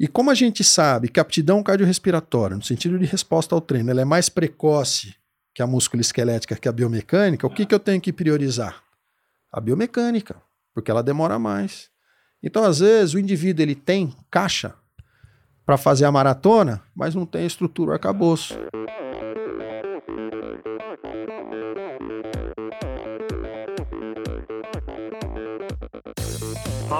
E como a gente sabe que a aptidão cardiorrespiratória, no sentido de resposta ao treino, ela é mais precoce que a musculoesquelética, que a biomecânica, o que, que eu tenho que priorizar? A biomecânica, porque ela demora mais. Então, às vezes, o indivíduo ele tem caixa para fazer a maratona, mas não tem estrutura arcabouço.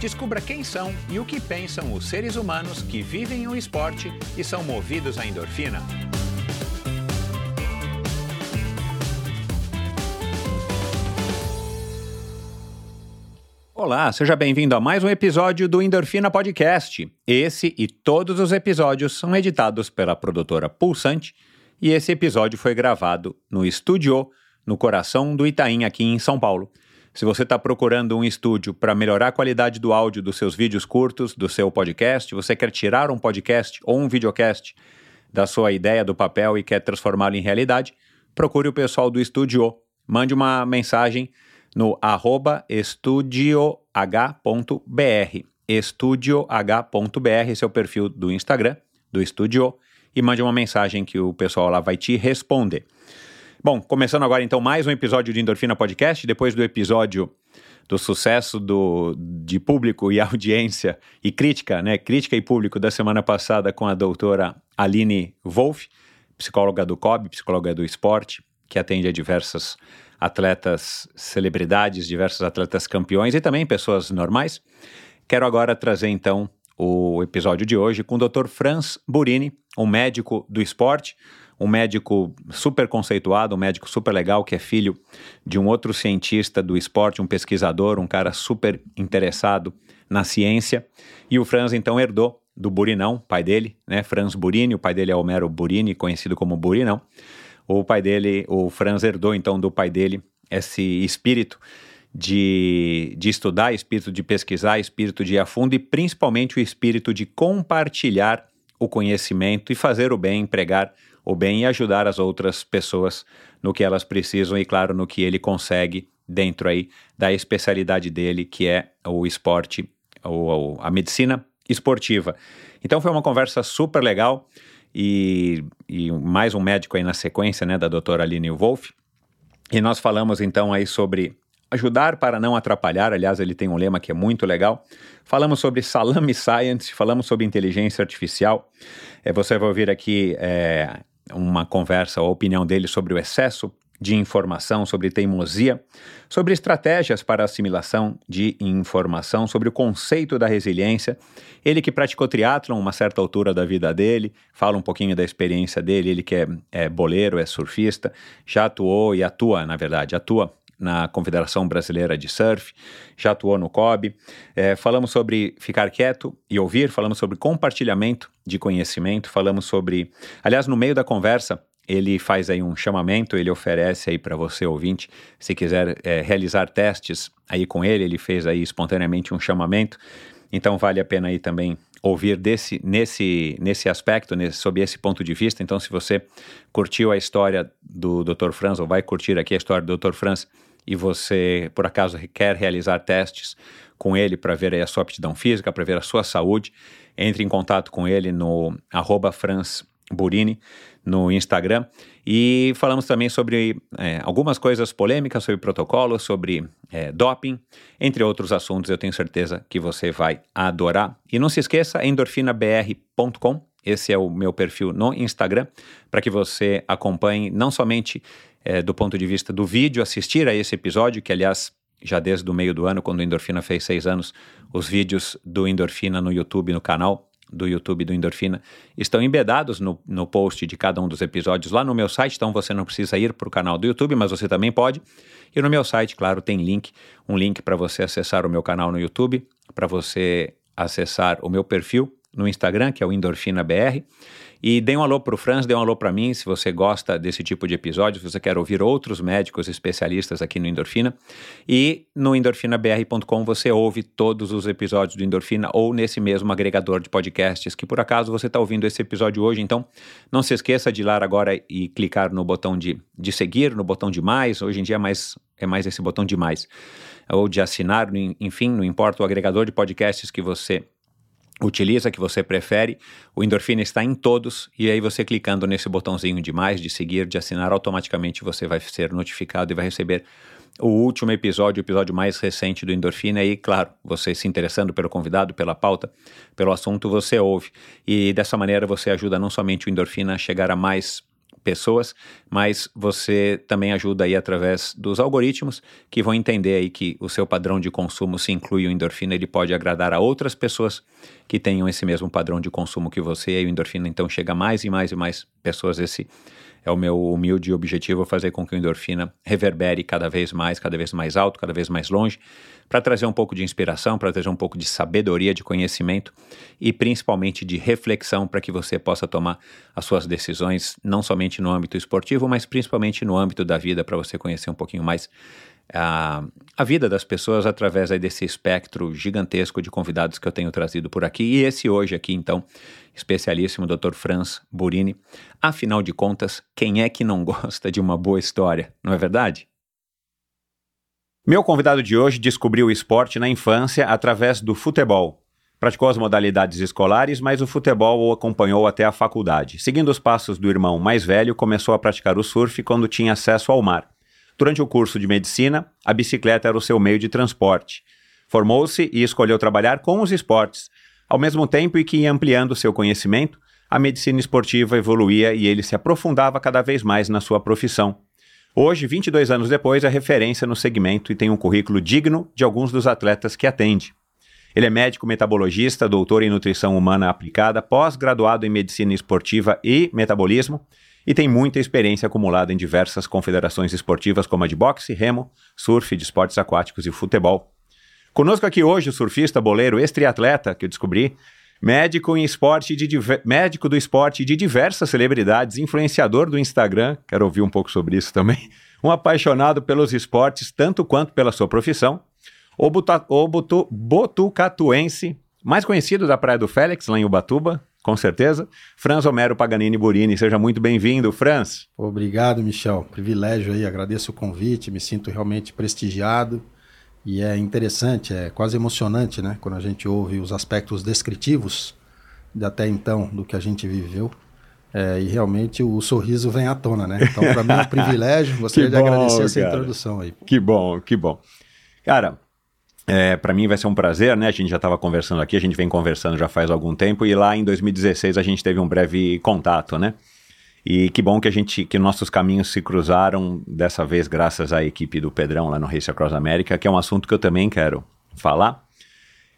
Descubra quem são e o que pensam os seres humanos que vivem o esporte e são movidos à endorfina. Olá, seja bem-vindo a mais um episódio do Endorfina Podcast. Esse e todos os episódios são editados pela produtora Pulsante e esse episódio foi gravado no estúdio no coração do Itaim, aqui em São Paulo. Se você está procurando um estúdio para melhorar a qualidade do áudio dos seus vídeos curtos, do seu podcast, você quer tirar um podcast ou um videocast da sua ideia do papel e quer transformá-lo em realidade, procure o pessoal do Estúdio. Mande uma mensagem no arroba estudioh.br. Estudioh.br, esse é perfil do Instagram, do Estúdio, e mande uma mensagem que o pessoal lá vai te responder. Bom, começando agora então mais um episódio de Endorfina Podcast, depois do episódio do sucesso do, de público e audiência e crítica, né? Crítica e público da semana passada com a doutora Aline Wolff, psicóloga do COB, psicóloga do esporte, que atende a diversas atletas celebridades, diversos atletas campeões e também pessoas normais. Quero agora trazer então o episódio de hoje com o Dr. Franz Burini, um médico do esporte, um médico super conceituado, um médico super legal, que é filho de um outro cientista do esporte, um pesquisador, um cara super interessado na ciência. E o Franz então herdou do Burinão, pai dele, né? Franz Burini, o pai dele é Homero Burini, conhecido como Burinão. O pai dele, o Franz herdou então do pai dele esse espírito de, de estudar, espírito de pesquisar, espírito de ir a fundo e principalmente o espírito de compartilhar o conhecimento e fazer o bem, empregar o bem e ajudar as outras pessoas no que elas precisam e, claro, no que ele consegue dentro aí da especialidade dele, que é o esporte, ou a medicina esportiva. Então foi uma conversa super legal e, e mais um médico aí na sequência, né, da doutora Aline Wolff. E nós falamos então aí sobre ajudar para não atrapalhar. Aliás, ele tem um lema que é muito legal. Falamos sobre salami science, falamos sobre inteligência artificial. É, você vai ouvir aqui é, uma conversa, a opinião dele sobre o excesso de informação, sobre teimosia, sobre estratégias para assimilação de informação, sobre o conceito da resiliência. Ele que praticou triatlon uma certa altura da vida dele, fala um pouquinho da experiência dele, ele que é, é boleiro, é surfista, já atuou e atua, na verdade, atua na Confederação Brasileira de Surf, já atuou no COB. É, falamos sobre ficar quieto e ouvir, falamos sobre compartilhamento de conhecimento, falamos sobre. Aliás, no meio da conversa, ele faz aí um chamamento, ele oferece aí para você ouvinte, se quiser é, realizar testes aí com ele, ele fez aí espontaneamente um chamamento. Então vale a pena aí também ouvir desse, nesse, nesse aspecto, nesse, sob esse ponto de vista. Então, se você curtiu a história do Dr. Franz, ou vai curtir aqui a história do Dr. Franz, e você, por acaso, quer realizar testes com ele para ver a sua aptidão física, para ver a sua saúde, entre em contato com ele no arroba Franz Burini no Instagram. E falamos também sobre é, algumas coisas polêmicas, sobre protocolos, sobre é, doping, entre outros assuntos. Eu tenho certeza que você vai adorar. E não se esqueça, endorfinabr.com. Esse é o meu perfil no Instagram, para que você acompanhe não somente é, do ponto de vista do vídeo, assistir a esse episódio, que aliás, já desde o meio do ano, quando o Endorfina fez seis anos, os vídeos do Endorfina no YouTube, no canal do YouTube do Endorfina, estão embedados no, no post de cada um dos episódios lá no meu site, então você não precisa ir para o canal do YouTube, mas você também pode. E no meu site, claro, tem link, um link para você acessar o meu canal no YouTube, para você acessar o meu perfil no Instagram, que é o Endorfina BR. E dê um alô pro Franz, dê um alô para mim, se você gosta desse tipo de episódio, se você quer ouvir outros médicos especialistas aqui no Endorfina. E no endorfinabr.com você ouve todos os episódios do Endorfina ou nesse mesmo agregador de podcasts que por acaso você está ouvindo esse episódio hoje. Então, não se esqueça de ir lá agora e clicar no botão de, de seguir, no botão de mais. Hoje em dia é mais, é mais esse botão de mais. Ou de assinar, enfim, não importa o agregador de podcasts que você utiliza, que você prefere. O Endorfina está em todos e aí você clicando nesse botãozinho de mais, de seguir, de assinar, automaticamente você vai ser notificado e vai receber o último episódio, o episódio mais recente do Endorfina e, claro, você se interessando pelo convidado, pela pauta, pelo assunto, você ouve. E dessa maneira você ajuda não somente o Endorfina a chegar a mais pessoas, mas você também ajuda aí através dos algoritmos que vão entender aí que o seu padrão de consumo, se inclui o endorfina, ele pode agradar a outras pessoas que tenham esse mesmo padrão de consumo que você, e o endorfina então chega a mais e mais e mais pessoas. Esse é o meu humilde objetivo, fazer com que o endorfina reverbere cada vez mais, cada vez mais alto, cada vez mais longe, para trazer um pouco de inspiração, para trazer um pouco de sabedoria, de conhecimento e principalmente de reflexão para que você possa tomar as suas decisões, não somente no âmbito esportivo, mas principalmente no âmbito da vida, para você conhecer um pouquinho mais a, a vida das pessoas através aí desse espectro gigantesco de convidados que eu tenho trazido por aqui. E esse hoje aqui, então, especialíssimo Dr. Franz Burini. Afinal de contas, quem é que não gosta de uma boa história, não é verdade? Meu convidado de hoje descobriu o esporte na infância através do futebol. Praticou as modalidades escolares, mas o futebol o acompanhou até a faculdade. Seguindo os passos do irmão mais velho, começou a praticar o surf quando tinha acesso ao mar. Durante o curso de medicina, a bicicleta era o seu meio de transporte. Formou-se e escolheu trabalhar com os esportes. Ao mesmo tempo em que ia ampliando seu conhecimento, a medicina esportiva evoluía e ele se aprofundava cada vez mais na sua profissão. Hoje, 22 anos depois, é referência no segmento e tem um currículo digno de alguns dos atletas que atende. Ele é médico metabologista, doutor em nutrição humana aplicada, pós-graduado em medicina esportiva e metabolismo e tem muita experiência acumulada em diversas confederações esportivas como a de boxe, remo, surf, de esportes aquáticos e futebol. Conosco aqui hoje o surfista, boleiro, ex-triatleta que eu descobri, médico em esporte de médico do esporte de diversas celebridades, influenciador do Instagram, quero ouvir um pouco sobre isso também, um apaixonado pelos esportes tanto quanto pela sua profissão, o, Buta, o Butu, botucatuense, mais conhecido da Praia do Félix, lá em Ubatuba, com certeza. Franz Homero Paganini Burini, seja muito bem-vindo, Franz. Obrigado, Michel. Privilégio aí, agradeço o convite, me sinto realmente prestigiado. E é interessante, é quase emocionante, né? Quando a gente ouve os aspectos descritivos de até então do que a gente viveu. É, e realmente o sorriso vem à tona, né? Então, para mim é um privilégio. Gostaria de agradecer essa cara. introdução aí. Que bom, que bom. Cara, é, para mim vai ser um prazer, né? A gente já estava conversando aqui, a gente vem conversando já faz algum tempo e lá em 2016 a gente teve um breve contato, né? E que bom que a gente, que nossos caminhos se cruzaram dessa vez graças à equipe do Pedrão lá no Race Across América, que é um assunto que eu também quero falar,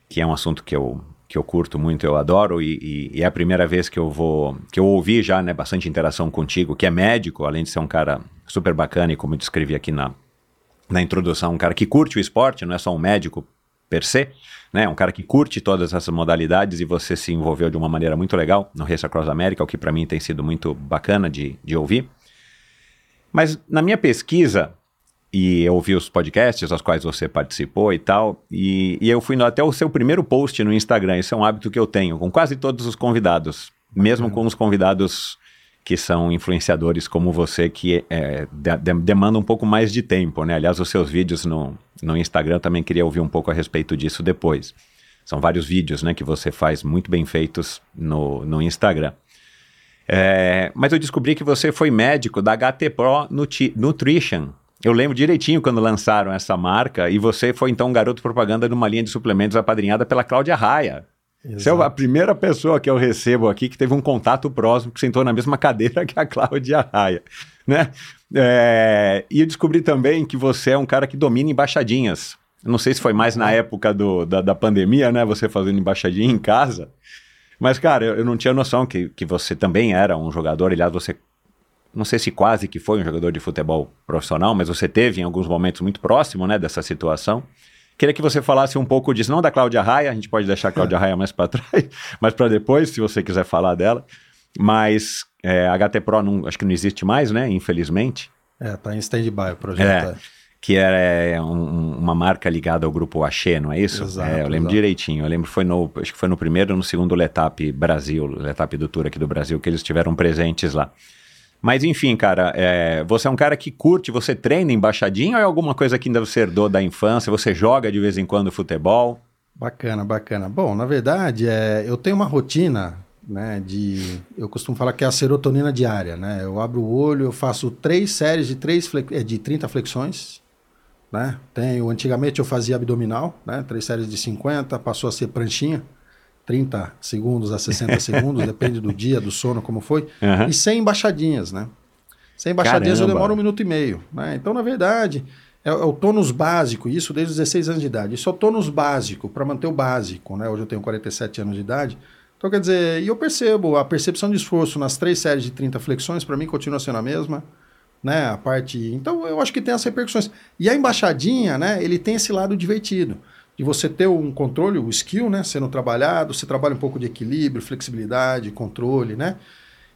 que é um assunto que eu que eu curto muito, eu adoro e, e, e, é a primeira vez que eu vou que eu ouvi já, né, bastante interação contigo, que é médico, além de ser um cara super bacana e como eu descrevi aqui na na introdução, um cara que curte o esporte, não é só um médico per se, né? Um cara que curte todas essas modalidades e você se envolveu de uma maneira muito legal no Race Across America, o que para mim tem sido muito bacana de, de ouvir. Mas na minha pesquisa, e eu ouvi os podcasts aos quais você participou e tal, e, e eu fui no, até o seu primeiro post no Instagram, isso é um hábito que eu tenho com quase todos os convidados, mesmo com os convidados que são influenciadores como você que é, de, de, demanda um pouco mais de tempo, né? Aliás, os seus vídeos no, no Instagram também queria ouvir um pouco a respeito disso depois. São vários vídeos, né, que você faz muito bem feitos no, no Instagram. É, mas eu descobri que você foi médico da HT Pro Nutri Nutrition. Eu lembro direitinho quando lançaram essa marca e você foi então um garoto propaganda numa linha de suplementos apadrinhada pela Cláudia Raia. Você é a primeira pessoa que eu recebo aqui que teve um contato próximo, que sentou na mesma cadeira que a Cláudia Raia, né? É, e eu descobri também que você é um cara que domina embaixadinhas. Não sei se foi mais na época do, da, da pandemia, né? Você fazendo embaixadinha em casa. Mas, cara, eu, eu não tinha noção que, que você também era um jogador. Aliás, você não sei se quase que foi um jogador de futebol profissional, mas você teve em alguns momentos muito próximo né, dessa situação. Queria que você falasse um pouco disso, não da Cláudia Raia, a gente pode deixar a Cláudia Raia mais para trás, mas para depois, se você quiser falar dela. Mas é, a HT Pro não, acho que não existe mais, né? Infelizmente. É, tá em stand-by o projeto. É. Que é um- uma marca ligada ao grupo Axê, não é isso? Exato, é, eu lembro exato. direitinho. Eu lembro foi no, acho que foi no primeiro ou no segundo Letap Brasil, Letap do Tour aqui do Brasil, que eles estiveram presentes lá. Mas enfim, cara, é, você é um cara que curte, você treina embaixadinho ou é alguma coisa que ainda você herdou da infância? Você joga de vez em quando futebol? Bacana, bacana. Bom, na verdade, é, eu tenho uma rotina, né, de... Eu costumo falar que é a serotonina diária, né? Eu abro o olho, eu faço três séries de, três flex- eh, de 30 flexões, né? Tenho, antigamente eu fazia abdominal, né? Três séries de 50, passou a ser pranchinha, 30 segundos a 60 segundos, depende do dia, do sono, como foi. Aham. E sem embaixadinhas, né? Sem embaixadinhas eu Caramba. demoro um minuto e meio, né? Então, na verdade, é, é o tônus básico, isso desde os 16 anos de idade. Isso é o tônus básico, para manter o básico, né? Hoje eu tenho 47 anos de idade. Então, quer dizer, e eu percebo, a percepção de esforço nas três séries de 30 flexões, para mim, continua sendo a mesma, né? A parte... Então, eu acho que tem as repercussões. E a embaixadinha, né? Ele tem esse lado divertido, de você ter um controle, o skill, né? Sendo trabalhado, você trabalha um pouco de equilíbrio, flexibilidade, controle, né?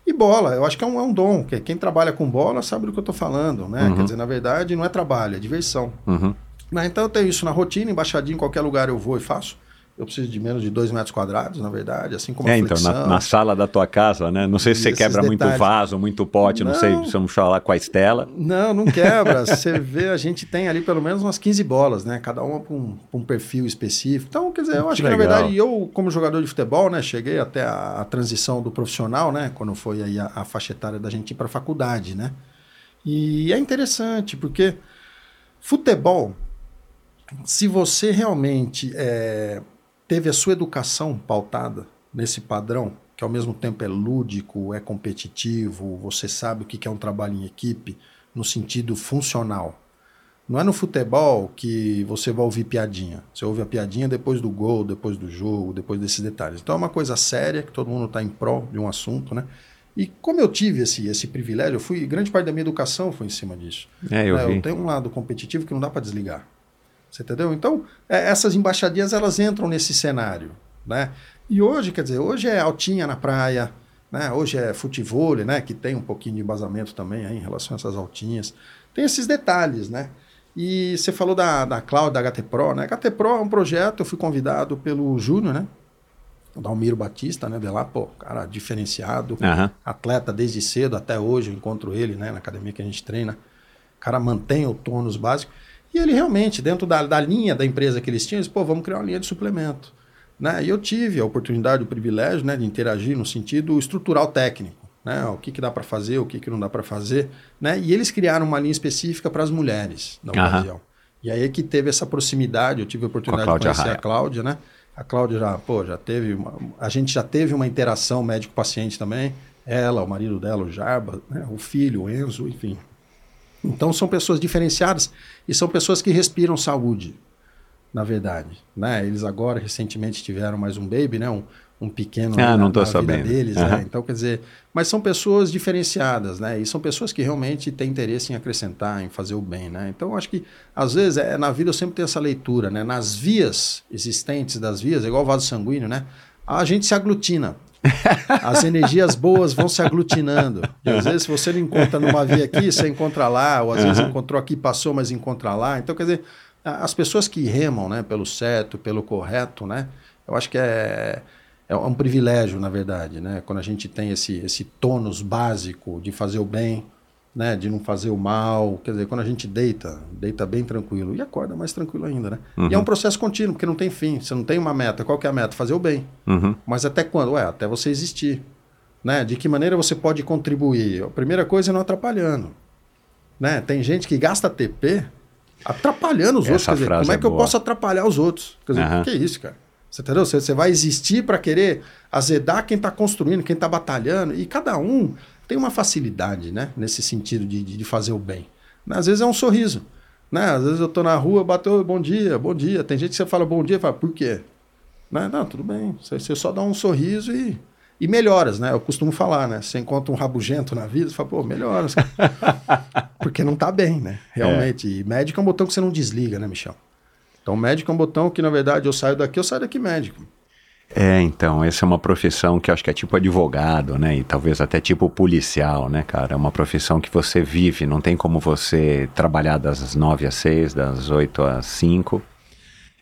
E bola, eu acho que é um, é um dom. que Quem trabalha com bola sabe do que eu estou falando, né? Uhum. Quer dizer, na verdade, não é trabalho, é diversão. Uhum. Né? Então eu tenho isso na rotina, embaixadinho, em qualquer lugar eu vou e faço. Eu preciso de menos de dois metros quadrados, na verdade, assim como É, a então, flexão. na, na sala da tua casa, né? Não sei se você quebra muito detalhes. vaso, muito pote, não, Não. sei se vamos falar com a Estela. Não, não quebra. Você vê, a gente tem ali pelo menos umas 15 bolas, né? Cada uma para um, um perfil específico. Então, quer dizer, eu Que acho que, na legal. verdade, eu, como jogador de futebol, né? Cheguei até a, a transição do profissional, né? Quando foi aí a, a faixa etária da gente ir para a faculdade, né? E é interessante, porque futebol, se você realmente é, teve a sua educação pautada nesse padrão, que ao mesmo tempo é lúdico, é competitivo, você sabe o que é um trabalho em equipe, no sentido funcional. Não é no futebol que você vai ouvir piadinha. Você ouve a piadinha depois do gol, depois do jogo, depois desses detalhes. Então é uma coisa séria, que todo mundo está em prol de um assunto, né? E como eu tive esse, esse privilégio, eu fui, grande parte da minha educação foi em cima disso. É, eu vi. eu tenho um lado competitivo que não dá para desligar. Você entendeu? Então, é, essas embaixadinhas, elas entram nesse cenário, né? E hoje, quer dizer, hoje é altinha na praia, né? Hoje é futevôlei, né? Que tem um pouquinho de embasamento também aí em relação a essas altinhas. Tem esses detalhes, né? E você falou da, da Cloud, da HT Pro, né? HT Pro é um projeto, eu fui convidado pelo Júnior, né? O Dalmiro Batista, né? De lá, pô, cara diferenciado, Aham. atleta desde cedo até hoje, eu encontro ele né, na academia que a gente treina. O cara mantém o tônus básico. E ele realmente, dentro da, da linha da empresa que eles tinham, eles, pô, vamos criar uma linha de suplemento. Né? E eu tive a oportunidade, o privilégio né, de interagir no sentido estrutural técnico. Né? O que, que dá para fazer, o que, que não dá para fazer. Né? E eles criaram uma linha específica para as mulheres Aham. ocasião. E aí é que teve essa proximidade, eu tive a oportunidade de Cláudia conhecer Raia. a Cláudia, né? A Cláudia já, pô, já teve, uma, a gente já teve uma interação médico-paciente também. Ela, o marido dela, o Jarba, né? o filho, o Enzo, enfim. Então são pessoas diferenciadas e são pessoas que respiram saúde, na verdade. Né? Eles agora, recentemente, tiveram mais um baby, né? um, um pequeno Ah, ali não na, tô na vida sabendo. deles. Aham. né? Então, quer dizer, mas são pessoas diferenciadas, né? E são pessoas que realmente têm interesse em acrescentar, em fazer o bem, né? Então, eu acho que, às vezes, é, na vida eu sempre tenho essa leitura, né? Nas vias existentes das vias, é igual o vaso sanguíneo, né? A gente se aglutina. As energias boas vão se aglutinando. E às vezes, se você não encontra numa via aqui, você encontra lá, ou às vezes Aham. encontrou aqui, passou, mas encontra lá. Então, quer dizer, as pessoas que remam né, pelo certo, pelo correto, né? Eu acho que é, é um privilégio, na verdade, né? Quando a gente tem esse, esse tônus básico de fazer o bem, né? De não fazer o mal. Quer dizer, quando a gente deita, deita bem tranquilo e acorda mais tranquilo ainda, né? E é um processo contínuo, porque não tem fim. Você não tem uma meta. Qual que é a meta? Fazer o bem. Uhum. Mas até quando? Ué, até você existir. Né? De que maneira você pode contribuir? A primeira coisa é não atrapalhando. Né? Tem gente que gasta TP atrapalhando os Essa outros. Dizer, como é é que eu boa. posso atrapalhar os outros? Quer dizer, o que é isso, cara? Você entendeu? Você, você vai existir para querer azedar quem está construindo, quem está batalhando. E cada um tem uma facilidade né? nesse sentido de, de, fazer o bem. Às vezes é um sorriso. Né? Às vezes eu tô na rua, bateu, bom dia, bom dia. Tem gente que você fala bom dia e fala, por quê? Né? Não, tudo bem. Você, você só dá um sorriso e, e melhoras, né? Eu costumo falar, né? Você encontra um rabugento na vida, você fala, pô, melhoras. Porque não tá bem, né? Realmente. E médico é um botão que você não desliga, né, Michel? Então, médico é um botão que, na verdade, eu saio daqui, eu saio daqui médico. É, então, essa é uma profissão que acho que é tipo advogado, né? E talvez até tipo policial, né, cara? É uma profissão que você vive, não tem como você trabalhar das nove às seis, das oito às cinco.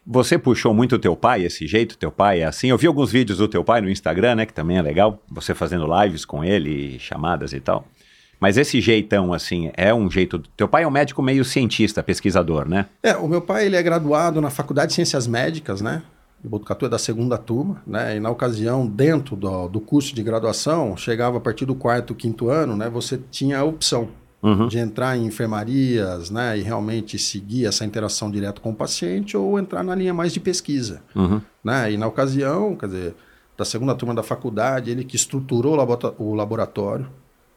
Você puxou muito teu pai, esse jeito, teu pai é assim. Eu vi alguns vídeos do teu pai no Instagram, né, que também é legal. Você fazendo lives com ele, chamadas e tal. Mas esse jeitão, assim, é um jeito. Teu pai é um médico meio cientista, pesquisador, né? É, o meu pai ele é graduado na Faculdade de Ciências Médicas, né? De Botucatu é da segunda turma, né? E na ocasião, dentro do, do curso de graduação, chegava a partir do quarto, quinto ano, né? Você tinha a opção Uhum. de entrar em enfermarias, né? E realmente seguir essa interação direto com o paciente ou entrar na linha mais de pesquisa, Uhum. né? E na ocasião, quer dizer, da segunda turma da faculdade, ele que estruturou o laboratório,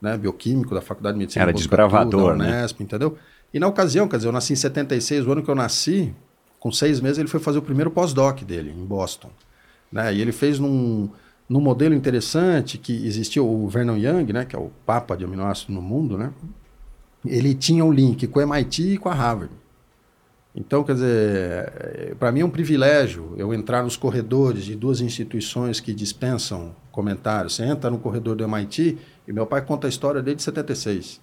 né? Bioquímico da Faculdade de Medicina Era de Botucatu, desbravador, né? Unesp, entendeu? E na ocasião, quer dizer, eu nasci em 76, o ano que eu nasci, com seis meses ele foi fazer o primeiro pós-doc dele, em Boston. Né? E ele fez num, num modelo interessante que existia o Vernon Young, né? Que é o papa de aminoácidos no mundo, né? Ele tinha um link com o MIT e com a Harvard. Então, quer dizer, para mim é um privilégio eu entrar nos corredores de duas instituições que dispensam comentários. Você entra no corredor do MIT e meu pai conta a história desde 76.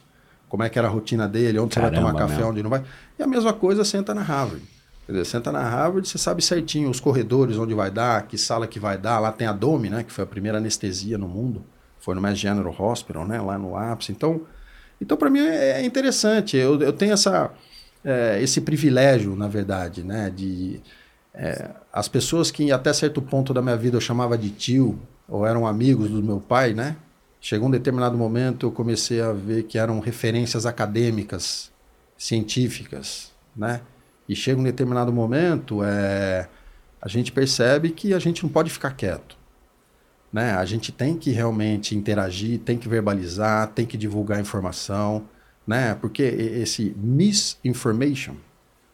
Como é que era a rotina dele, onde você vai Caramba, tomar café, meu. onde não vai. E a mesma coisa senta na Harvard. Quer dizer, senta na Harvard, você sabe certinho os corredores onde vai dar, que sala que vai dar. Lá tem a Dome, né, que foi a primeira anestesia no mundo. Foi no Mass General Hospital, né, lá no ápice. Então, então para mim é é interessante. Eu, eu tenho essa, é, esse privilégio, na verdade, né, de é, as pessoas que até certo ponto da minha vida eu chamava de tio ou eram amigos do meu pai, né? Chegou um determinado momento eu comecei a ver que eram referências acadêmicas, científicas, né? E chega um determinado momento, é, a gente percebe que a gente não pode ficar quieto. Né? A gente tem que realmente interagir, tem que verbalizar, tem que divulgar informação, né? Porque esse misinformation,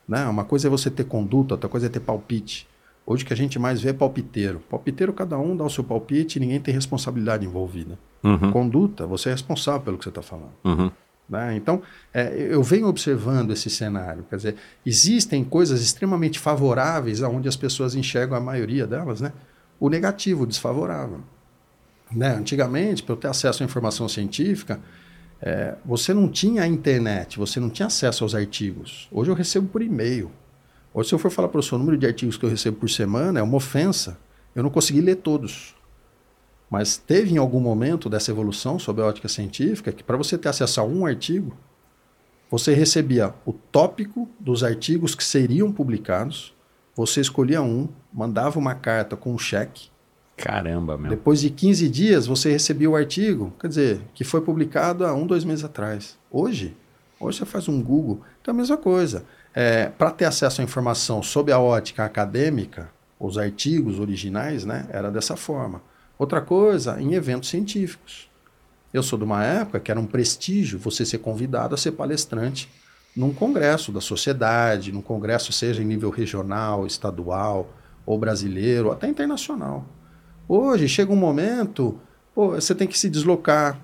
né? Uma coisa é você ter conduta, outra coisa é ter palpite. Hoje o que a gente mais vê é palpiteiro. Palpiteiro, cada um dá o seu palpite e ninguém tem responsabilidade envolvida. Uhum. Conduta, você é responsável pelo que você está falando. Uhum. Né? Então, é, eu venho observando esse cenário. Quer dizer, existem coisas extremamente favoráveis aonde as pessoas enxergam a maioria delas, né? O negativo, o desfavorável. Né? Antigamente, para eu ter acesso à informação científica, é, você não tinha a internet, você não tinha acesso aos artigos. Hoje eu recebo por e-mail. Hoje, se eu for falar para o seu número de artigos que eu recebo por semana, é uma ofensa. Eu não consegui ler todos. Mas teve em algum momento dessa evolução sob a ótica científica que para você ter acesso a um artigo, você recebia o tópico dos artigos que seriam publicados, você escolhia um, mandava uma carta com um cheque, Caramba, meu. depois de 15 dias você recebia o artigo, quer dizer, que foi publicado há um, dois meses atrás. Hoje, hoje você faz um Google, então é a mesma coisa. É, para ter acesso à informação sob a ótica acadêmica, os artigos originais, né, era dessa forma. Outra coisa, em eventos científicos. Eu sou de uma época que era um prestígio você ser convidado a ser palestrante num congresso da sociedade, num congresso seja em nível regional, estadual ou brasileiro, até internacional. Hoje chega um momento, pô, você tem que se deslocar,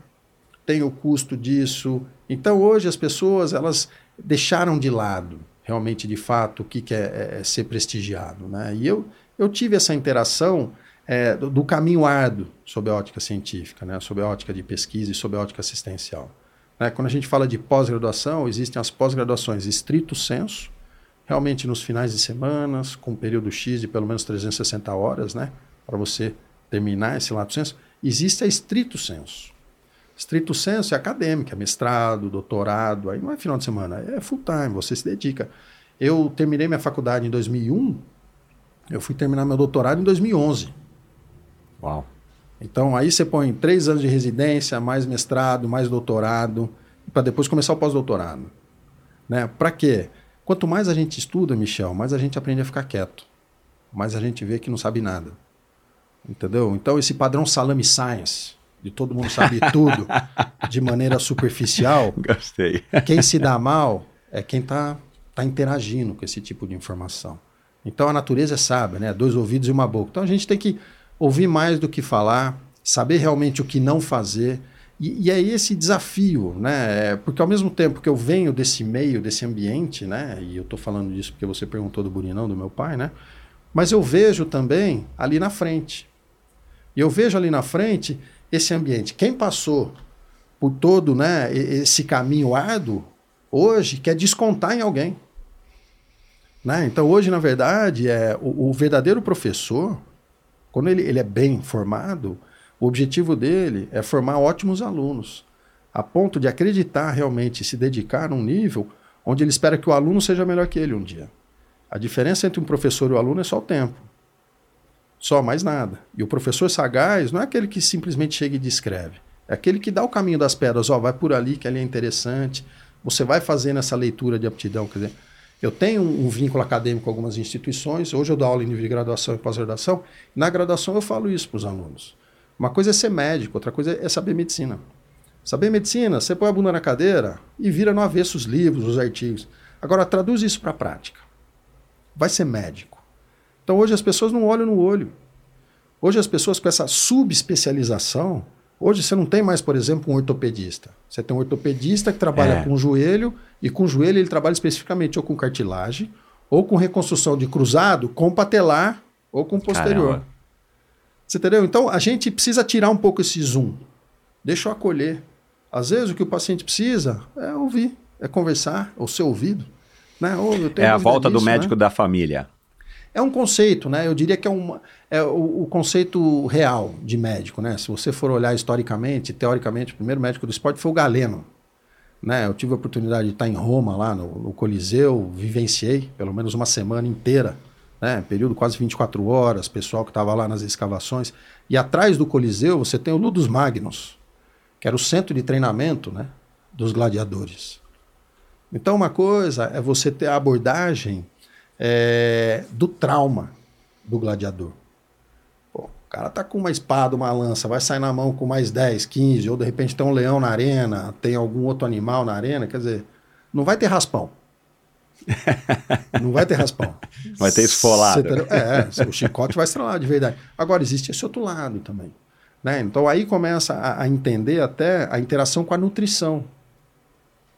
tem o custo disso. Então hoje as pessoas elas deixaram de lado realmente de fato o que, que é, é ser prestigiado, né? E eu eu tive essa interação é, do, do caminho árduo sob a ótica científica, né? Sob a ótica de pesquisa e sob a ótica assistencial. Né? Quando a gente fala de pós-graduação, existem as pós-graduações estrito senso, realmente nos finais de semanas, com um período X de pelo menos 360 horas, né? Para você terminar esse lato senso. Existe a estrito senso. Estrito senso é acadêmica, mestrado, doutorado, aí não é final de semana, é full time, você se dedica. Eu terminei minha faculdade em 2001, eu fui terminar meu doutorado em 2011. Uau. Então aí você põe três anos de residência, mais mestrado, mais doutorado, para depois começar o pós-doutorado. Né? Para quê? Quanto mais a gente estuda, Michel, mais a gente aprende a ficar quieto. Mais a gente vê que não sabe nada. Entendeu? Então esse padrão salame science, de todo mundo sabe tudo, de maneira superficial, Gostei. quem se dá mal é quem está tá interagindo com esse tipo de informação. Então a natureza é sábia, né? Dois ouvidos e uma boca. Então a gente tem que ouvir mais do que falar, saber realmente o que não fazer. E, e é esse desafio, né? É, Porque ao mesmo tempo que eu venho desse meio, desse ambiente, né? E eu estou falando disso porque você perguntou do Burinão, do meu pai, né? Mas eu vejo também ali na frente. E eu vejo ali na frente esse ambiente. Quem passou por todo né, esse caminho árduo, hoje quer descontar em alguém. Né? Então, hoje, na verdade, é o, o verdadeiro professor, quando ele, ele é bem formado, o objetivo dele é formar ótimos alunos, a ponto de acreditar realmente, se dedicar num nível onde ele espera que o aluno seja melhor que ele um dia. A diferença entre um professor e o aluno é só o tempo. Só mais nada. E o professor sagaz não é aquele que simplesmente chega e descreve. É aquele que dá o caminho das pedras. Ó, vai por ali que ali é interessante. Você vai fazendo essa leitura de aptidão. Quer dizer, eu tenho um, vínculo acadêmico com algumas instituições. Hoje eu dou aula em nível de graduação e pós-graduação. Na graduação eu falo isso para os alunos. Uma coisa é ser médico, outra coisa é saber medicina. Saber medicina, você põe a bunda na cadeira e vira no avesso os livros, os artigos. Agora, traduz isso para a prática. Vai ser médico. Então, hoje as pessoas não olham no olho. Hoje as pessoas com essa subespecialização, hoje você não tem mais, por exemplo, um ortopedista. Você tem um ortopedista que trabalha É. com o joelho, e com o joelho ele trabalha especificamente ou com cartilagem, ou com reconstrução de cruzado, com patelar ou com posterior. Caramba. Você entendeu? Então a gente precisa tirar um pouco esse zoom. Deixa eu acolher. Às vezes o que o paciente precisa é ouvir, é conversar, ou ser ouvido. Né? Ou, É a volta do disso, né? médico da família. É um conceito, né? Eu diria que é, uma, é o, o conceito real de médico, né? Se você for olhar historicamente, teoricamente, o primeiro médico do esporte foi o Galeno. Né? Eu tive a oportunidade de estar em Roma, lá no, no Coliseu, vivenciei pelo menos uma semana inteira, né? período quase 24 horas, pessoal que estava lá nas escavações. E atrás do Coliseu você tem o Ludus Magnus, que era o centro de treinamento né? dos gladiadores. Então, uma coisa é você ter a abordagem é, do trauma do gladiador. Pô, o cara tá com uma espada, uma lança, vai sair na mão com mais 10, 15, ou de repente tem um leão na arena, tem algum outro animal na arena, quer dizer, não vai ter raspão. não vai ter raspão. Vai ter esfolado. Entendeu? É, o chicote vai estralar de verdade. Agora, existe esse outro lado também. Né? Então aí começa a, a entender até a interação com a nutrição.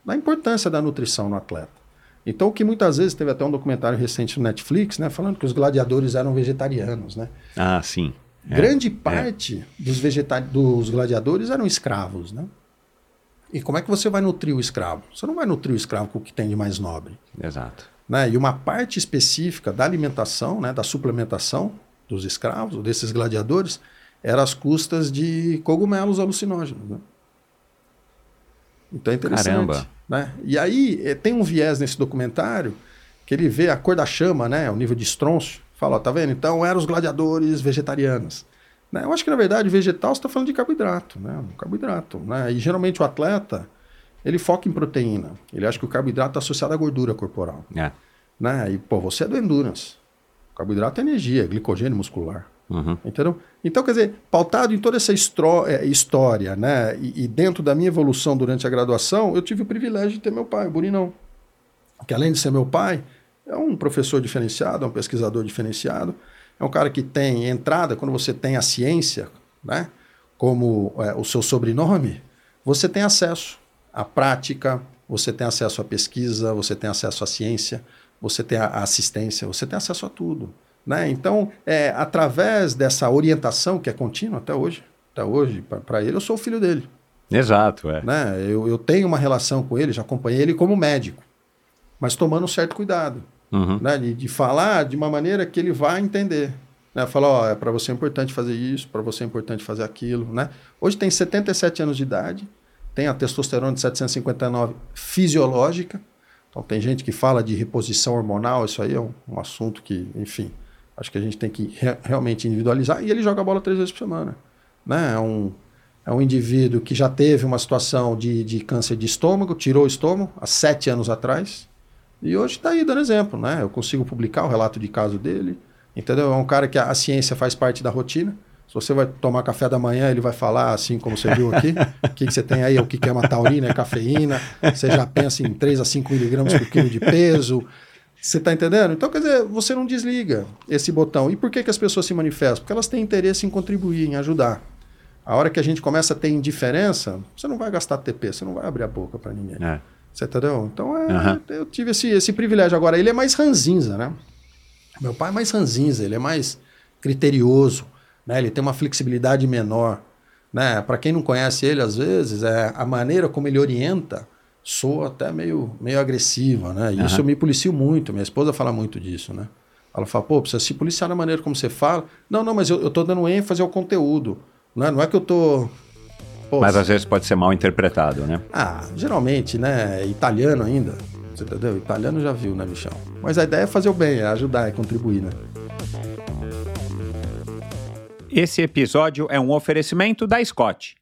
Da importância da nutrição no atleta. Então, o que muitas vezes teve até um documentário recente no Netflix, né, falando que os gladiadores eram vegetarianos, né? Ah, sim. É, Grande parte dos, vegeta dos gladiadores eram escravos, né? E como é que você vai nutrir o escravo? Você não vai nutrir o escravo com o que tem de mais nobre. Exato. Né? E uma parte específica da alimentação, né, da suplementação dos escravos, desses gladiadores, era às custas de cogumelos alucinógenos. Né? Então é interessante. Caramba. Né? E aí eh, tem um viés nesse documentário que ele vê a cor da chama, né, o nível de estronço, fala, ó, tá vendo? Então eram os gladiadores vegetarianos. Né? Eu acho que na verdade vegetal você está falando de carboidrato, né? Um carboidrato. Né? E geralmente o atleta ele foca em proteína. Ele acha que o carboidrato está associado à gordura corporal É. né? E, pô, você é do endurance. Carboidrato é energia, glicogênio muscular. Uhum. Entendeu? Então, quer dizer, pautado em toda essa eh, história, né? E, e dentro da minha evolução durante a graduação, eu tive o privilégio de ter meu pai, o Burinão. Que além de ser meu pai, é um professor diferenciado, é um pesquisador diferenciado. É um cara que tem entrada, quando você tem a ciência, né? Como eh, o seu sobrenome, você tem acesso à prática, você tem acesso à pesquisa, você tem acesso à ciência, você tem a assistência, você tem acesso a tudo. Né? Então, é, através dessa orientação que é contínua até hoje, até hoje, para ele, eu sou o filho dele. Exato, é. Né? Eu, eu tenho uma relação com ele, já acompanhei ele como médico, mas tomando um certo cuidado. Uhum. Né? De, de falar de uma maneira que ele vai entender. Né? Falar, ó, é para você é importante fazer isso, para você é importante fazer aquilo. Né? Hoje tem 77 anos de idade, tem a testosterona de 759 fisiológica. Então tem gente que fala de reposição hormonal, isso aí é um, um assunto que, enfim, acho que a gente tem que re realmente individualizar. E ele joga bola três vezes por semana. Né? É, um, é um indivíduo que já teve uma situação de, de câncer de estômago, tirou o estômago há sete anos atrás. E hoje está aí dando exemplo, né? Eu consigo publicar o relato de caso dele, entendeu? É um cara que a, a ciência faz parte da rotina. Se você vai tomar café da manhã, ele vai falar assim como você viu aqui. O que, que você tem aí? O que, que é uma taurina? É cafeína. Você já pensa em 3 a 5 miligramas por quilo de peso. Você está entendendo? Então, quer dizer, você não desliga esse botão. E por que, que as pessoas se manifestam? Porque elas têm interesse em contribuir, em ajudar. A hora que a gente começa a ter indiferença, você não vai gastar TP, você não vai abrir a boca para ninguém. É. Você entendeu? Então é, Aham. eu tive esse, esse privilégio. Agora, ele é mais ranzinza, né? Meu pai é mais ranzinza, ele é mais criterioso, né? Ele tem uma flexibilidade menor, né? Para quem não conhece ele, às vezes, é a maneira como ele orienta soa até meio, meio agressiva, né? E isso Aham. eu me policio muito, minha esposa fala muito disso, né? Ela fala, pô, precisa se policiar na maneira como você fala. Não, não, mas eu, eu tô dando ênfase ao conteúdo. Não é, não é que eu tô... Pô, Mas às vezes pode ser mal interpretado, né? ah, geralmente, né? Italiano ainda. Você entendeu? Italiano já viu, né, bichão? Mas a ideia é fazer o bem, é ajudar, é contribuir, né? Esse episódio é um oferecimento da Scott.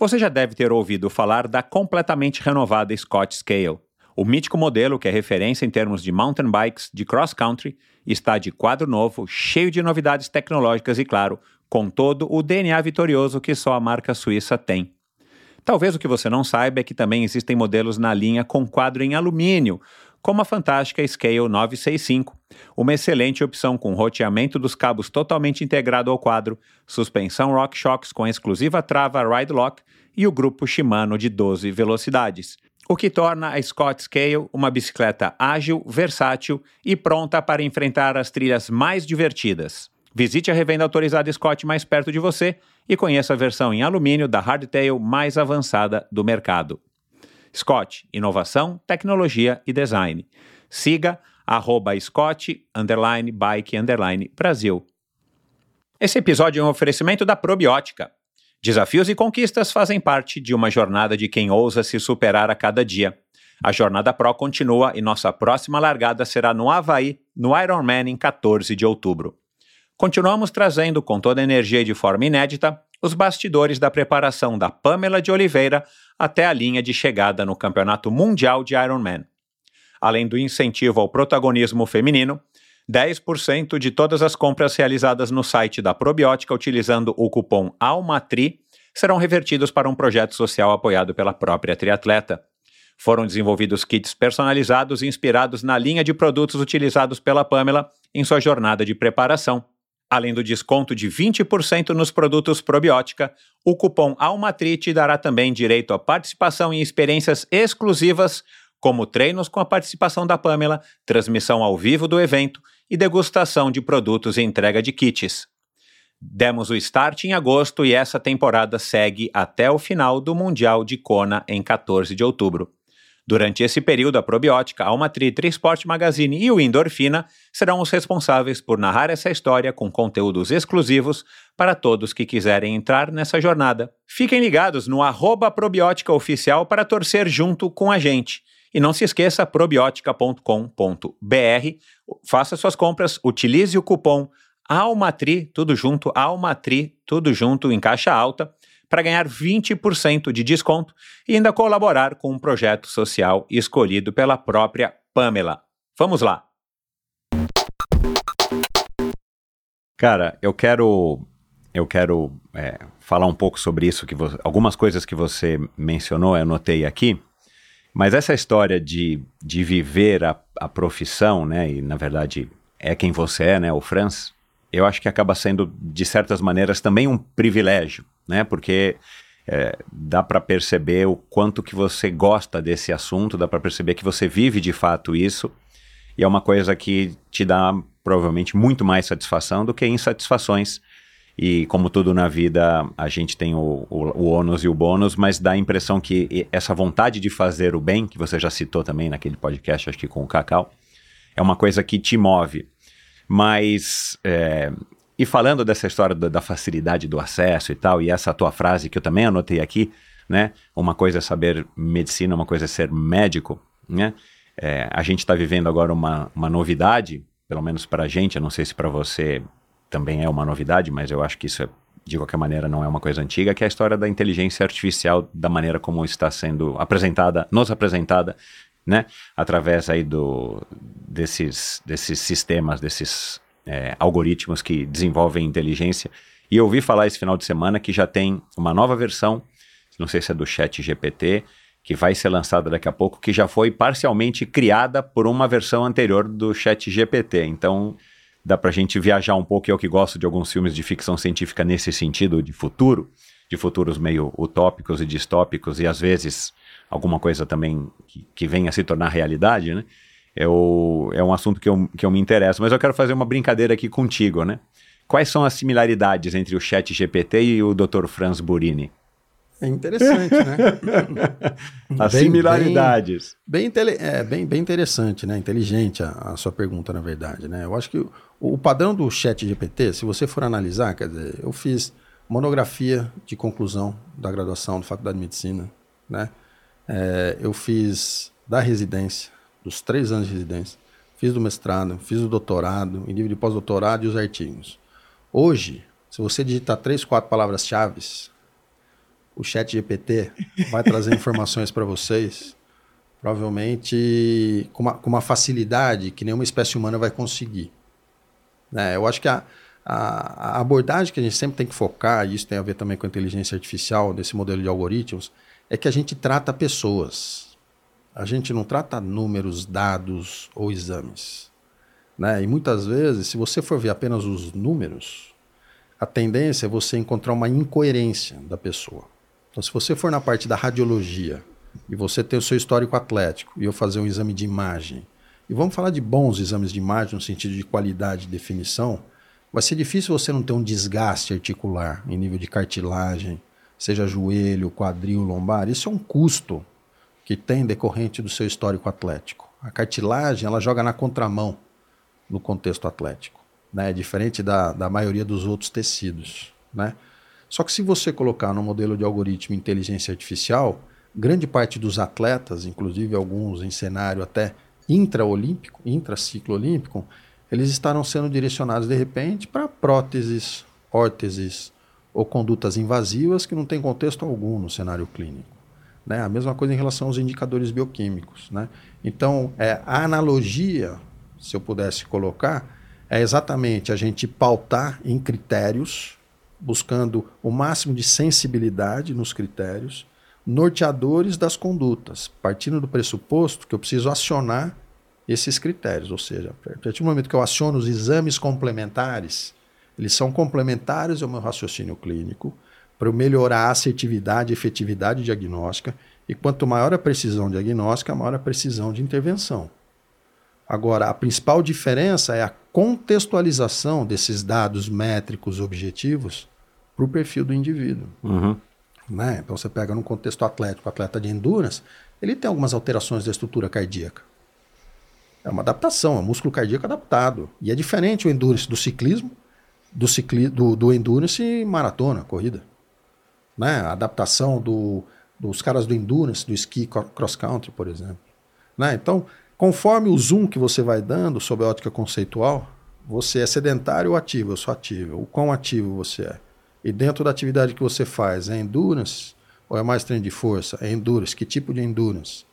Você já deve ter ouvido falar da completamente renovada Scott Scale. O mítico modelo, que é referência em termos de mountain bikes de cross country, está de quadro novo, cheio de novidades tecnológicas e, claro, com todo o DNA vitorioso que só a marca suíça tem. Talvez o que você não saiba é que também existem modelos na linha com quadro em alumínio, como a fantástica Scale 965, uma excelente opção com roteamento dos cabos totalmente integrado ao quadro, suspensão RockShox com exclusiva trava Ride Lock e o grupo Shimano de 12 velocidades, o que torna a Scott Scale uma bicicleta ágil, versátil e pronta para enfrentar as trilhas mais divertidas. Visite a revenda autorizada Scott mais perto de você e conheça a versão em alumínio da Hardtail mais avançada do mercado. Scott, inovação, tecnologia e design. Siga arroba Scott, underline, bike, underline, Brasil. Esse episódio é um oferecimento da Probiótica. Desafios e conquistas fazem parte de uma jornada de quem ousa se superar a cada dia. A Jornada Pro continua e nossa próxima largada será no Havaí, no Ironman, em 14 de outubro. Continuamos trazendo, com toda a energia e de forma inédita, os bastidores da preparação da Pamela de Oliveira até a linha de chegada no Campeonato Mundial de Ironman. Além do incentivo ao protagonismo feminino, 10% de todas as compras realizadas no site da Probiótica utilizando o cupom ALMATRI serão revertidos para um projeto social apoiado pela própria triatleta. Foram desenvolvidos kits personalizados inspirados na linha de produtos utilizados pela Pamela em sua jornada de preparação. Além do desconto de 20% nos produtos probiótica, o cupom ALMATRI te dará também direito à participação em experiências exclusivas, como treinos com a participação da Pamela, transmissão ao vivo do evento e degustação de produtos e entrega de kits. Demos o start em agosto e essa temporada segue até o final do Mundial de Kona em 14 de outubro. Durante esse período, a Probiótica, a Almatri, Trisport Magazine e o Endorfina serão os responsáveis por narrar essa história com conteúdos exclusivos para todos que quiserem entrar nessa jornada. Fiquem ligados no arroba Probiótica Oficial para torcer junto com a gente. E não se esqueça, probiotica.com.br. Faça suas compras, utilize o cupom ALMATRI, tudo junto, ALMATRI, tudo junto em caixa alta, para ganhar 20% de desconto e ainda colaborar com um projeto social escolhido pela própria Pamela. Vamos lá! Cara, eu quero eu quero é, falar um pouco sobre isso, que vo- algumas coisas que você mencionou, eu anotei aqui, mas essa história de, de viver a, a profissão, né, e na verdade é quem você é, né, o Franz, eu acho que acaba sendo, de certas maneiras, também um privilégio, né, porque é, dá para perceber o quanto que você gosta desse assunto, dá para perceber que você vive de fato isso, e é uma coisa que te dá provavelmente muito mais satisfação do que insatisfações. E como tudo na vida, a gente tem o, o, o ônus e o bônus, mas dá a impressão que essa vontade de fazer o bem, que você já citou também naquele podcast, acho que com o Cacau, é uma coisa que te move. Mas, é, e falando dessa história da, da facilidade do acesso e tal, e essa tua frase que eu também anotei aqui, né? Uma coisa é saber medicina, uma coisa é ser médico, né? É, a gente está vivendo agora uma, uma novidade, pelo menos para a gente, eu não sei se para você também é uma novidade, mas eu acho que isso, é, de qualquer maneira, não é uma coisa antiga, que é a história da inteligência artificial, da maneira como está sendo apresentada, nos apresentada, né? Através aí do, desses, desses sistemas, desses é, algoritmos que desenvolvem inteligência. E eu ouvi falar esse final de semana que já tem uma nova versão, não sei se é do chat GPT, que vai ser lançada daqui a pouco, que já foi parcialmente criada por uma versão anterior do chat GPT. Então, dá pra gente viajar um pouco, eu que gosto de alguns filmes de ficção científica nesse sentido, de futuro, de futuros meio utópicos e distópicos e às vezes alguma coisa também que, que venha a se tornar realidade, né? É, o, é um assunto que eu, que eu me interesso. Mas eu quero fazer uma brincadeira aqui contigo, né? Quais são as similaridades entre o Chat GPT e o Dr. Franz Burini? É interessante, né? As Bem- similaridades. Bem, intele- é, bem, bem interessante, né? Inteligente a, a sua pergunta, na verdade, né? Eu acho que o, o padrão do chat GPT, se você for analisar, quer dizer, eu fiz monografia de conclusão da graduação da Faculdade de Medicina, né? É, eu fiz da residência, dos três anos de residência, fiz do mestrado, fiz do doutorado, em nível de pós-doutorado e os artigos. Hoje, se você digitar três, quatro palavras-chave, o chat GPT vai trazer informações para vocês provavelmente com uma, com uma facilidade que nenhuma espécie humana vai conseguir. Né? Eu acho que a, a, a abordagem que a gente sempre tem que focar, e isso tem a ver também com a inteligência artificial, desse modelo de algoritmos, é que a gente trata pessoas. A gente não trata números, dados ou exames. Né? E muitas vezes, se você for ver apenas os números, a tendência é você encontrar uma incoerência da pessoa. Então, se você for na parte da radiologia e você tem o seu histórico atlético e eu fazer um exame de imagem, e vamos falar de bons exames de imagem no sentido de qualidade e definição, vai ser difícil você não ter um desgaste articular em nível de cartilagem, seja joelho, quadril, lombar. Isso é um custo que tem decorrente do seu histórico atlético. A cartilagem ela joga na contramão no contexto atlético, né? É diferente da, da maioria dos outros tecidos, né? Só que se você colocar no modelo de algoritmo inteligência artificial, grande parte dos atletas, inclusive alguns em cenário até intraolímpico, intraciclo olímpico, eles estarão sendo direcionados de repente para próteses, órteses ou condutas invasivas que não tem contexto algum no cenário clínico. Né? A mesma coisa em relação aos indicadores bioquímicos. Né? Então, é, a analogia, se eu pudesse colocar, é exatamente a gente pautar em critérios, buscando o máximo de sensibilidade nos critérios, norteadores das condutas, partindo do pressuposto que eu preciso acionar esses critérios, ou seja, a partir do momento que eu aciono os exames complementares, eles são complementares ao meu raciocínio clínico para eu melhorar a assertividade e efetividade diagnóstica, e quanto maior a precisão diagnóstica, maior a precisão de intervenção. Agora, a principal diferença é a contextualização desses dados métricos objetivos para o perfil do indivíduo. Uhum. Né? Então você pega num contexto atlético, atleta de endurance, ele tem algumas alterações da estrutura cardíaca. É uma adaptação, é um músculo cardíaco adaptado. E é diferente o endurance do ciclismo, do, cicli, do, do endurance maratona, corrida. Né? A adaptação do, dos caras do endurance, do esqui cross country, por exemplo. Né? Então, conforme o zoom que você vai dando sob a ótica conceitual, você é sedentário ou ativo? Eu sou ativo. O quão ativo você é? E dentro da atividade que você faz, é endurance ou é mais treino de força? É endurance. Que tipo de endurance?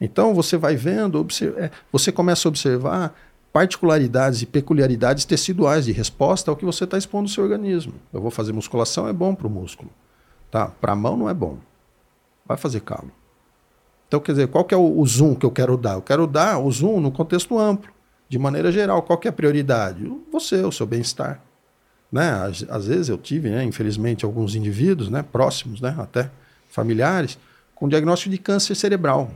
Então você vai vendo, é, você começa a observar particularidades e peculiaridades teciduais de resposta ao que você está expondo no seu organismo. Eu vou fazer musculação, é bom para o músculo. Tá? Para a mão não é bom. Vai fazer calo. Então, quer dizer, qual que é o, o zoom que eu quero dar? Eu quero dar o zoom no contexto amplo, de maneira geral. Qual que é a prioridade? Você, o seu bem-estar. Né? Às, às, vezes eu tive, né, infelizmente, alguns indivíduos né, próximos, né, até familiares, com diagnóstico de câncer cerebral.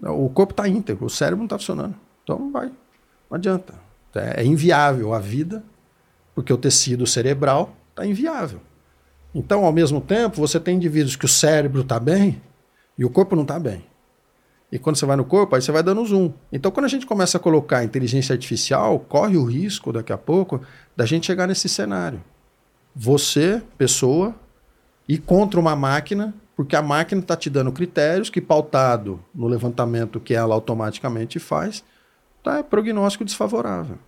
O corpo está íntegro, o cérebro não está funcionando. Então não vai, não adianta. É inviável a vida, porque o tecido cerebral está inviável. Então, ao mesmo tempo, você tem indivíduos que o cérebro está bem e o corpo não está bem. E quando você vai no corpo, aí você vai dando zoom. Então, quando a gente começa a colocar inteligência artificial, corre o risco, daqui a pouco, da gente chegar nesse cenário. Você, pessoa, ir contra uma máquina, porque a máquina está te dando critérios que, pautado no levantamento que ela automaticamente faz, tá, é prognóstico desfavorável.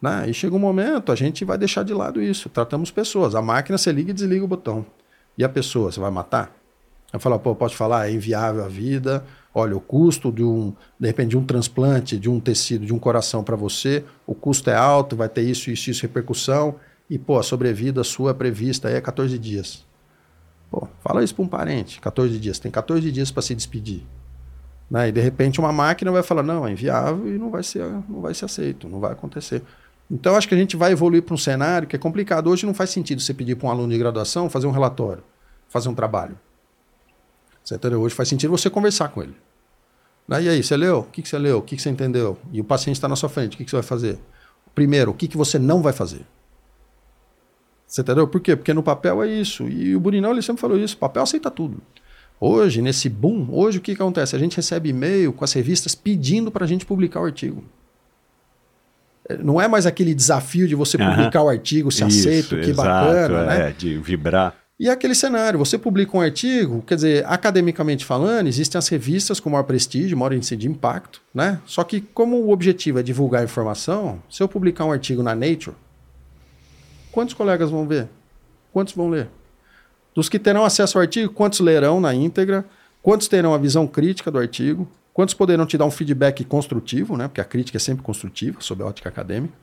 Né? E chega um momento, a gente vai deixar de lado isso. Tratamos pessoas. A máquina, você liga e desliga o botão. E a pessoa, você vai matar? Eu falo, pô, pode falar, é inviável a vida. Olha, o custo de um, de repente, de um transplante, de um tecido, de um coração para você, o custo é alto, vai ter isso, isso, isso, repercussão. E, pô, a sobrevida sua prevista aí é 14 dias. Pô, fala isso para um parente, 14 dias. Tem 14 dias para se despedir. Né? E de repente uma máquina vai falar, não, é inviável e não vai ser, não vai ser aceito, não vai acontecer. Então, acho que a gente vai evoluir para um cenário que é complicado. Hoje não faz sentido você pedir para um aluno de graduação fazer um relatório, fazer um trabalho. Você entendeu? Hoje faz sentido você conversar com ele. Né? E aí, você leu? O que, que você leu? O que, que você entendeu? E o paciente está na sua frente, o que, que você vai fazer? Primeiro, o que, que você não vai fazer? Você entendeu? Por quê? Porque no papel é isso. E o Burinão ele sempre falou isso: o papel aceita tudo. Hoje, nesse boom, hoje o que, que acontece? A gente recebe e-mail com as revistas pedindo para a gente publicar o artigo. É, Não é mais aquele desafio de você publicar o artigo, se aceito, que exato, bacana, né? é, de vibrar. E é aquele cenário, você publica um artigo, quer dizer, academicamente falando, existem as revistas com maior prestígio, maior índice de impacto, né? Só que como o objetivo é divulgar informação, se eu publicar um artigo na Nature, quantos colegas vão ver? Quantos vão ler? Dos que terão acesso ao artigo, quantos lerão na íntegra? Quantos terão a visão crítica do artigo? Quantos poderão te dar um feedback construtivo, né? Porque a crítica é sempre construtiva, sob a ótica acadêmica.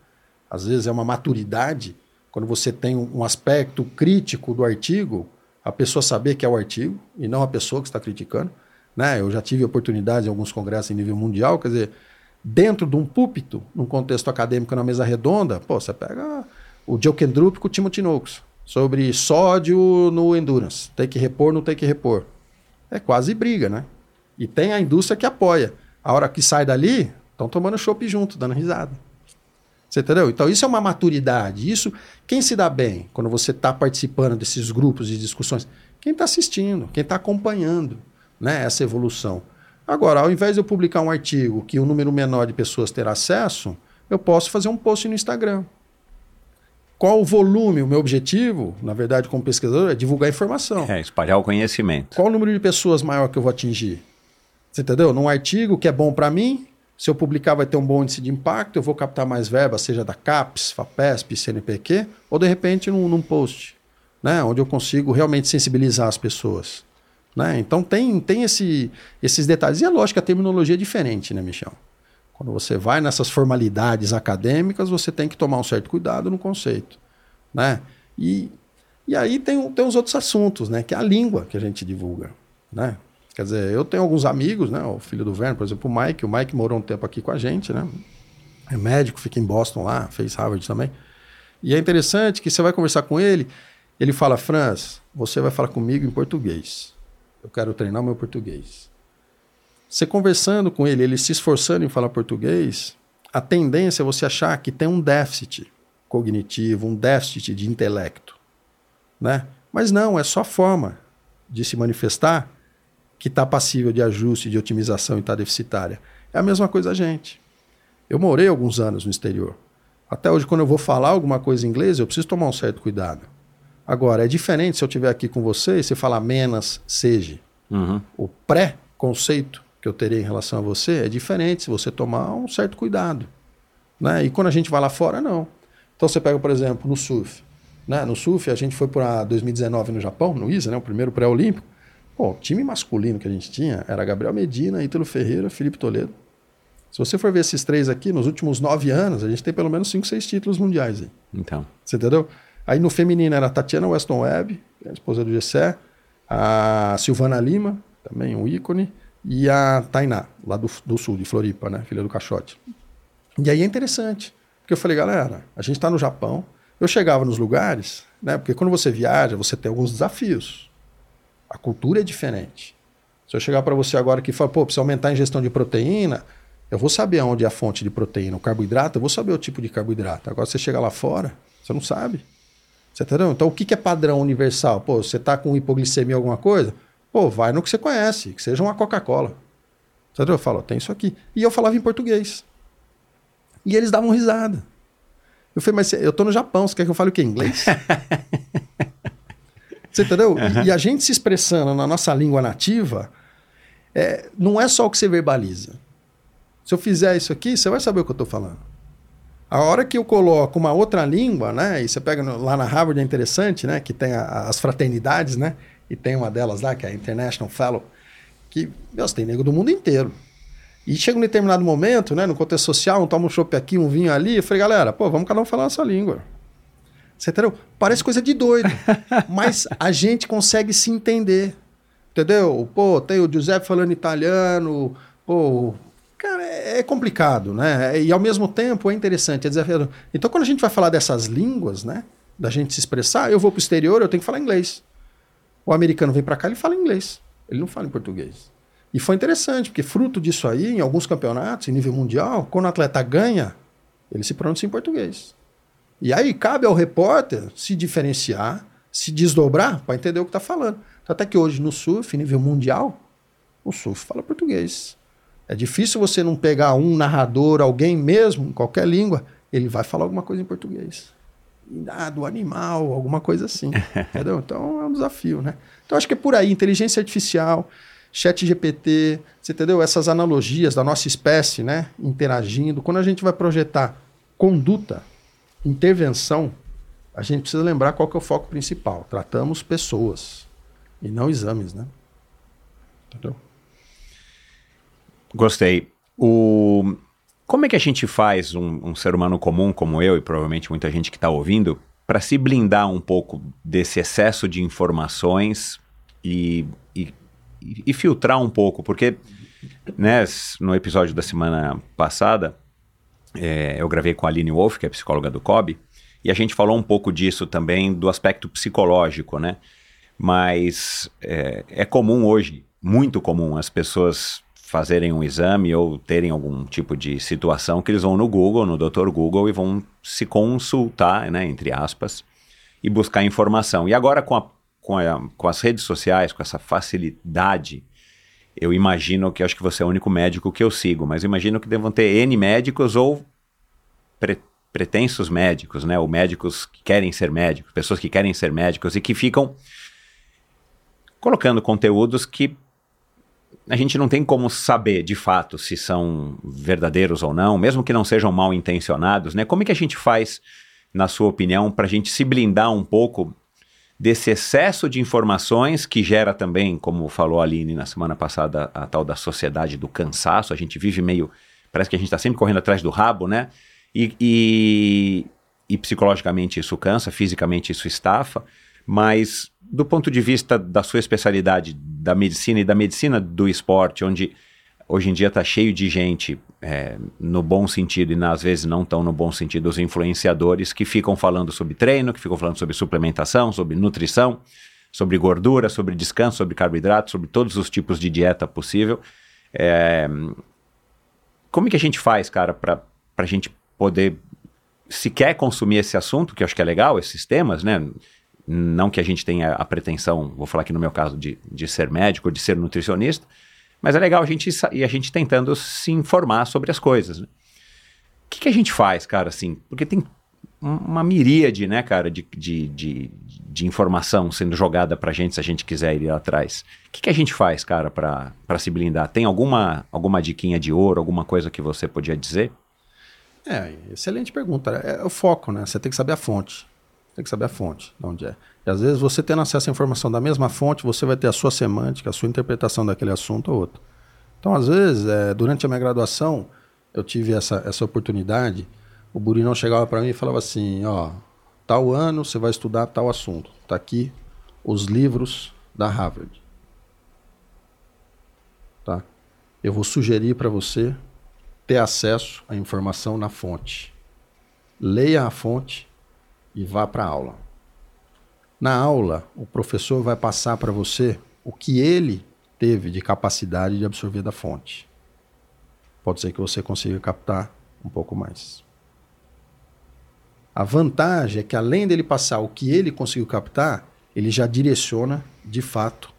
Às vezes é uma maturidade quando você tem um aspecto crítico do artigo, a pessoa saber que é o artigo e não a pessoa que está criticando. Né? Eu já tive oportunidade em alguns congressos em nível mundial, quer dizer, dentro de um púlpito, num contexto acadêmico na mesa redonda, pô, você pega o Joe Kendrup com o Timothy Noakes sobre sódio no endurance, tem que repor, não tem que repor. É quase briga, né? E tem a indústria que apoia. A hora que sai dali, estão tomando chopp junto, dando risada. Você entendeu? Então isso é uma maturidade. Isso, quem se dá bem quando você está participando desses grupos de discussões? Quem está assistindo, quem está acompanhando né, essa evolução. Agora, ao invés de eu publicar um artigo que um número menor de pessoas terá acesso, eu posso fazer um post no Instagram. Qual o volume? O meu objetivo, na verdade, como pesquisador, é divulgar informação. É, espalhar o conhecimento. Qual o número de pessoas maior que eu vou atingir? Você entendeu? Num artigo que é bom para mim, se eu publicar vai ter um bom índice de impacto, eu vou captar mais verba, seja da CAPES, FAPESP, CNPq, ou de repente num, num post, né? onde eu consigo realmente sensibilizar as pessoas. Né? Então tem, tem esse, esses detalhes. E é lógico que a terminologia é diferente, né, Michel? Quando você vai nessas formalidades acadêmicas, você tem que tomar um certo cuidado no conceito. Né? E, e aí tem, tem os outros assuntos, né? que é a língua que a gente divulga. Né? Quer dizer, eu tenho alguns amigos, né? O filho do Werner, por exemplo, o Mike. O Mike morou um tempo aqui com a gente, né? É médico, fica em Boston lá, fez Harvard também. E é interessante que você vai conversar com ele, ele fala, Franz, você vai falar comigo em português. Eu quero treinar meu português. Você conversando com ele, ele se esforçando em falar português, a tendência é você achar que tem um déficit cognitivo, um déficit de intelecto, né? Mas não, é só forma de se manifestar que está passível de ajuste, de otimização e está deficitária. É a mesma coisa a gente. Eu morei alguns anos no exterior. Até hoje, quando eu vou falar alguma coisa em inglês, eu preciso tomar um certo cuidado. Agora, é diferente se eu estiver aqui com você e você falar menos, seja. Uhum. O pré-conceito que eu terei em relação a você é diferente se você tomar um certo cuidado. Né? E quando a gente vai lá fora, não. Então você pega, por exemplo, no surf. Né? No surf, a gente foi para 2019 no Japão, no ISA, né? o primeiro pré-olímpico. Pô, o time masculino que a gente tinha era Gabriel Medina, Ítalo Ferreira, Felipe Toledo. Se você for ver esses três aqui, nos últimos nove anos, a gente tem pelo menos cinco, seis títulos mundiais aí. Então. Você entendeu? Aí no feminino era a Tatiana Weston Webb, a esposa do Gessé, a Silvana Lima, também um ícone, e a Tainá, lá do, do sul, de Floripa, né? Filha do Caixote. E aí é interessante, porque eu falei, galera, a gente está no Japão, eu chegava nos lugares, né? Porque quando você viaja, você tem alguns desafios. A cultura é diferente. Se eu chegar para você agora que fala, pô, precisa aumentar a ingestão de proteína, eu vou saber onde é a fonte de proteína. O carboidrato, eu vou saber o tipo de carboidrato. Agora você chega lá fora, você não sabe. Você entendeu? Então o que é padrão universal? Pô, você tá com hipoglicemia alguma coisa? Pô, vai no que você conhece, que seja uma Coca-Cola. Você entendeu? Eu falo, tem isso aqui. E eu falava em português. E eles davam risada. Eu falei, mas eu tô no Japão, você quer que eu fale o quê? Inglês? Você entendeu? E, e a gente se expressando na nossa língua nativa, é, não é só o que você verbaliza. Se eu fizer isso aqui, você vai saber o que eu estou falando. A hora que eu coloco uma outra língua, né? E você pega no- lá na Harvard, é interessante, né? Que tem a- as fraternidades, né? E tem uma delas lá, que é a International Fellow, que, meu, tem nego do mundo inteiro. E chega um determinado momento, né? No contexto social, um toma um chopp aqui, um vinho ali. Eu falei, galera, pô, vamos cada um falar a nossa língua. Você entendeu? Parece coisa de doido. mas a gente consegue se entender. Entendeu? Pô, tem o Giuseppe falando italiano, pô, Cara, é é complicado, né? E ao mesmo tempo é interessante, é desafiador. Então, quando a gente vai falar dessas línguas, né? Da gente se expressar, eu vou pro exterior, eu tenho que falar inglês. O americano vem para cá, ele fala inglês. Ele não fala em português. E foi interessante, porque fruto disso aí, em alguns campeonatos, em nível mundial, quando o atleta ganha, ele se pronuncia em português. E aí cabe ao repórter se diferenciar, se desdobrar para entender o que está falando. Até que hoje no surf, nível mundial, o surf fala português. É difícil você não pegar um narrador, alguém mesmo, em qualquer língua, ele vai falar alguma coisa em português. Ah, do animal, alguma coisa assim. entendeu? Então é um desafio, né? Então acho que é por aí, inteligência artificial, chat GPT, você entendeu? Essas analogias da nossa espécie, né? Interagindo. Quando a gente vai projetar conduta, intervenção, a gente precisa lembrar qual que é o foco principal. Tratamos pessoas e não exames, né? Entendeu? Gostei. O... Como é que a gente faz, um, um ser humano comum como eu e provavelmente muita gente que está ouvindo, para se blindar um pouco desse excesso de informações e, e, e filtrar um pouco? Porque né, no episódio da semana passada, é, eu gravei com a Aline Wolf, que é psicóloga do COB, e a gente falou um pouco disso também, do aspecto psicológico, né? Mas é, é comum hoje, muito comum, as pessoas fazerem um exame ou terem algum tipo de situação que eles vão no Google, no Dr. Google, e vão se consultar, né, entre aspas, e buscar informação. E agora com, a, com, a, com as redes sociais, com essa facilidade, eu imagino que acho que você é o único médico que eu sigo, mas imagino que devam ter N médicos ou pre, pretensos médicos, né, ou médicos que querem ser médicos, pessoas que querem ser médicos e que ficam colocando conteúdos que a gente não tem como saber de fato se são verdadeiros ou não, mesmo que não sejam mal intencionados, né? Como é que a gente faz, na sua opinião, para a gente se blindar um pouco desse excesso de informações que gera também, como falou a Aline na semana passada, a tal da sociedade do cansaço, a gente vive meio, parece que a gente está sempre correndo atrás do rabo, né? E, e, e psicologicamente isso cansa, fisicamente isso estafa, mas do ponto de vista da sua especialidade da medicina e da medicina do esporte, onde hoje em dia está cheio de gente, é, no bom sentido e às vezes não tão no bom sentido, os influenciadores que ficam falando sobre treino, que ficam falando sobre suplementação, sobre nutrição, sobre gordura, sobre descanso, sobre carboidrato, sobre todos os tipos de dieta possível. É, como é que a gente faz, cara, para a gente poder, se quer consumir esse assunto, que eu acho que é legal, esses temas, né? Não que a gente tenha a pretensão, vou falar aqui no meu caso, de, de ser médico, de ser nutricionista, mas é legal a gente e a gente tentando se informar sobre as coisas. Né? O que, que, a gente faz, cara, assim? Porque tem uma miríade, né, cara, de, de, de, de informação sendo jogada pra gente se a gente quiser ir atrás. O que, que a gente faz, cara, para se blindar? Tem alguma, alguma diquinha de ouro, alguma coisa que você podia dizer? É, excelente pergunta. É, é o foco, né? Você tem que saber a fonte. Tem que saber a fonte, de onde é. E às vezes você tendo acesso à informação da mesma fonte, você vai ter a sua semântica, a sua interpretação daquele assunto ou outro. Então, às vezes, é, durante a minha graduação, eu tive essa, essa oportunidade. O Burinão chegava para mim e falava assim: ó, tal ano você vai estudar tal assunto. Tá aqui os livros da Harvard. Tá? Eu vou sugerir para você ter acesso à informação na fonte. Leia a fonte e vá para a aula. Na aula, o professor vai passar para você o que ele teve de capacidade de absorver da fonte. Pode ser que você consiga captar um pouco mais. A vantagem é que, além dele passar o que ele conseguiu captar, ele já direciona, de fato,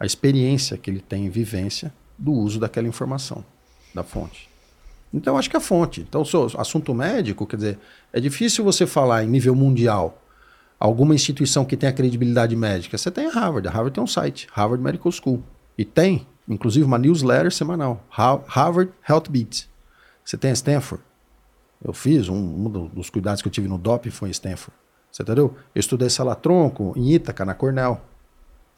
a experiência que ele tem em vivência do uso daquela informação, da fonte. Então, acho que a fonte. Então, assunto médico, quer dizer, é difícil você falar em nível mundial alguma instituição que tenha credibilidade médica. Você tem a Harvard. A Harvard tem um site, Harvard Medical School. E tem, inclusive, uma newsletter semanal, Harvard Health Beat. Você tem a Stanford. Eu fiz, um, um dos cuidados que eu tive no DOP foi em Stanford. Você entendeu? Eu estudei sala-tronco em Ítaca, na Cornell.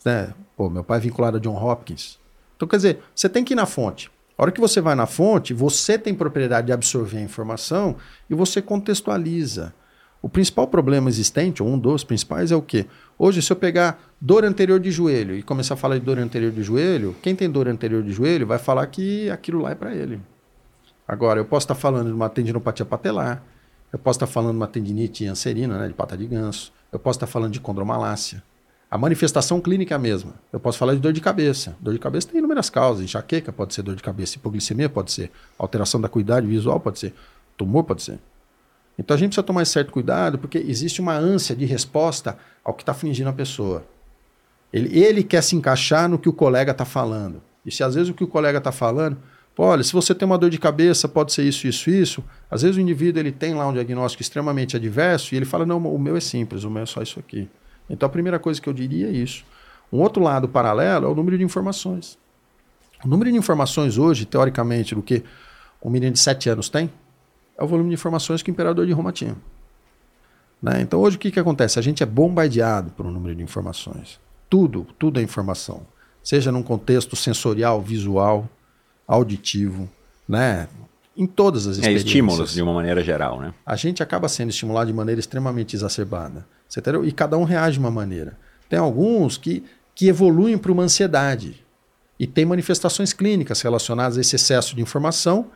Né? Pô, meu pai é vinculado a John Hopkins. Então, quer dizer, você tem que ir na fonte. A hora que você vai na fonte, você tem propriedade de absorver a informação e você contextualiza. O principal problema existente, ou um dos principais, é o quê? Hoje, se eu pegar dor anterior de joelho e começar a falar de dor anterior de joelho, quem tem dor anterior de joelho vai falar que aquilo lá é para ele. Agora, eu posso estar falando de uma tendinopatia patelar, eu posso estar falando de uma tendinite anserina, né, de pata de ganso, eu posso estar falando de condromalácia. A manifestação clínica é a mesma. Eu posso falar de dor de cabeça. Dor de cabeça tem inúmeras causas. Enxaqueca pode ser dor de cabeça, hipoglicemia pode ser, alteração da acuidade visual pode ser, tumor pode ser. Então a gente precisa tomar certo cuidado porque existe uma ânsia de resposta ao que está afligindo a pessoa. Ele, ele quer se encaixar no que o colega está falando. E se às vezes o que o colega está falando, olha, se você tem uma dor de cabeça, pode ser isso, isso, isso. Às vezes o indivíduo ele tem lá um diagnóstico extremamente adverso e ele fala, não, o meu é simples, o meu é só isso aqui. Então a primeira coisa que eu diria é isso. Um outro lado paralelo é o número de informações. O número de informações hoje, teoricamente, do que um menino de 7 anos tem, é o volume de informações que o imperador de Roma tinha. Né? Então hoje o que, que acontece? A gente é bombardeado por um número de informações. Tudo, tudo é informação. Seja num contexto sensorial, visual, auditivo, né? Em todas as É, experiências. estímulos de uma maneira geral, né? A gente acaba sendo estimulado de maneira extremamente exacerbada. Você entendeu? E cada um reage de uma maneira. Tem alguns que, que evoluem para uma ansiedade. E tem manifestações clínicas relacionadas a esse excesso de informação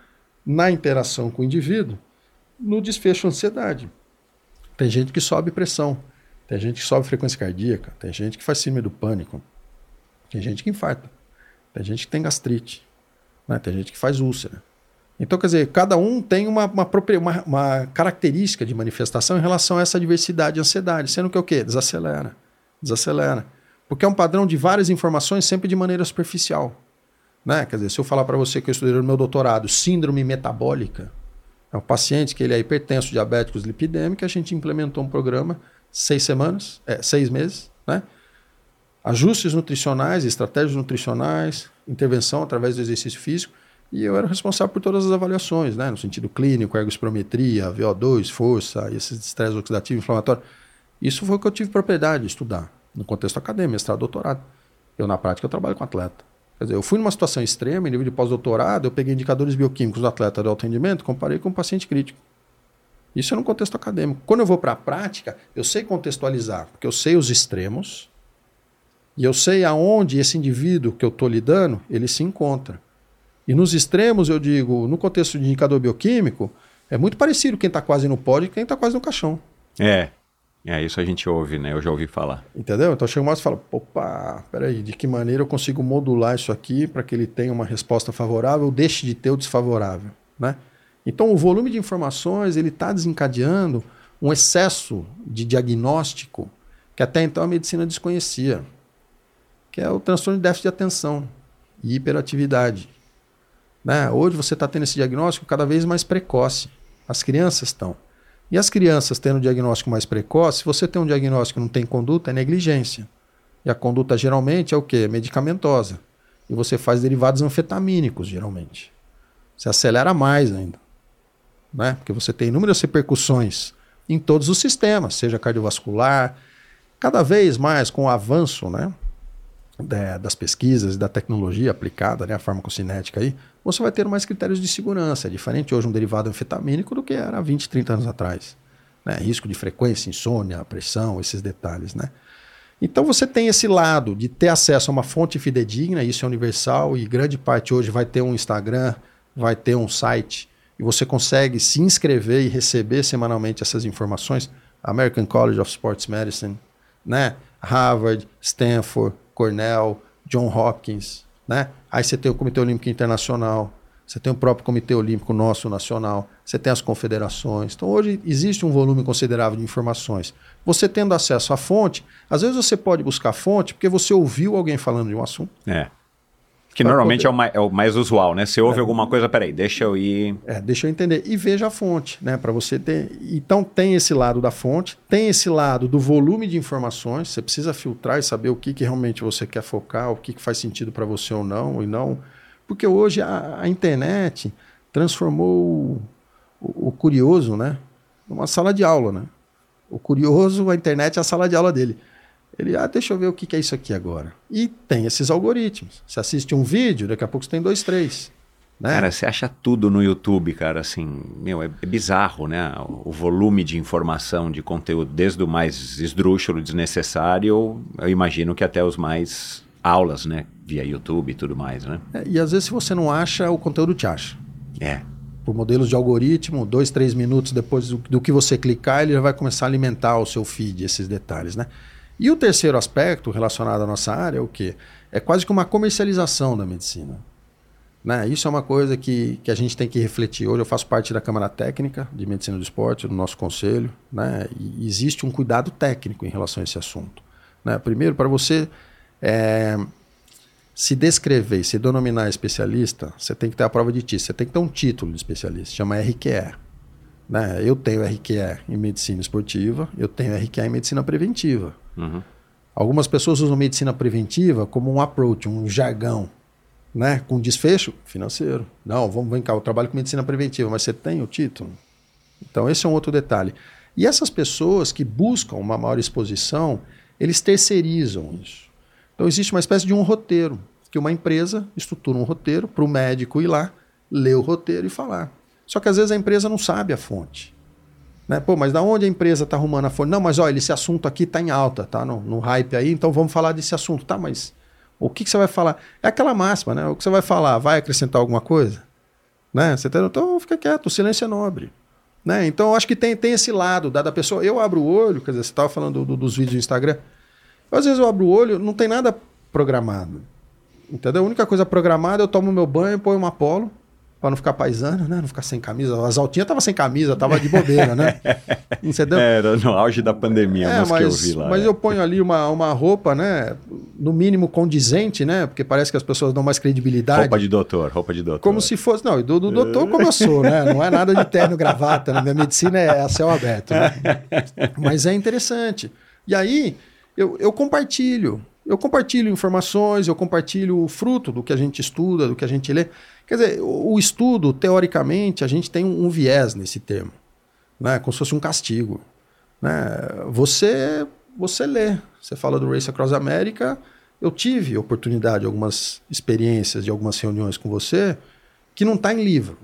na interação com o indivíduo, no desfecho ansiedade. Tem gente que sobe pressão, tem gente que sobe frequência cardíaca, tem gente que faz síndrome do pânico, tem gente que infarta, tem gente que tem gastrite, né? tem gente que faz úlcera. Então, quer dizer, cada um tem uma, uma, uma- uma característica de manifestação em relação a essa diversidade e ansiedade, sendo que o quê? Desacelera. Desacelera. Porque é um padrão de várias informações sempre de maneira superficial. Né? Quer dizer, se eu falar para você que eu estudei no meu doutorado síndrome metabólica, é um paciente que ele é hipertenso, diabético, lipidêmico, a gente implementou um programa seis semanas, é, seis meses, né? Ajustes nutricionais, estratégias nutricionais, intervenção através do exercício físico, e eu era responsável por todas as avaliações, né? No sentido clínico, ergospirometria, VO2, força, esse estresse oxidativo inflamatório. Isso foi o que eu tive propriedade de estudar, no contexto acadêmico, mestrado, doutorado. Eu, na prática, eu trabalho com atleta. Quer dizer, eu fui numa situação extrema, em nível de pós-doutorado, eu peguei indicadores bioquímicos do atleta de alto rendimento, comparei com um paciente crítico. Isso é no contexto acadêmico. Quando eu vou para a prática, eu sei contextualizar, porque eu sei os extremos e eu sei aonde esse indivíduo que eu estou lidando, ele se encontra. E nos extremos, eu digo, no contexto de indicador bioquímico, é muito parecido quem está quase no pódio e quem está quase no caixão. É. É, isso a gente ouve, né? Eu já ouvi falar. Entendeu? Então chega uma hora e fala, opa, peraí, de que maneira eu consigo modular isso aqui para que ele tenha uma resposta favorável ou deixe de ter o desfavorável, né? Então o volume de informações, ele está desencadeando um excesso de diagnóstico que até então a medicina desconhecia, que é o transtorno de déficit de atenção e hiperatividade. Né? Hoje você está tendo esse diagnóstico cada vez mais precoce. As crianças estão. E as crianças tendo um diagnóstico mais precoce, se você tem um diagnóstico que não tem conduta, é negligência. E a conduta geralmente é o quê? Medicamentosa. E você faz derivados anfetamínicos, geralmente. Você acelera mais ainda. Né? Porque você tem inúmeras repercussões em todos os sistemas, seja cardiovascular, cada vez mais com o avanço né, da- das pesquisas e da tecnologia aplicada, né, a farmacocinética aí, você vai ter mais critérios de segurança. É diferente hoje um derivado anfetamínico do que era há 20, 30 anos atrás. Né? Risco de frequência, insônia, pressão, esses detalhes. Né? Então você tem esse lado de ter acesso a uma fonte fidedigna, isso é universal, e grande parte hoje vai ter um Instagram, vai ter um site, e você consegue se inscrever e receber semanalmente essas informações. American College of Sports Medicine, né? Harvard, Stanford, Cornell, John Hopkins, né? Aí você tem o Comitê Olímpico Internacional, você tem o próprio Comitê Olímpico nosso nacional, você tem as confederações. Então hoje existe um volume considerável de informações. Você tendo acesso à fonte, às vezes você pode buscar fonte porque você ouviu alguém falando de um assunto. É. Que normalmente poder. é o, mais, é o mais usual, né? Você ouve alguma coisa, peraí, deixa eu ir. É, deixa eu entender. E veja a fonte, né? Para você ter. Então tem esse lado da fonte, tem esse lado do volume de informações. Você precisa filtrar e saber o que, que realmente você quer focar, o que, que faz sentido para você ou não, e não. Porque hoje a, a internet transformou o, o curioso, né? Numa sala de aula, né? O curioso, a internet é a sala de aula dele. Ele, ah, deixa eu ver o que, é isso aqui agora. E tem esses algoritmos. Você assiste um vídeo, daqui a pouco você tem dois, três. Né? Cara, você acha tudo no YouTube, cara, assim, meu, é, é bizarro, né? O, o volume de informação, de conteúdo, desde o mais esdrúxulo, desnecessário, eu imagino que até os mais aulas, né? Via YouTube e tudo mais, né? É, e às vezes, se você não acha, o conteúdo te acha. É. por modelos de algoritmo, dois, três minutos depois do, do, que você clicar, ele já vai começar a alimentar o seu feed, esses detalhes, né? E o terceiro aspecto relacionado à nossa área é o quê? É quase que uma comercialização da medicina. Né? Isso é uma coisa que, que a gente tem que refletir. Hoje eu faço parte da Câmara Técnica de Medicina do Esporte, do nosso conselho, né? e existe um cuidado técnico em relação a esse assunto. Né? Primeiro, para você é, se descrever se denominar especialista, você tem que ter a prova de título, você tem que ter um título de especialista, chama RQE. Né? Eu tenho RQE em medicina esportiva, eu tenho RQE em medicina preventiva. Uhum. Algumas pessoas usam medicina preventiva como um approach, um jargão né, com desfecho financeiro. Não, vamos vem cá, eu trabalho com medicina preventiva, mas você tem o título? Então, esse é um outro detalhe. E essas pessoas que buscam uma maior exposição, eles terceirizam isso. Então, existe uma espécie de um roteiro, que uma empresa estrutura um roteiro para o médico ir lá, ler o roteiro e falar. Só que às vezes a empresa não sabe a fonte. Né? Pô, mas da onde a empresa está arrumando a fonte? Não, mas olha, esse assunto aqui está em alta, tá no, no hype aí, então vamos falar desse assunto. Tá, mas o que, que, você vai falar? É aquela máxima, né? O que você vai falar vai acrescentar alguma coisa? Né? Você tá, então fica quieto, o silêncio é nobre. Né? Então eu acho que tem, tem esse lado da, da pessoa. Eu abro o olho, quer dizer, você estava falando do, dos vídeos do Instagram. Às vezes eu abro o olho, não tem nada programado. Entendeu? A única coisa programada, eu tomo meu banho, ponho uma polo, para não ficar paisano, né? Não ficar sem camisa. As altinhas tava sem camisa, tava de bobeira, né? Entendeu? Era no auge da pandemia, é, mas, que eu vi lá. Mas é. eu ponho ali uma, uma roupa, né? No mínimo condizente, né? Porque parece que as pessoas dão mais credibilidade. Roupa de doutor, roupa de doutor. Como se fosse. Não, do, do doutor como eu sou, né? Não é nada de terno gravata, né? Minha medicina é a céu aberto. Né? Mas é interessante. E aí, eu, eu compartilho. Eu compartilho informações, eu compartilho o fruto do que a gente estuda, do que a gente lê. Quer dizer, o, estudo, teoricamente, a gente tem um, viés nesse termo, né? como se fosse um castigo. Né? Você, você lê, você fala do Race Across America, eu tive oportunidade, algumas experiências de algumas reuniões com você, que não está em livro.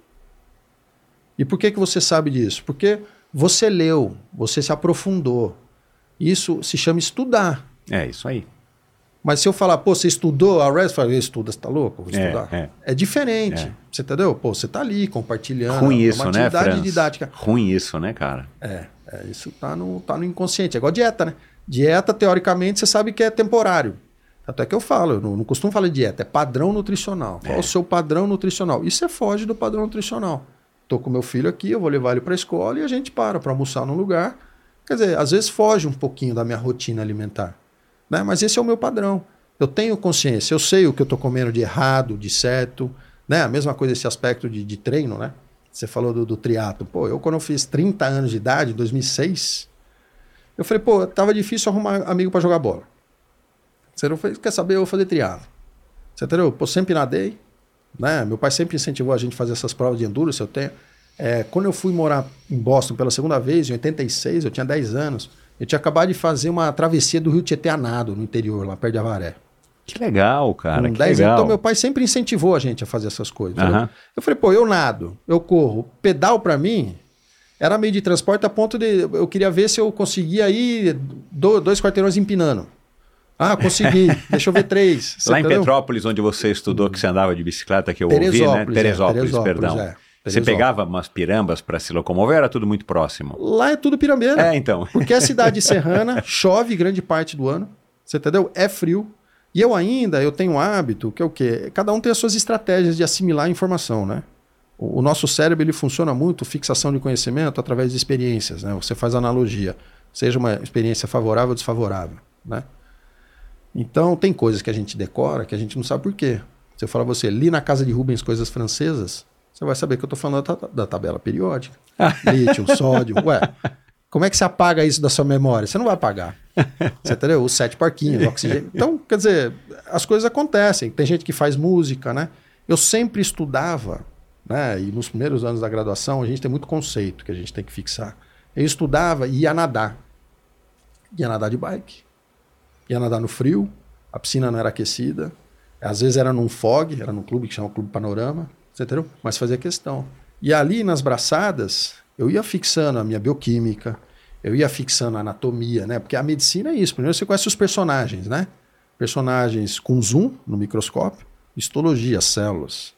E por que, que você sabe disso? Porque você leu, você se aprofundou. Isso se chama estudar. É isso aí. Mas se eu falar, pô, você estudou a REST, eu falo, estuda, você tá louco? Vou estudar. É, é. é diferente. É. Você entendeu? Pô, você tá ali compartilhando. Ruim isso, uma né, atividade Franz? didática. Ruim isso, né, cara? É, é, isso tá no, tá no inconsciente. É igual dieta, né? Dieta, teoricamente, você sabe que é temporário. Até que eu falo, eu não, não costumo falar de dieta, é padrão nutricional. Qual é o seu padrão nutricional? E você foge do padrão nutricional. Tô com meu filho aqui, eu vou levar ele para a escola e a gente para para almoçar num lugar. Quer dizer, às vezes foge um pouquinho da minha rotina alimentar. Né? Mas esse é o meu padrão. Eu tenho consciência, eu sei o que eu estou comendo de errado, de certo. Né? A mesma coisa esse aspecto de, de treino, né? Você falou do, do triatlo. Pô, eu quando eu fiz 30 anos de idade, em 2006, eu falei, pô, tava difícil arrumar amigo para jogar bola. Você não fez, quer saber, eu vou fazer triatlo. Você entendeu? Pô, sempre nadei, né? Meu pai sempre incentivou a gente a fazer essas provas de endurance, eu tenho. É, quando eu fui morar em Boston pela segunda vez, em 86, eu tinha 10 anos. Eu tinha acabado de fazer uma travessia do Rio Tietê a nado, no interior, lá perto de Avaré. Que legal, cara. Com que 10 legal. Então, meu pai sempre incentivou a gente a fazer essas coisas. Uhum. Eu falei, pô, eu nado, eu corro. Pedal para mim era meio de transporte a ponto de. Eu queria ver se eu conseguia ir dois quarteirões empinando. Ah, consegui. Deixa eu ver três. Lá entendeu? em Petrópolis, onde você estudou, que você andava de bicicleta, que eu ouvi, né? Teresópolis, é, Teresópolis perdão. É. Você pegava umas pirambas para se locomover era tudo muito próximo? Lá é tudo pirambeira. É, então. Porque é cidade serrana, chove grande parte do ano. Você entendeu? É frio. E eu ainda, eu tenho um hábito, que é o quê? Cada um tem as suas estratégias de assimilar a informação, né? O, o nosso cérebro, ele funciona muito, fixação de conhecimento, através de experiências, né? Você faz analogia, seja uma experiência favorável ou desfavorável, né? Então, tem coisas que a gente decora que a gente não sabe por quê. Se eu falar você, li na casa de Rubens coisas francesas, você vai saber que eu estou falando da, da, tabela periódica. Lítio, sódio. Ué, como é que você apaga isso da sua memória? Você não vai apagar. Você entendeu? Os sete parquinhos, oxigênio. Então, quer dizer, as coisas acontecem. Tem gente que faz música, né? Eu sempre estudava, né? E nos primeiros anos da graduação, a gente tem muito conceito que a gente tem que fixar. Eu estudava e ia nadar. Ia nadar de bike. Ia nadar no frio, a piscina não era aquecida. Às vezes era num fog, era num clube que chama Clube Panorama, você entendeu? Mas fazia questão. E ali nas braçadas, eu ia fixando a minha bioquímica, eu ia fixando a anatomia, né? Porque a medicina é isso. Primeiro você conhece os personagens, né? Personagens com zoom no microscópio, histologia, células.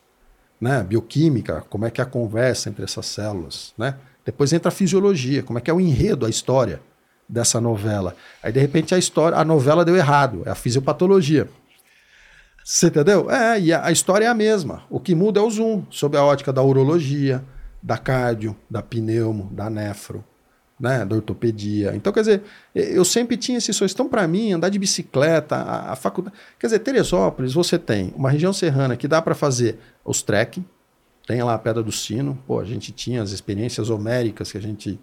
né? Bioquímica, como é que é a conversa entre essas células, né? Depois entra a fisiologia, como é que é o enredo, a história dessa novela. Aí, de repente, a história, a novela deu errado, é a fisiopatologia. Você entendeu? É, e a, história é a mesma. O que muda é o zoom, sob a ótica da urologia, da cardio, da pneumo, da nefro, né, da ortopedia. Então, quer dizer, eu sempre tinha esses sonhos. Então, para mim, andar de bicicleta, a, a faculdade. Quer dizer, Teresópolis, você tem uma região serrana que dá para fazer os trekking, tem lá a Pedra do Sino. Pô, a gente tinha as experiências homéricas que a gente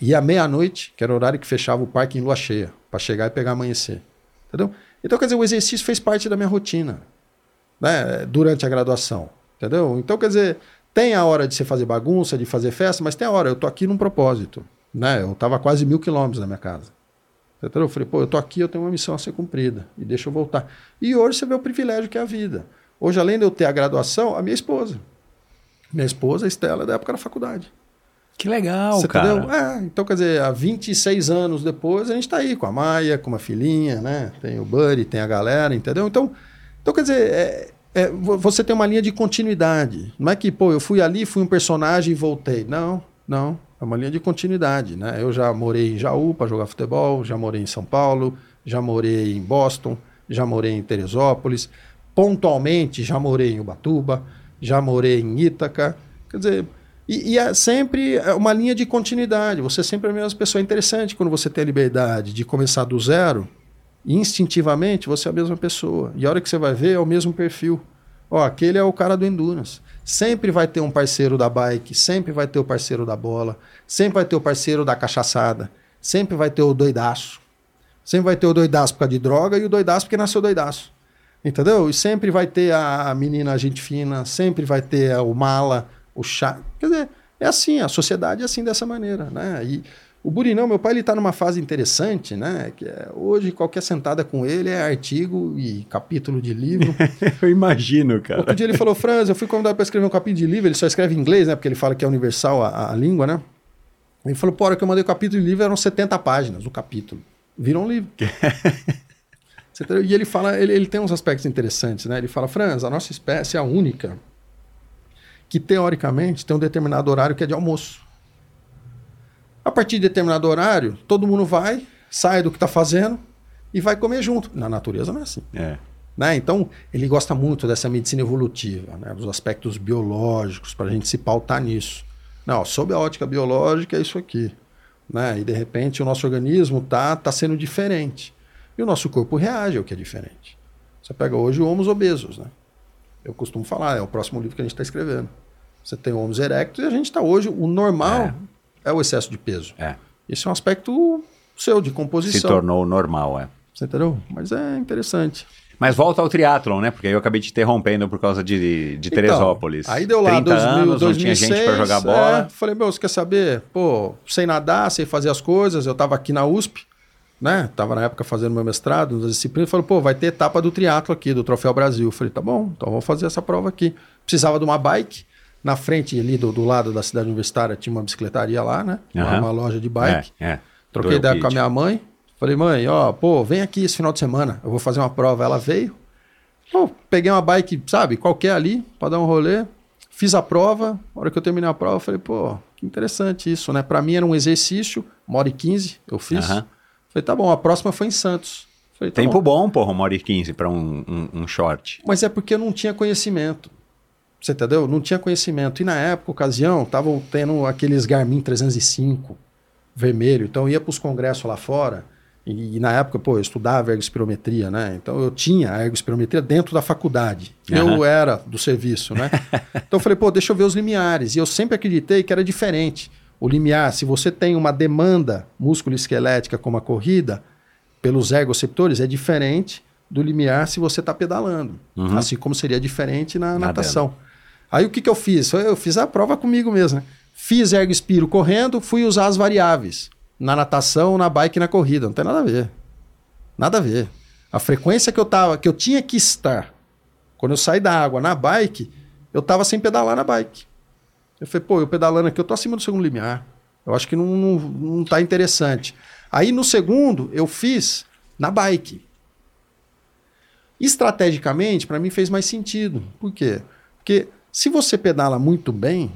ia à meia-noite, que era o horário que fechava o parque em lua cheia, para chegar e pegar amanhecer. Entendeu? Então, quer dizer, o exercício fez parte da minha rotina, né, durante a graduação. Entendeu? Então, quer dizer, tem a hora de você fazer bagunça, de fazer festa, mas tem a hora, eu tô aqui num propósito. Né? Eu tava a quase mil quilômetros da minha casa. Entendeu? Eu falei, pô, eu tô aqui, eu tenho uma missão a ser cumprida. E deixa eu voltar. E hoje você vê o privilégio que é a vida. Hoje, além de eu ter a graduação, a minha esposa. Minha esposa, a Estela, é da época da faculdade. Que legal, Você cara. entendeu? É, então, quer dizer, há 26 anos depois, a gente tá aí com a Maia, com uma filhinha, né? Tem o Buddy, tem a galera, entendeu? Então, então quer dizer, é, é, vo- você tem uma linha de continuidade. Não é que, pô, eu fui ali, fui um personagem e voltei. Não, não. É uma linha de continuidade, né? Eu já morei em Jaú para jogar futebol, já morei em São Paulo, já morei em Boston, já morei em Teresópolis, pontualmente já morei em Ubatuba, já morei em Ítaca. Quer dizer, e, e é sempre uma linha de continuidade. Você sempre é a mesma pessoa. É interessante quando você tem a liberdade de começar do zero, instintivamente você é a mesma pessoa. E a hora que você vai ver é o mesmo perfil. Ó, aquele é o cara do Endurance. Sempre vai ter um parceiro da bike, sempre vai ter o parceiro da bola, sempre vai ter o parceiro da cachaçada, sempre vai ter o doidaço. Sempre vai ter o doidaço por causa de droga e o doidaço porque nasceu doidaço. Entendeu? E sempre vai ter a menina gente fina, sempre vai ter o mala, o chá. Quer dizer, é assim, a sociedade é assim dessa maneira, né? E o Burinão, meu pai, ele tá numa fase interessante, né? Que é, hoje qualquer sentada com ele é artigo e capítulo de livro. Eu imagino, cara. Outro dia ele falou, Franz, eu fui convidado para escrever um capítulo de livro, ele só escreve em inglês, né? Porque ele fala que é universal a, a língua, né? Ele falou, pô, a hora que eu mandei o capítulo de livro eram 70 páginas, o capítulo. Virou um livro. E ele fala, ele, ele tem uns aspectos interessantes, né? Ele fala, Franz, a nossa espécie é a única que teoricamente tem um determinado horário que é de almoço. A partir de determinado horário, todo mundo vai, sai do que está fazendo e vai comer junto. Na natureza não é assim. É. Né? Então, ele gosta muito dessa medicina evolutiva, né? dos aspectos biológicos, para a gente se pautar nisso. Não, sob a ótica biológica é isso aqui. Né? E de repente o nosso organismo tá, tá sendo diferente. E o nosso corpo reage ao que é diferente. Você pega hoje o Homos obesos. Né? Eu costumo falar, é o próximo livro que a gente está escrevendo. Você tem o Homos erectus e a gente está hoje. O normal é. o excesso de peso. É. Esse é um aspecto seu, de Se composição. tornou normal, é. Você entendeu? Mas é interessante. Mas volta ao triatlon, né? Porque aí eu acabei te interrompendo por causa de, de Teresópolis. Então, aí deu lá 30 2000, anos, 2006, não tinha gente pra jogar bola. é, falei, meu, você quer saber? Pô, sem nadar, sem fazer as coisas, eu tava aqui na USP, né? Tava na época fazendo meu mestrado, nas disciplinas, falei, pô, vai ter etapa do triatlo aqui, do Troféu Brasil. Falei, tá bom, então vamos fazer essa prova aqui. Precisava de uma bike, na frente ali do, do lado da cidade universitária tinha uma bicicletaria lá, né? Uma, Aham. uma loja de bike. É, é. Troquei ideia com a minha mãe. Falei, mãe, ó, pô, vem aqui esse final de semana, eu vou fazer uma prova. Ela veio. Pô, peguei uma bike, sabe, qualquer ali, pra dar um rolê. Fiz a prova. Na hora que eu terminei a prova, eu falei, pô, que interessante isso, né? Pra mim era um exercício, uma hora e quinze, eu fiz. Aham. Falei, tá bom, a próxima foi em Santos. Falei, tá Tempo bom. bom, porra, uma hora e quinze pra um, um, um short. Mas é porque eu não tinha conhecimento. Você entendeu? Não tinha conhecimento. E na época, ocasião, estavam tendo aqueles Garmin 305 vermelho. Então eu ia para os congressos lá fora. E, e na época, pô, eu estudava ergospirometria, né? Então eu tinha a ergospirometria dentro da faculdade. Eu Aham. era do serviço, né? então eu falei, pô, deixa eu ver os limiares. E eu sempre acreditei que era diferente. O limiar, se você tem uma demanda músculo-esquelética como a corrida, pelos ergoceptores, é diferente do limiar se você está pedalando. Uhum. Assim como seria diferente na natação. Aí o que, que eu fiz? Eu fiz a prova comigo mesmo. Né? Fiz ergo espiro correndo, fui usar as variáveis. Na natação, na bike e na corrida. Não tem nada a ver. Nada a ver. A frequência que eu tava, que eu tinha que estar quando eu saí da água na bike, eu tava sem pedalar na bike. Eu falei, pô, eu pedalando aqui, eu tô acima do segundo limiar. Eu acho que não, não, não tá interessante. Aí no segundo, eu fiz na bike. Estrategicamente, para mim fez mais sentido. Por quê? Porque Se você pedala muito bem,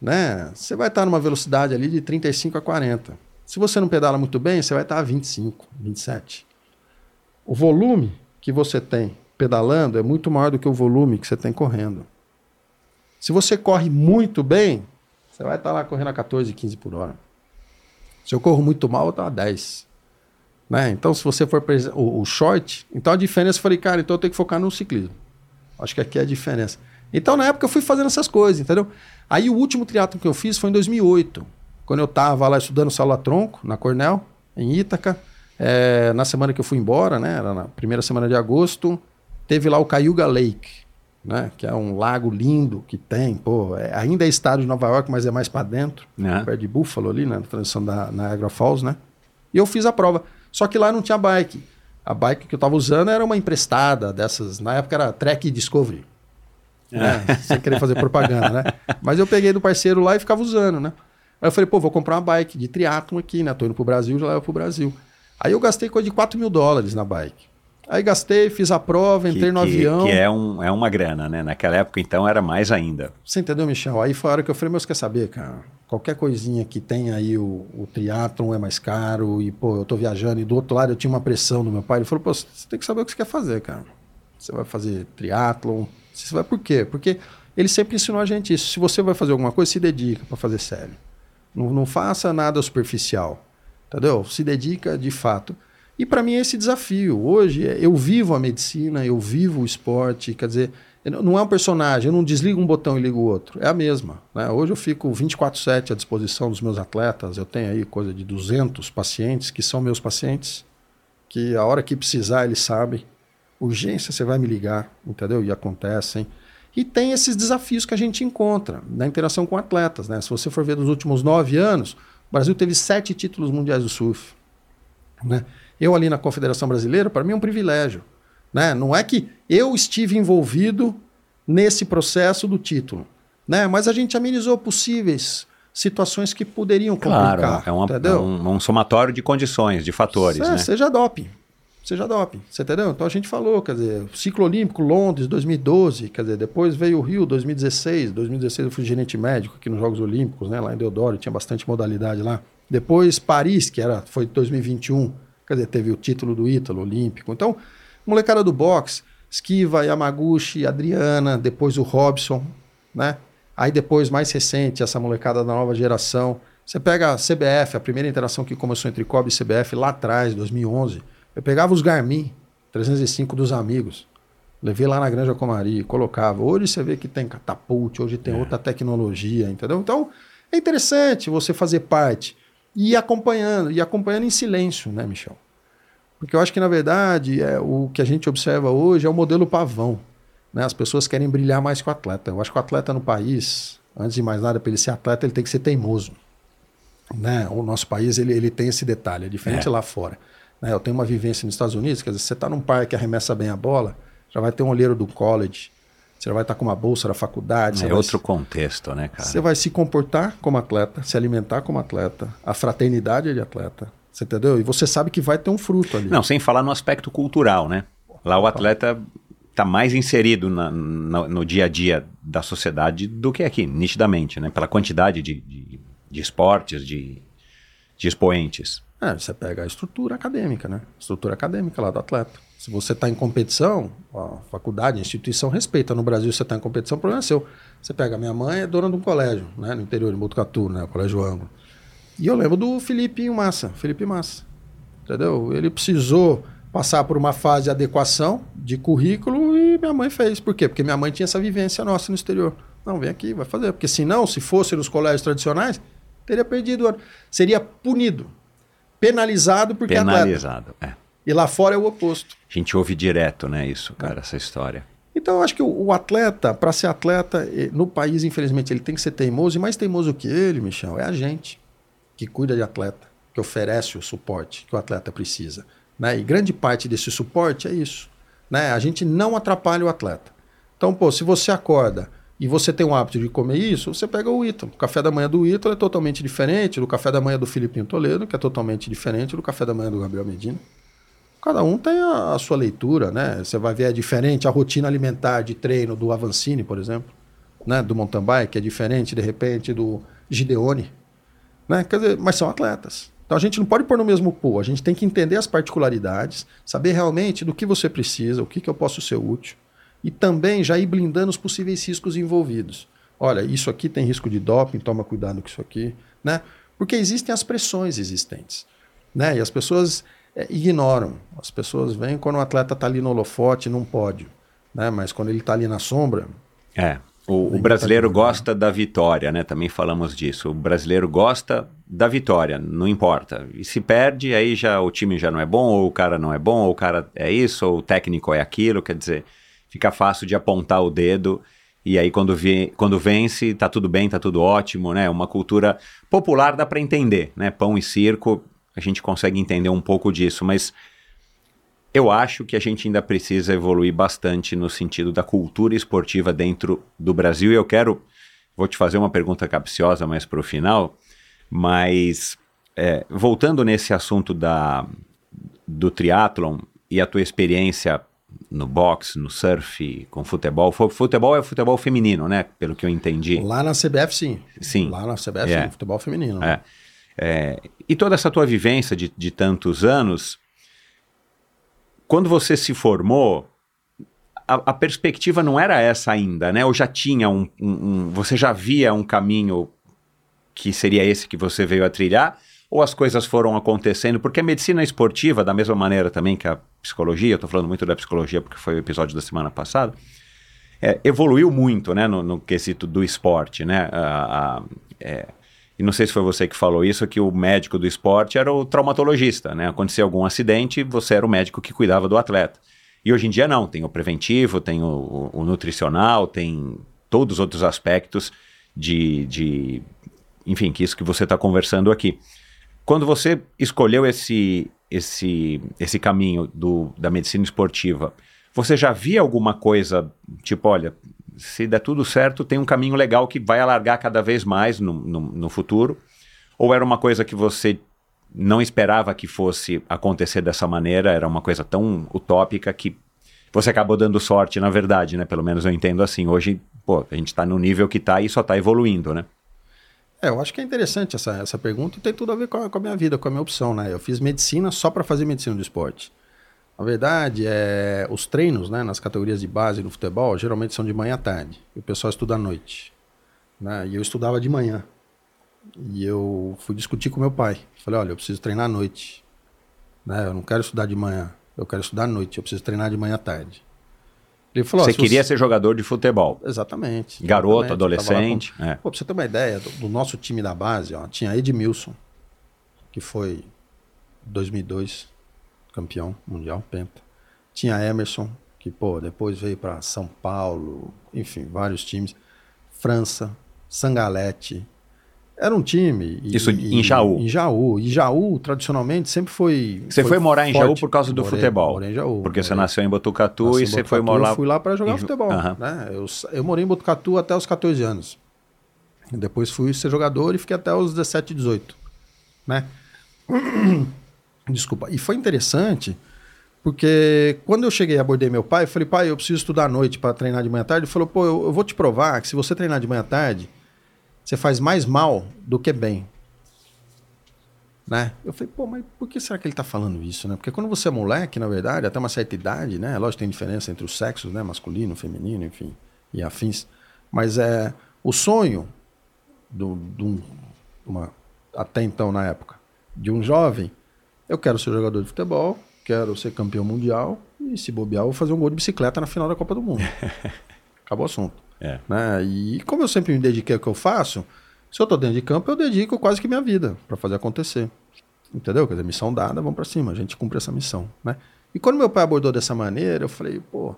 né, você vai estar numa velocidade ali de 35 a 40. Se você não pedala muito bem, você vai estar a 25, 27. O volume que você tem pedalando é muito maior do que o volume que você tem correndo. Se você corre muito bem, você vai estar lá correndo a 14, 15 por hora. Se eu corro muito mal, eu estou a 10. Né? Então, se você for o, o short, então a diferença, eu falei, cara, então eu tenho que focar no ciclismo. Acho que aqui é a diferença. Então, na época, eu fui fazendo essas coisas, entendeu? Aí, o último triatlo que eu fiz foi em 2008, quando eu estava lá estudando sala tronco, na Cornell, em Ítaca. É, na semana que eu fui embora, né? Era na primeira semana de agosto, teve lá o Cayuga Lake, né? Que é um lago lindo que tem, pô, é- ainda é estado de Nova York, mas é mais para dentro, Né? perto de Buffalo ali, né? Na transição da Niagara Falls, né? E eu fiz a prova. Só que lá não tinha bike. A bike que eu tava usando era uma emprestada dessas, na época era Trek Discovery. né? Sem querer fazer propaganda, né? Mas eu peguei do parceiro lá e ficava usando, né? Aí eu falei, pô, vou comprar uma bike de triatlon aqui, né? Tô indo pro Brasil, já levo pro Brasil. Aí eu gastei coisa de 4 mil dólares na bike. Aí gastei, fiz a prova, entrei que, no que- avião. Que é, um, é uma grana, né? Naquela época, então, era mais ainda. Você entendeu, Michel? Aí foi a hora que eu falei, você quer saber, cara? Qualquer coisinha que tem aí, o, o triatlon é mais caro, e, pô, eu tô viajando, e do outro lado eu tinha uma pressão do meu pai. Ele falou, pô, você tem que saber o que você quer fazer, cara. Você vai fazer triatlon. Você vai por quê? Porque ele sempre ensinou a gente isso. Se você vai fazer alguma coisa, se dedica para fazer sério. Não, não faça nada superficial, entendeu? Se dedica de fato. E para mim é esse desafio. Hoje é- eu vivo a medicina, eu vivo o esporte, quer dizer, não é um personagem, eu não desligo um botão e ligo o outro, é a mesma. né? Hoje eu fico 24/7 à disposição dos meus atletas, eu tenho aí coisa de 200 pacientes que são meus pacientes, que a hora que precisar eles sabem, urgência você vai me ligar, entendeu? E acontecem. E tem esses desafios que a gente encontra na interação com atletas. Né? Se você for ver nos últimos nove anos, o Brasil teve sete títulos mundiais do surf. Né? Eu ali na Confederação Brasileira, para mim é um privilégio. Né? Não é que eu estive envolvido nesse processo do título, né? mas a gente amenizou possíveis situações que poderiam Claro, complicar. é, uma- é um, um somatório de condições, de fatores, É, né? Seja doping. Seja doping. Você entendeu? Então a gente falou, quer dizer, ciclo olímpico, Londres, 2012, quer dizer, depois veio o Rio, 2016. 2016 eu fui gerente médico aqui nos Jogos Olímpicos, né? Lá em Deodoro, tinha bastante modalidade lá. Depois Paris, que era, foi 2021, quer dizer, teve o título do Ítalo Olímpico. Então, molecada do boxe, Esquiva, Yamaguchi, Adriana, depois o Robson, né? Aí depois, mais recente, essa molecada da nova geração. Você pega a CBF, a primeira interação que começou entre COB e CBF lá atrás, 2011. Eu pegava os Garmin 305 dos amigos, levei lá na Granja Comari, colocava. Hoje você vê que tem catapult, hoje tem outra tecnologia, entendeu? Então é interessante você fazer parte e acompanhando, e acompanhando em silêncio, né, Michel? Porque eu acho que, na verdade, é, o que a gente observa hoje é o modelo pavão. Né? As pessoas querem brilhar mais que o atleta. Eu acho que o atleta no país, antes de mais nada, para ele ser atleta, ele tem que ser teimoso. Né? O nosso país ele, ele tem esse detalhe, é diferente É. lá fora. Né? Eu tenho uma vivência nos Estados Unidos, quer dizer, você está num parque que arremessa bem a bola, já vai ter um olheiro do college, você vai estar com uma bolsa da faculdade. É outro contexto, né, cara? você vai se comportar como atleta, se alimentar como atleta, a fraternidade é de atleta. Você entendeu? E você sabe que vai ter um fruto ali. Não, sem falar no aspecto cultural, né? Lá o atleta está mais inserido na- no, no dia a dia da sociedade do que aqui, nitidamente, né? Pela quantidade de, de, de esportes, de, de expoentes. É, você pega a estrutura acadêmica, né? Estrutura acadêmica lá do atleta. Se você está em competição, a faculdade, a instituição respeita. No Brasil, você está em competição, o problema é seu. Você pega, minha mãe é dona de um colégio, né? No interior, em Botucatu, né? O Colégio Ângulo. E eu lembro do Felipe Massa, Felipe Massa. Entendeu? Ele precisou passar por uma fase de adequação de currículo e minha mãe fez. Por quê? Porque minha mãe tinha essa vivência nossa no exterior. Não, vem aqui, vai fazer. Porque senão, se fosse nos colégios tradicionais, teria perdido. Seria punido. Penalizado porque é atleta. Penalizado. É. E lá fora é o oposto. A gente ouve direto, né, isso, cara, essa história. Então, eu acho que o, o atleta, para ser atleta, no país, infelizmente, ele tem que ser teimoso. E mais teimoso que ele, Michel, é a gente que cuida de atleta, que oferece o suporte que o atleta precisa. Né? E grande parte desse suporte é isso. Né? A gente não atrapalha o atleta. Então, pô, se você acorda e você tem o hábito de comer isso, você pega o Ítalo. O café da manhã do Ítalo é totalmente diferente do café da manhã do Filipinho Toledo, que é totalmente diferente do café da manhã do Gabriel Medina. Cada um tem a, a sua leitura, né? Você vai ver é diferente a rotina alimentar de treino do Avancini, por exemplo. né, do mountain bike é diferente, de repente, do Gideone. Né? Quer dizer, mas são atletas. Então a gente não pode pôr no mesmo pool, a gente tem que entender as particularidades, saber realmente do que você precisa, o que, que eu posso ser útil, e também já ir blindando os possíveis riscos envolvidos. Olha, isso aqui tem risco de doping, toma cuidado com isso aqui, né? Porque existem as pressões existentes, né? E as pessoas é, ignoram. As pessoas veem quando o atleta está ali no holofote, num pódio, né? Mas quando ele está ali na sombra, É. O, o brasileiro gosta da vitória, né? Também falamos disso. O brasileiro gosta da vitória, não importa. E se perde, aí já o time já não é bom, ou o cara não é bom, ou o cara é isso, ou o técnico é aquilo. Quer dizer, fica fácil de apontar o dedo. E aí, quando, vi, quando vence, tá tudo bem, tá tudo ótimo, né? Uma cultura popular dá para entender, né? Pão e circo, a gente consegue entender um pouco disso, mas eu acho que a gente ainda precisa evoluir bastante no sentido da cultura esportiva dentro do Brasil. E eu quero, vou te fazer uma pergunta capciosa mais para o final, mas é, voltando nesse assunto da, do triatlon e a tua experiência no boxe, no surf, com futebol. Fu- Futebol é futebol feminino, né? Pelo que eu entendi. lá na CBF sim. Sim. Lá na CBF É. sim, futebol feminino. É. É, e toda essa tua vivência de, de tantos anos, quando você se formou, a, a perspectiva não era essa ainda, né? Ou já tinha um, um- um- Você já via um caminho que seria esse que você veio a trilhar? Ou as coisas foram acontecendo? Porque a medicina esportiva, da mesma maneira também que a psicologia, eu falando muito da psicologia porque foi o episódio da semana passada, é, evoluiu muito, né, no, no quesito do esporte, né? A- a- é, e não sei se foi você que falou isso, que o médico do esporte era o traumatologista, né? Acontecia algum acidente, você era o médico que cuidava do atleta. E hoje em dia não, tem o preventivo, tem o, o- nutricional, tem todos os outros aspectos de, de enfim, que isso que você está conversando aqui. Quando você escolheu esse, esse, esse caminho do, da medicina esportiva, você já via alguma coisa, tipo, olha, se der tudo certo, tem um caminho legal que vai alargar cada vez mais no, no, no futuro? Ou era uma coisa que você não esperava que fosse acontecer dessa maneira, era uma coisa tão utópica que você acabou dando sorte, na verdade, né? Pelo menos eu entendo assim. Hoje, pô, a gente está no nível que está e só está evoluindo, né? É, eu acho que é interessante essa, essa pergunta e tem tudo a ver com a, com a minha vida, com a minha opção, né? Eu fiz medicina só para fazer medicina do esporte. Na verdade, é, os treinos né, nas categorias de base no futebol geralmente são de manhã à tarde. E o pessoal estuda à noite. Né? E eu estudava de manhã. E eu fui discutir com meu pai. Falei, olha, eu preciso treinar à noite. Né? Eu não quero estudar de manhã. Eu quero estudar à noite. Eu preciso treinar de manhã à tarde. Ele falou, você se queria ser jogador de futebol. Exatamente. Garoto, exatamente. Lá com- adolescente. é. Pô, pra você ter uma ideia, do, do nosso time da base, ó, tinha Edmilson, que foi 2002 campeão mundial, penta. Tinha Emerson, que pô, depois veio para São Paulo, enfim, vários times. França, Sangalete. Era um time. e- Isso em Jaú. Em Jaú. E Jaú, tradicionalmente, sempre foi. Você foi morar em forte. Jaú por causa do Morei- futebol? Morei em Jaú. Porque você morei- nasceu em Botucatu Nasci e em você foi Botucatu, morar. Eu fui lá para jogar em- futebol. Aham. Né? Eu, eu morei em Botucatu até os 14 anos. Depois fui ser jogador e fiquei até os 17, 18. Né? Desculpa. E foi interessante porque quando eu cheguei e abordei meu pai, eu falei, pai, eu preciso estudar à noite para treinar de manhã à tarde. Ele falou, pô, eu, eu vou te provar que se você treinar de manhã à tarde, você faz mais mal do que bem. Né? Eu falei, pô, mas por que será que ele tá falando isso, né? Porque quando você é moleque, na verdade, até uma certa idade, né? Lógico que tem diferença entre os sexos, né? Masculino, feminino, enfim, e afins. Mas é o sonho de um- uma, até então na época, de um jovem, eu quero ser jogador de futebol, quero ser campeão mundial e se bobear, eu vou fazer um gol de bicicleta na final da Copa do Mundo. Acabou o assunto. É. Né? E como eu sempre me dediquei ao que eu faço, se eu tô dentro de campo, eu dedico quase que minha vida para fazer acontecer. Entendeu? Quer dizer, missão dada, vamos para cima, a gente cumpre essa missão, né? E quando meu pai abordou dessa maneira, eu falei, pô,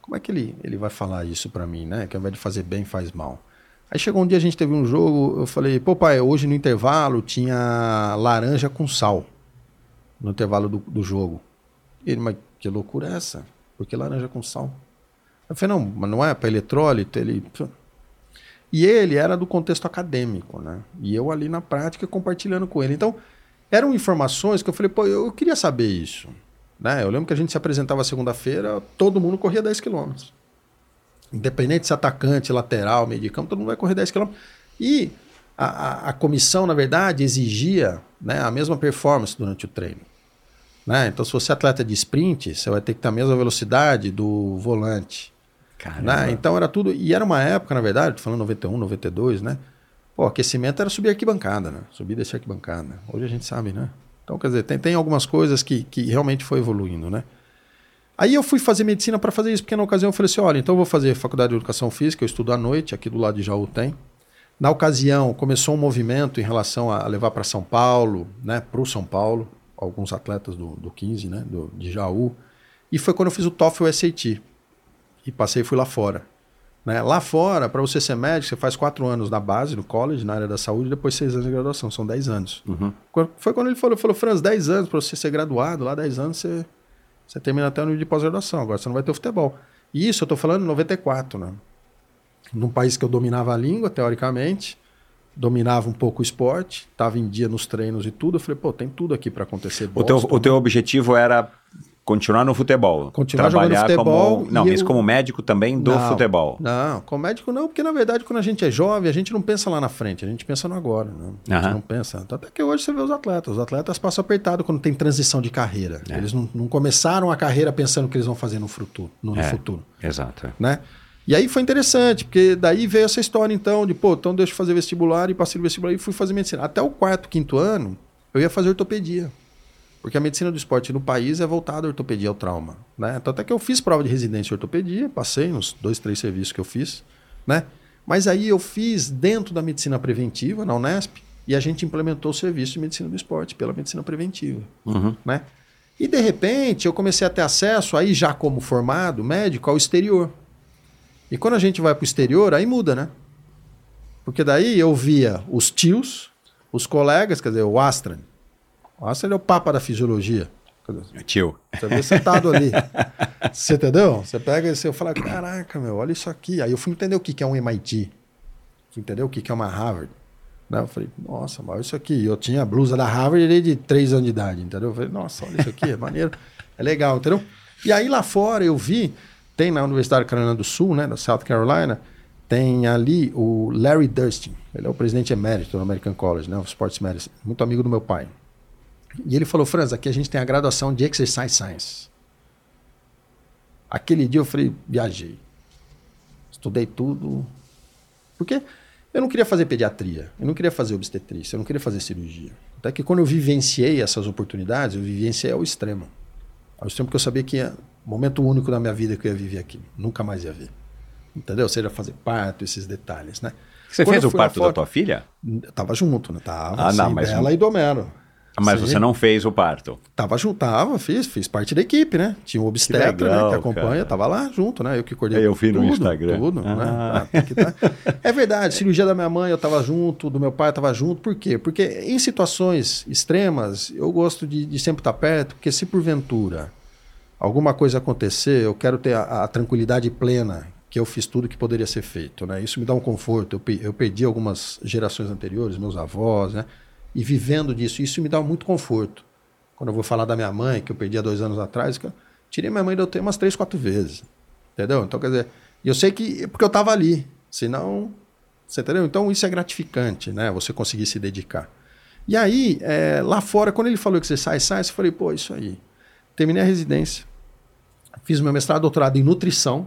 como é que ele, ele vai falar isso para mim, né? Que ao invés de fazer bem, faz mal. Aí chegou um dia, a gente teve um jogo, eu falei, pô, pai, hoje no intervalo tinha laranja com sal. No intervalo do, do jogo. Ele, mas que loucura é essa? Por que laranja com sal? Eu falei, não, mas não é para eletrólito? Ele. E ele era do contexto acadêmico, né? E eu ali na prática compartilhando com ele. Então, eram informações que eu falei, pô, eu queria saber isso. Né? Eu lembro que a gente se apresentava segunda-feira, todo mundo corria 10 quilômetros. Independente se atacante, lateral, meio de campo, todo mundo vai correr 10 km. E a, a, a comissão, na verdade, exigia né, a mesma performance durante o treino. Né? Então, se você é atleta de sprint, você vai ter que ter a mesma velocidade do volante. Né? Então era tudo. E era uma época, na verdade, tô falando 91, 92, né? Pô, aquecimento era subir arquibancada, né? Subir e descer arquibancada. Hoje a gente sabe, né? Então, quer dizer, tem, tem algumas coisas que, que realmente foi evoluindo, né? Aí eu fui fazer medicina para fazer isso, porque na ocasião eu falei assim: olha, então eu vou fazer faculdade de educação física, eu estudo à noite, aqui do lado de Jaú tem. Na ocasião, começou um movimento em relação a levar para São Paulo, né, para o São Paulo, alguns atletas do, do 15, né, do, de Jaú. E foi quando eu fiz o TOEFL SAT. E passei e fui lá fora. Né? Lá fora, para você ser médico, você faz quatro anos na base, no college, na área da saúde, e depois seis anos de graduação. São dez anos. Uhum. Foi quando ele falou, falou, Franz, dez anos para você ser graduado, lá dez anos você, você termina até o nível de pós-graduação. Agora você não vai ter o futebol. E isso eu estou falando em 94, né? Num país que eu dominava a língua, teoricamente, dominava um pouco o esporte, estava em dia nos treinos e tudo. Eu falei, pô, tem tudo aqui para acontecer. O teu, o teu objetivo era continuar no futebol. Continuar trabalhar jogando futebol como. Não, mas eu- como médico também do Não, futebol. Não, com médico não, porque na verdade quando a gente é jovem, a gente não pensa lá na frente, a gente pensa no agora. Né? A gente não pensa. Até que hoje você vê os atletas. Os atletas passam apertado quando tem transição de carreira. É. Eles não, não começaram a carreira pensando o que eles vão fazer no futuro. No, no É. futuro Exato. né? E aí foi interessante, porque daí veio essa história então de, pô, então deixa eu fazer vestibular e passei no vestibular e fui fazer medicina. Até o quarto, quinto ano, eu ia fazer ortopedia. Porque a medicina do esporte no país é voltada à ortopedia ao trauma, né? Tanto é que eu fiz prova de residência em ortopedia, passei nos dois, três serviços que eu fiz, né? Mas aí eu fiz dentro da medicina preventiva, na Unesp, e a gente implementou o serviço de medicina do esporte pela medicina preventiva Uhum. né? E de repente eu comecei a ter acesso, aí já como formado médico, ao exterior. E quando a gente vai para o exterior, aí muda, né? Porque daí eu via os tios, os colegas, quer dizer, o Astran. O Astran é o papa da fisiologia. Dizer, Tio. Você vê sentado ali. Você entendeu? Você pega e você fala, caraca, meu, olha isso aqui. Aí eu fui entender o que é um MIT. Fui entender o que é uma Harvard. Né? Eu falei, nossa, mas isso aqui. Eu tinha a blusa da Harvard desde 3 anos de idade, entendeu? Eu falei, nossa, olha isso aqui, é maneiro. É legal, entendeu? E aí lá fora eu vi, tem na Universidade da Carolina do Sul, né, da South Carolina, tem ali o Larry Durstin. Ele é o presidente emérito do American College, né, o Sports Medicine, muito amigo do meu pai. E ele falou, Franz, aqui a gente tem a graduação de Exercise Science. Aquele dia eu falei, viajei. Estudei tudo. Porque eu não queria fazer pediatria, eu não queria fazer obstetrícia, eu não queria fazer cirurgia. Até que quando eu vivenciei essas oportunidades, eu vivenciei ao extremo. Ao extremo que eu sabia que momento único da minha vida que eu ia viver aqui. Nunca mais ia ver. Entendeu? Seja, fazer parto, esses detalles, né? Você Quando fez o parto da fora- tua filha? Tava junto, né? Tava, Ah, não, sim, mas- dela e do Homero. Ah, Mas Sim. você não fez o parto. Tava junto, tava, fiz, fiz parte da equipe, né? Tinha um obstetra, Que legal, né, que acompanha, cara. tava lá junto, né? Eu que coordenei Eu vi no tudo, Instagram. Tudo, Ah. né? Ah, tá. É verdade, cirurgia da minha mãe eu tava junto, do meu pai eu tava junto. Por quê? Porque em situações extremas, eu gosto de, de sempre estar perto, porque se porventura alguma coisa acontecer, eu quero ter a, a tranquilidade plena que eu fiz tudo que poderia ser feito, né? Isso me dá um conforto. Eu, eu perdi algumas gerações anteriores, meus avós, né? E vivendo disso, isso me dá muito conforto. Quando eu vou falar da minha mãe, que eu perdi há dois anos atrás, eu tirei minha mãe do UTI umas três, quatro vezes. Entendeu? Então, quer dizer, eu sei que porque eu estava ali. Senão, você entendeu? Então, isso é gratificante, né? Você conseguir se dedicar. E aí, é, lá fora, quando ele falou que você sai, sai, eu falei, pô, isso aí. Terminei a residência. Fiz meu mestrado, doutorado em nutrição,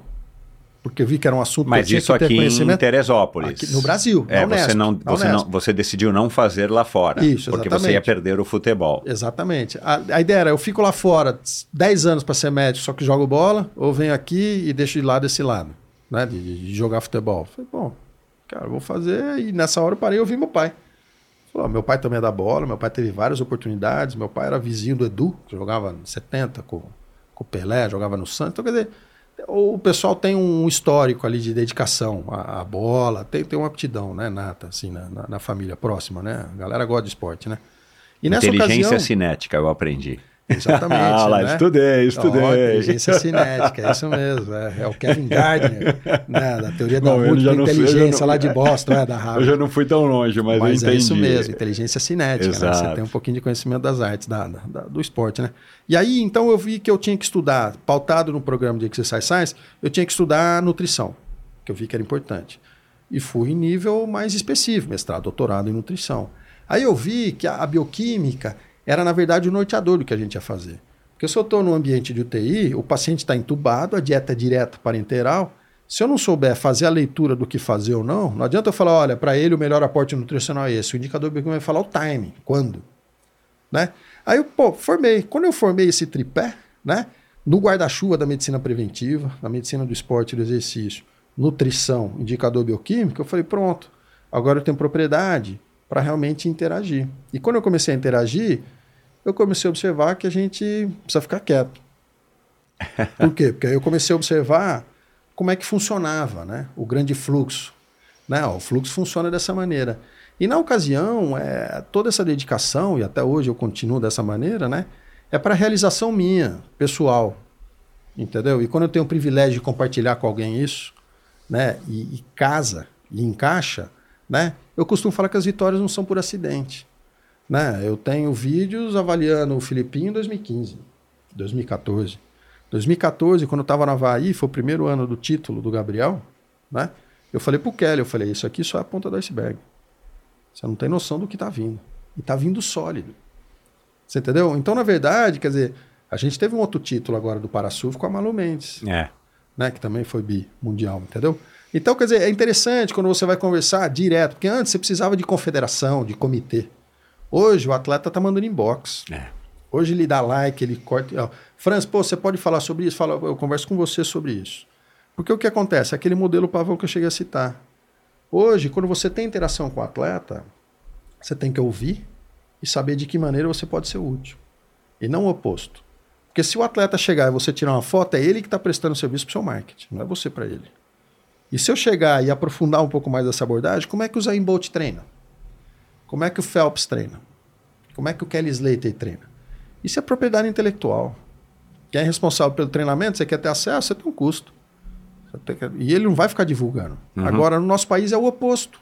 porque eu vi que era um assunto Mas que eu isso tinha que aqui em. Teresópolis. Aqui no Brasil, É, você não, você não, você decidiu não fazer lá fora. Isso, porque você exatamente. ia perder o futebol. Exatamente. A, a ideia era, eu fico lá fora 10 anos para ser médico, só que jogo bola, ou venho aqui e deixo de lado esse lado, né? De, de- jogar futebol. Falei, bom, cara, vou fazer. E nessa hora eu parei e ouvi meu pai. Falou, meu pai também é da bola, meu pai teve várias oportunidades, meu pai era vizinho do Edu, que jogava em 70 com, com o Pelé, jogava no Santos. Então, quer dizer, o pessoal tem um histórico ali de dedicação à, à bola, tem, tem uma aptidão, né, nata, assim, na, na, na família próxima, né? A galera gosta de esporte, né? E nessa Inteligência ocasião, cinética, eu aprendi. Exatamente. Ah, lá, né? estudei, estudei. Ó, inteligência cinética, é isso mesmo. É, é o Kevin Gardner, né, da teoria da Bom, inteligência lá de Boston, é, da Harvard. Eu já não fui tão longe, mas, Mas eu é entendi. isso mesmo, inteligência cinética. Né? Você tem um pouquinho de conhecimento das artes, da- da- do esporte, né? E aí, então, eu vi que eu tinha que estudar, pautado no programa de Exercise Science, eu tinha que estudar nutrição. que eu vi que era importante. E fui em nível mais específico, mestrado, doutorado em nutrição. Aí eu vi que a, a bioquímica era, na verdade, o norteador do que a gente ia fazer. Porque se eu estou num ambiente de UTI, o paciente está entubado, a dieta é direta parenteral. Se eu não souber fazer a leitura do que fazer ou não, não adianta eu falar, olha, para ele o melhor aporte nutricional é esse. O indicador bioquímico vai falar o timing, quando. Né? Aí eu, pô, formei. Quando eu formei esse tripé, né? No guarda-chuva da medicina preventiva, na medicina do esporte e do exercício, nutrição, indicador bioquímico, eu falei, pronto, agora eu tenho propriedade para realmente interagir. E quando eu comecei a interagir, eu comecei a observar que a gente precisa ficar quieto. Por quê? Porque aí eu comecei a observar como é que funcionava né? o grande fluxo. Né? O fluxo funciona dessa maneira. E na ocasião, é, toda essa dedicação, e até hoje eu continuo dessa maneira, né? é para realização minha, pessoal. Entendeu? E quando eu tenho o privilégio de compartilhar com alguém isso, né? e, e casa, e encaixa, né? eu costumo falar que as vitórias não são por acidente. Né? Eu tenho vídeos avaliando o Filipinho em 2015, 2014. 2014, quando eu estava na Havaí, foi o primeiro ano do título do Gabriel, né? Eu falei pro Kelly, eu falei, isso aqui só é a ponta do iceberg. Você não tem noção do que está vindo. E está vindo sólido. Você entendeu? Então, na verdade, quer dizer, a gente teve um outro título agora do Parasurf com a Malu Mendes. É. Né, que também foi bi mundial, entendeu? Então, quer dizer, é interessante quando você vai conversar direto, porque antes você precisava de confederação, de comitê. Hoje o atleta tá mandando inbox. É. Hoje ele dá like, ele corta. Ó, Franz, pô, você pode falar sobre isso? Fala, eu converso com você sobre isso. Porque o que acontece? Aquele modelo pavão que eu cheguei a citar. Hoje, quando você tem interação com o atleta, você tem que ouvir e saber de que maneira você pode ser útil. E não o oposto. Porque se o atleta chegar e você tirar uma foto, é ele que está prestando serviço para o seu marketing, não é você para ele. E se eu chegar e aprofundar um pouco mais essa abordagem, como é que o Zayn Bolt treina? Como é que o Phelps treina? Como é que o Kelly Slater treina? Isso é propriedade intelectual. Quem é responsável pelo treinamento, você quer ter acesso, você tem um custo. Você tem que- E ele não vai ficar divulgando. Agora, no nosso país é o oposto.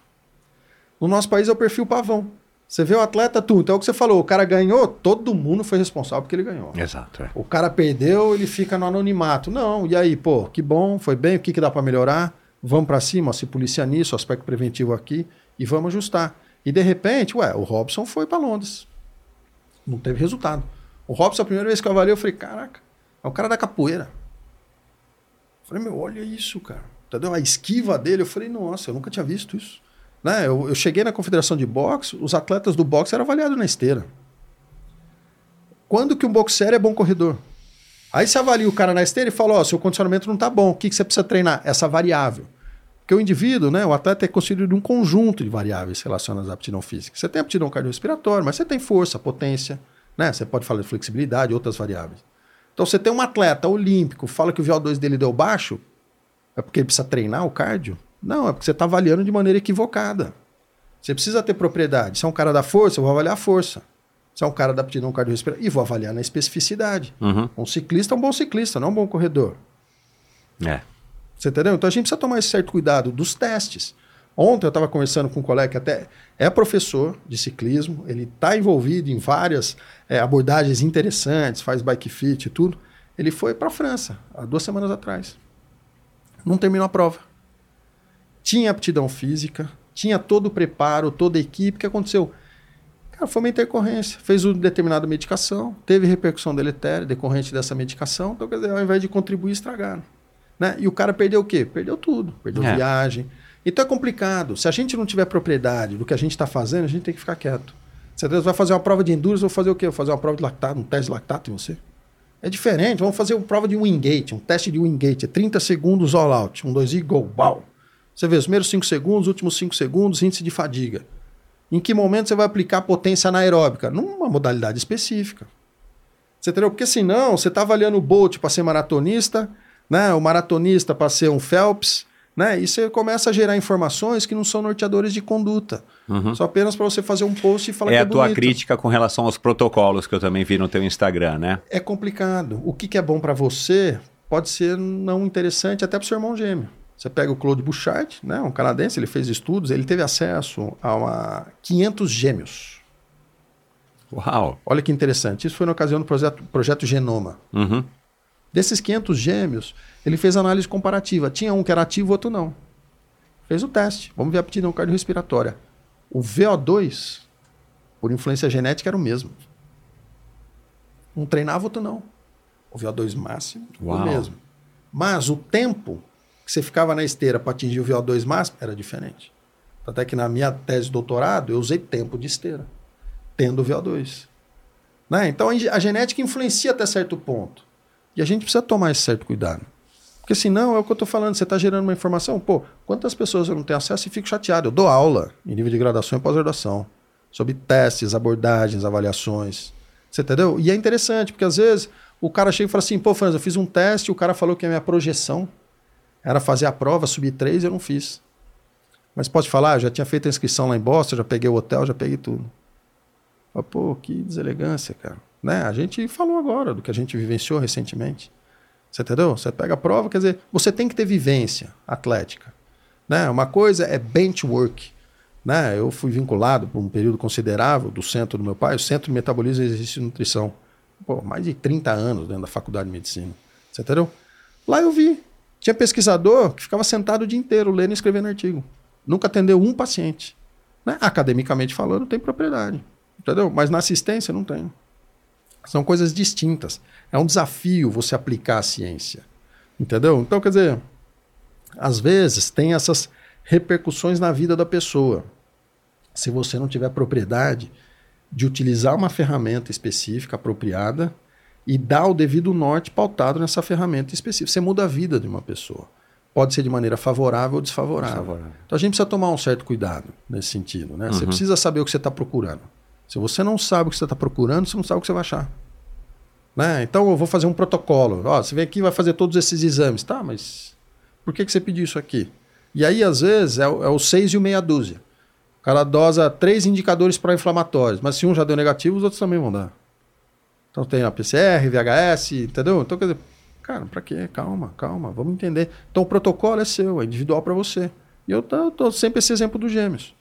No nosso país é o perfil pavão. Você vê o atleta, tu. Então é o que você falou, o cara ganhou, todo mundo foi responsável porque ele ganhou. Exato. é. O cara perdeu, ele fica no anonimato. Não, e aí, pô, que bom, foi bem, o que, que dá para melhorar? Vamos para cima, ó, se policia nisso, aspecto preventivo aqui, e vamos ajustar. E de repente, ué, o Robson foi para Londres. Não teve resultado. O Robson, a primeira vez que eu avaliei, eu falei, caraca, é o cara da capoeira. Eu falei, meu, olha isso, cara. Entendeu? A esquiva dele, eu falei, nossa, eu nunca tinha visto isso. Né? Eu, eu cheguei na confederação de boxe, os atletas do boxe eram avaliados na esteira. Quando que um boxer é bom corredor? Aí você avalia o cara na esteira e fala, ó, seu condicionamento não tá bom, o que, que você precisa treinar? Essa variável. Porque o indivíduo, né, o atleta é constituído de um conjunto de variáveis relacionadas à aptidão física. Você tem aptidão cardiorrespiratória, mas você tem força, potência, né? Você pode falar de flexibilidade, outras variáveis. Então você tem um atleta olímpico, fala que o VO2 dele deu baixo, é porque ele precisa treinar o cardio? Não, é porque você está avaliando de maneira equivocada. Você precisa ter propriedade. Se é um cara da força, eu vou avaliar a força. Se é um cara da aptidão cardiorrespiratória, e vou avaliar na especificidade. Uhum. Um ciclista é um bom ciclista, não é um bom corredor. É. Você entendeu? Então a gente precisa tomar esse certo cuidado dos testes. Ontem eu estava conversando com um colega que até é professor de ciclismo, ele está envolvido em várias é, abordagens interessantes, faz bike fit e tudo. Ele foi para a França há duas semanas atrás. Não terminou a prova. Tinha aptidão física, tinha todo o preparo, toda a equipe. O que aconteceu? Cara, foi uma intercorrência. Fez uma determinada medicação, teve repercussão deletéria decorrente dessa medicação. Então, quer dizer, ao invés de contribuir, estragaram. Né? E o cara perdeu o quê? Perdeu tudo. Perdeu É. viagem. Então é complicado. Se a gente não tiver propriedade do que a gente está fazendo, a gente tem que ficar quieto. Você vai fazer uma prova de endurance, vou fazer o quê? Vou fazer uma prova de lactato, um teste de lactato em você? É diferente. Vamos fazer uma prova de wingate, um teste de wingate. É 30 segundos all out. Um, dois e go. Bau. Você vê os primeiros 5 segundos, os últimos 5 segundos, índice de fadiga. Em que momento você vai aplicar potência anaeróbica? Numa modalidade específica. Você entendeu? Porque senão você está avaliando o Bolt para ser maratonista, né? o maratonista para ser um Phelps, né? e você começa a gerar informações que não são norteadores de conduta. Só apenas para você fazer um post e falar É que é a tua bonito. crítica com relação aos protocolos que eu também vi no teu Instagram, né? É complicado. O que, que é bom para você pode ser não interessante até para seu irmão gêmeo. Você pega o Claude Bouchard, né, um canadense, ele fez estudos, ele teve acesso a uma 500 gêmeos. Uau. Olha que interessante. Isso foi na ocasião do projeto, projeto Genoma. Uhum. Desses 500 gêmeos, ele fez análise comparativa. Tinha um que era ativo, outro não. Fez o teste. Vamos ver a aptidão cardiorrespiratória. O VO2, por influência genética, era o mesmo. Um treinava, outro não. O VO2 máximo, Uau. o mesmo. Mas o tempo que você ficava na esteira para atingir o VO2 máximo era diferente. Até que na minha tese de doutorado, eu usei tempo de esteira, tendo o VO2. Né? Então a a genética influencia até certo ponto. E a gente precisa tomar esse certo cuidado. Porque senão é o que eu estou falando, você está gerando uma informação, pô, quantas pessoas eu não tenho acesso e fico chateado. Eu dou aula em nível de graduação e pós-graduação sobre testes, abordagens, avaliações. Você entendeu? E é interessante, porque às vezes o cara chega e fala assim, pô, Franz, eu fiz um teste, o cara falou que a minha projeção era fazer a prova, subir três, eu não fiz. Mas pode falar, eu já tinha feito a inscrição lá em Boston, já peguei o hotel, já peguei tudo. Fala, Pô, que deselegância, cara. Né? A gente falou agora do que a gente vivenciou recentemente. Você entendeu? Você pega a prova, quer dizer, você tem que ter vivência atlética. Né? Uma coisa é benchwork. Né? Eu fui vinculado por um período considerável do centro do meu pai, o Centro de Metabolismo Exercício e Nutrição. Pô, mais de 30 anos dentro da faculdade de medicina. Você entendeu? Lá eu vi. Tinha pesquisador que ficava sentado o dia inteiro lendo e escrevendo artigo. Nunca atendeu um paciente. Né? Academicamente falando, tem propriedade. Entendeu? Mas na assistência não tem. São coisas distintas. É um desafio você aplicar a ciência. Entendeu? Então, quer dizer, às vezes tem essas repercussões na vida da pessoa. Se você não tiver propriedade de utilizar uma ferramenta específica, apropriada, e dar o devido norte pautado nessa ferramenta específica. Você muda a vida de uma pessoa. Pode ser de maneira favorável ou desfavorável. Desfavorável. Então a gente precisa tomar um certo cuidado nesse sentido. Né? Você precisa saber o que você está procurando. Se você não sabe o que você está procurando, você não sabe o que você vai achar. Né? Então eu vou fazer um protocolo. Ó, você vem aqui e vai fazer todos esses exames. Tá, mas por que, que você pediu isso aqui? E aí, às vezes, é, o- é o seis e o meia dúzia. O cara dosa três indicadores pró-inflamatórios, mas se um já deu negativo, os outros também vão dar. Então tem a PCR, VHS, entendeu? Então, quer dizer, cara, pra quê? Calma, calma, vamos entender. Então o protocolo é seu, é individual para você. E eu tô, tô sempre esse exemplo dos gêmeos.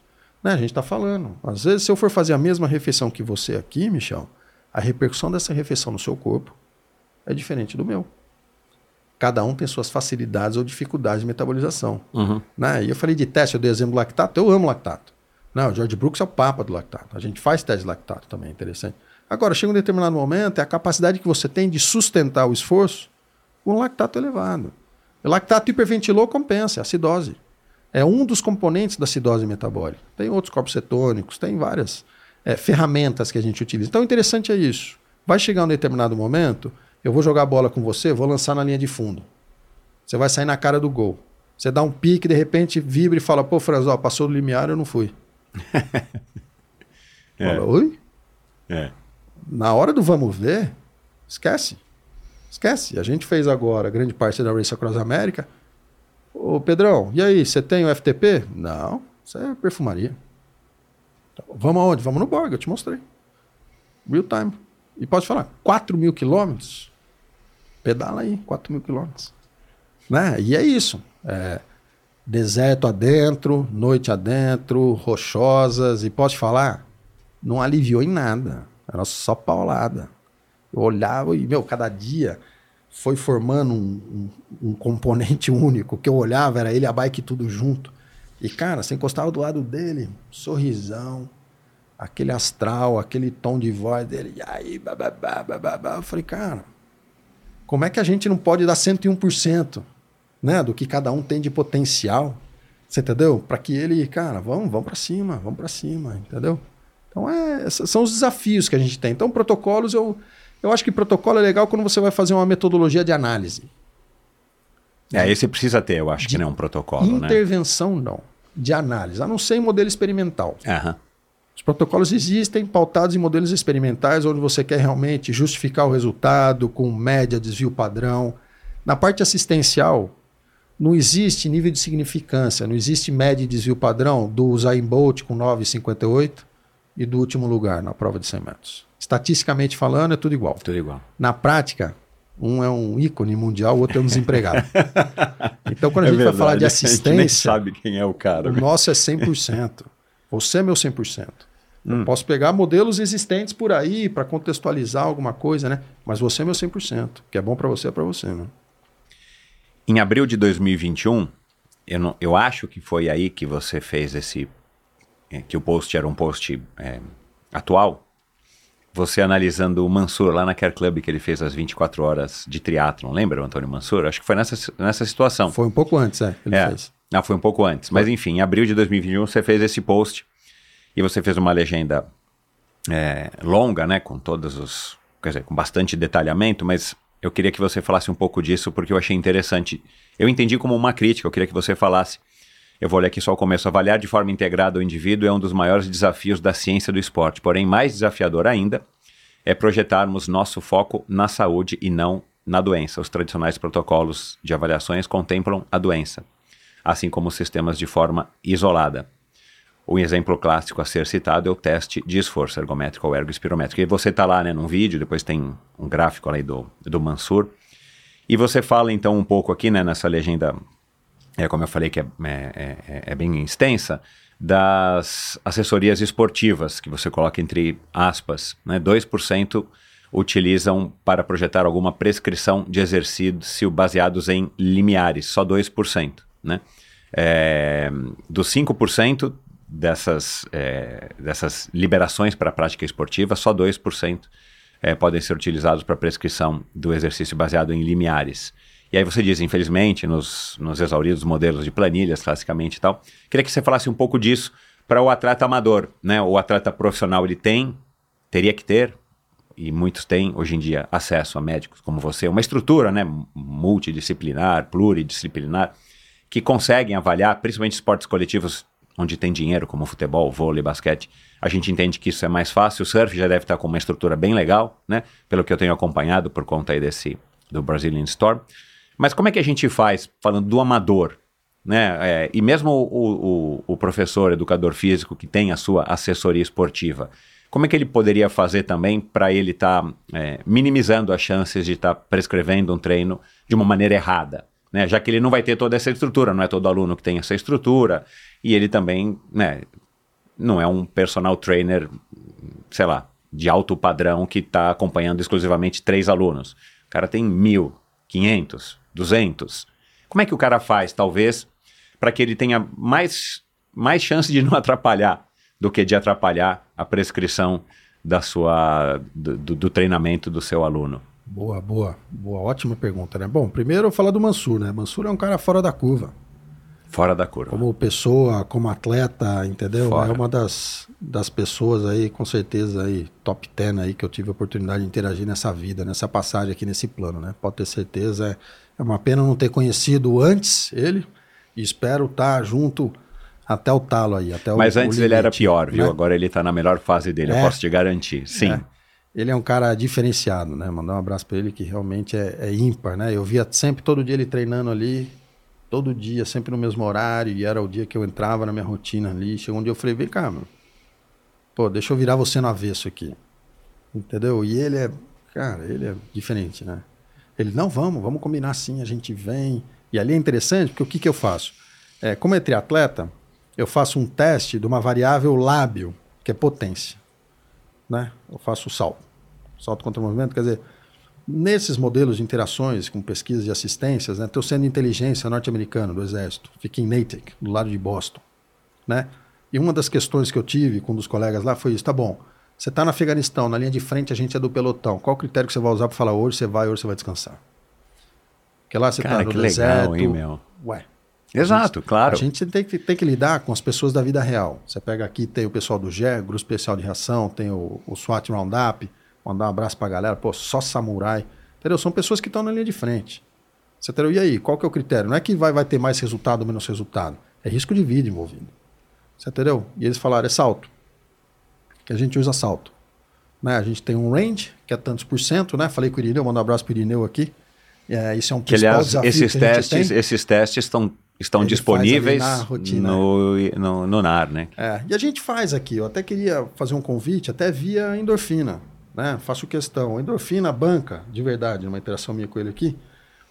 Né? A gente está falando. Às vezes, se eu for fazer a mesma refeição que você aqui, Michel, a repercussão dessa refeição no seu corpo é diferente do meu. Cada um tem suas facilidades ou dificuldades de metabolização. Uhum. Né? E eu falei de teste, eu dei exemplo do lactato, eu amo lactato. Não, o George Brooks é o papa do lactato. A gente faz teste de lactato também, é interessante. Agora, chega um determinado momento, é a capacidade que você tem de sustentar o esforço com um lactato elevado. O lactato hiperventilou compensa, é acidose. É um dos componentes da acidose metabólica. Tem outros corpos cetônicos, tem várias é, ferramentas que a gente utiliza. Então, o interessante é isso. Vai chegar um determinado momento, eu vou jogar a bola com você, vou lançar na linha de fundo. Você vai sair na cara do gol. Você dá um pique, de repente vibra e fala, pô, Franz, ó, passou do limiar, eu não fui. É. Fala, Oi? É. Na hora do vamos ver, esquece. Esquece. A gente fez agora grande parte da Race Across America. Ô, Pedrão, e aí, você tem o FTP? Não, isso é perfumaria. Bom. Vamos aonde? Vamos no Borg, eu te mostrei. Real time. E pode falar, 4 mil quilômetros? Pedala aí, 4 mil quilômetros. Né? E é isso. É, deserto adentro, noite adentro, rochosas, e pode falar, não aliviou em nada. Era só paulada. Eu olhava e, meu, cada dia foi formando um, um- um componente único. Que eu olhava era ele a bike tudo junto. E, cara, você encostava do lado dele, sorrisão, aquele astral, aquele tom de voz dele. E aí, bababá, bababá. Eu falei, cara, como é que a gente não pode dar 101% né, do que cada um tem de potencial? Você entendeu? Para que ele, cara, vamos, vamos para cima, vamos para cima, entendeu? Então, é, são os desafios que a gente tem. Então, protocolos, eu, eu acho que protocolo é legal quando você vai fazer uma metodologia de análise. É, aí você precisa ter, eu acho que não é um protocolo, né? Intervenção, não. De análise, a não ser em modelo experimental. Aham. Os protocolos existem pautados em modelos experimentais, onde você quer realmente justificar o resultado com média, desvio padrão. Na parte assistencial, não existe nível de significância, não existe média e desvio padrão do Usain Bolt com 9,58 e do último lugar na prova de 100 metros. Estatisticamente falando, é tudo igual. Tudo igual. Na prática, um é um ícone mundial, o outro é um desempregado. então, quando a É gente vai falar de A gente nem assistência, sabe quem é o cara. o nosso é 100%. Você é meu 100%. Eu posso pegar modelos existentes por aí para contextualizar alguma coisa, né? Mas você é meu 100%. O que é bom para você é para você, né? Em abril de 2021, eu, não, eu acho que foi aí que você fez esse. é, que o post era um post é, atual. Você analisando o Mansur lá na Care Club que ele fez as 24 horas de triatlon. Lembra o Antônio Mansur? Acho que foi nessa, nessa situação. Foi um pouco antes, é, ele É. fez. Ah, foi um pouco antes. Mas enfim, em abril de 2021 você fez esse post e você fez uma legenda é, longa, né? Com todos os. Quer dizer, com bastante detalhamento, mas eu queria que você falasse um pouco disso porque eu achei interessante. Eu entendi como uma crítica, eu queria que você falasse. Eu vou ler aqui só o começo. Avaliar de forma integrada o indivíduo é um dos maiores desafios da ciência do esporte. Porém, mais desafiador ainda é projetarmos nosso foco na saúde e não na doença. Os tradicionais protocolos de avaliações contemplam a doença, assim como os sistemas de forma isolada. O exemplo clássico a ser citado é o teste de esforço ergométrico ou ergoespirométrico. E você está lá né, num vídeo, depois tem um gráfico ali do, do Mansur. E você fala então um pouco aqui né, nessa legenda, é, como eu falei que é, é, é- é bem extensa, das assessorias esportivas, que você coloca entre aspas. Né, 2% utilizam para projetar alguma prescrição de exercício baseados em limiares, só 2%. Né? É, dos 5% dessas, é, dessas liberações para a prática esportiva, só 2% é, podem ser utilizados para prescrição do exercício baseado em limiares. E aí você diz, infelizmente, nos, nos exauridos modelos de planilhas, classicamente e tal, queria que você falasse um pouco disso para o atleta amador, né? O atleta profissional, ele tem, teria que ter, e muitos têm hoje em dia acesso a médicos como você, uma estrutura, né, multidisciplinar, pluridisciplinar, que conseguem avaliar, principalmente esportes coletivos onde tem dinheiro, como futebol, vôlei, basquete. A gente entende que isso é mais fácil. O surf já deve estar com uma estrutura bem legal, né? Pelo que eu tenho acompanhado por conta aí desse do Brazilian Storm. Mas como é que a gente faz, falando do amador, né? É, e mesmo o, o, o professor, educador físico que tem a sua assessoria esportiva, como é que ele poderia fazer também para ele estar minimizando as chances de estar prescrevendo um treino de uma maneira errada? Né? Já que ele não vai ter toda essa estrutura, não é todo aluno que tem essa estrutura, e ele também né, não é um personal trainer, sei lá, de alto padrão que está acompanhando exclusivamente três alunos. O cara tem mil, quinhentos, duzentos. Como é que o cara faz, talvez, para que ele tenha mais, mais chance de não atrapalhar do que de atrapalhar a prescrição da sua, do, do- do treinamento do seu aluno? Boa, boa, boa, ótima pergunta, né? Bom, primeiro eu falar do Mansur, né? Mansur é um cara fora da curva. Fora da curva. Como pessoa, como atleta, entendeu? Fora. É uma das, das pessoas aí, com certeza aí, top 10 aí, que eu tive a oportunidade de interagir nessa vida, nessa passagem aqui nesse plano, né? Pode ter certeza. É, é uma pena não ter conhecido antes ele e espero estar junto até o talo aí, até o Mas o antes ele era limite, pior, viu? né? Agora ele tá na melhor fase dele, eu É. posso te garantir. Sim. É. Ele é um cara diferenciado, né? Mandar um abraço pra ele que realmente é, é ímpar, né? Eu via sempre todo dia ele treinando ali, todo dia, sempre no mesmo horário, e era o dia que eu entrava na minha rotina ali. Chegou um dia eu falei, vem cá, meu. Pô, deixa eu virar você no avesso aqui. Entendeu? E ele é, cara, ele é diferente, né? Ele, não, vamos, vamos combinar assim, a gente vem. E ali é interessante, porque o que, que eu faço? É, como é triatleta, eu faço um teste de uma variável lábio, que é potência né? Eu faço o salto. Salto contra o movimento, quer dizer, nesses modelos de interações com pesquisas de assistências, né? Estou sendo inteligência norte-americana do exército, fiquei em Natick, do lado de Boston, né? E uma das questões que eu tive com um dos colegas lá foi isso, tá bom, você está no Afeganistão, na linha de frente a gente é do pelotão, qual o critério que você vai usar para falar hoje você vai, hoje você vai descansar? Porque lá você está no que legal, deserto, hein, meu? ué, Exato, claro. a gente tem que, tem que lidar com as pessoas da vida real. Você pega aqui, tem o pessoal do GE, Grupo Especial de Reação, tem o, o SWAT Roundup, mandar um abraço pra galera, pô, só samurai. Entendeu? São pessoas que estão na linha de frente. Você entendeu? E aí, qual que é o critério? Não é que vai, vai ter mais resultado ou menos resultado. É risco de vida envolvido. Você entendeu? E eles falaram, é salto. Que a gente usa salto. Né? A gente tem um range, que é tantos por cento, né? Falei com o Irineu, mando um abraço pro Irineu aqui. É, isso é um Que, aliás, desafio esses que testes, esses testes estão, estão Ele disponíveis rotina, no, no, no NAR, né? É, e a gente faz aqui, eu até queria fazer um convite, até via endorfina, né? Faço questão. Endorfina banca, de verdade, numa interação minha com ele aqui,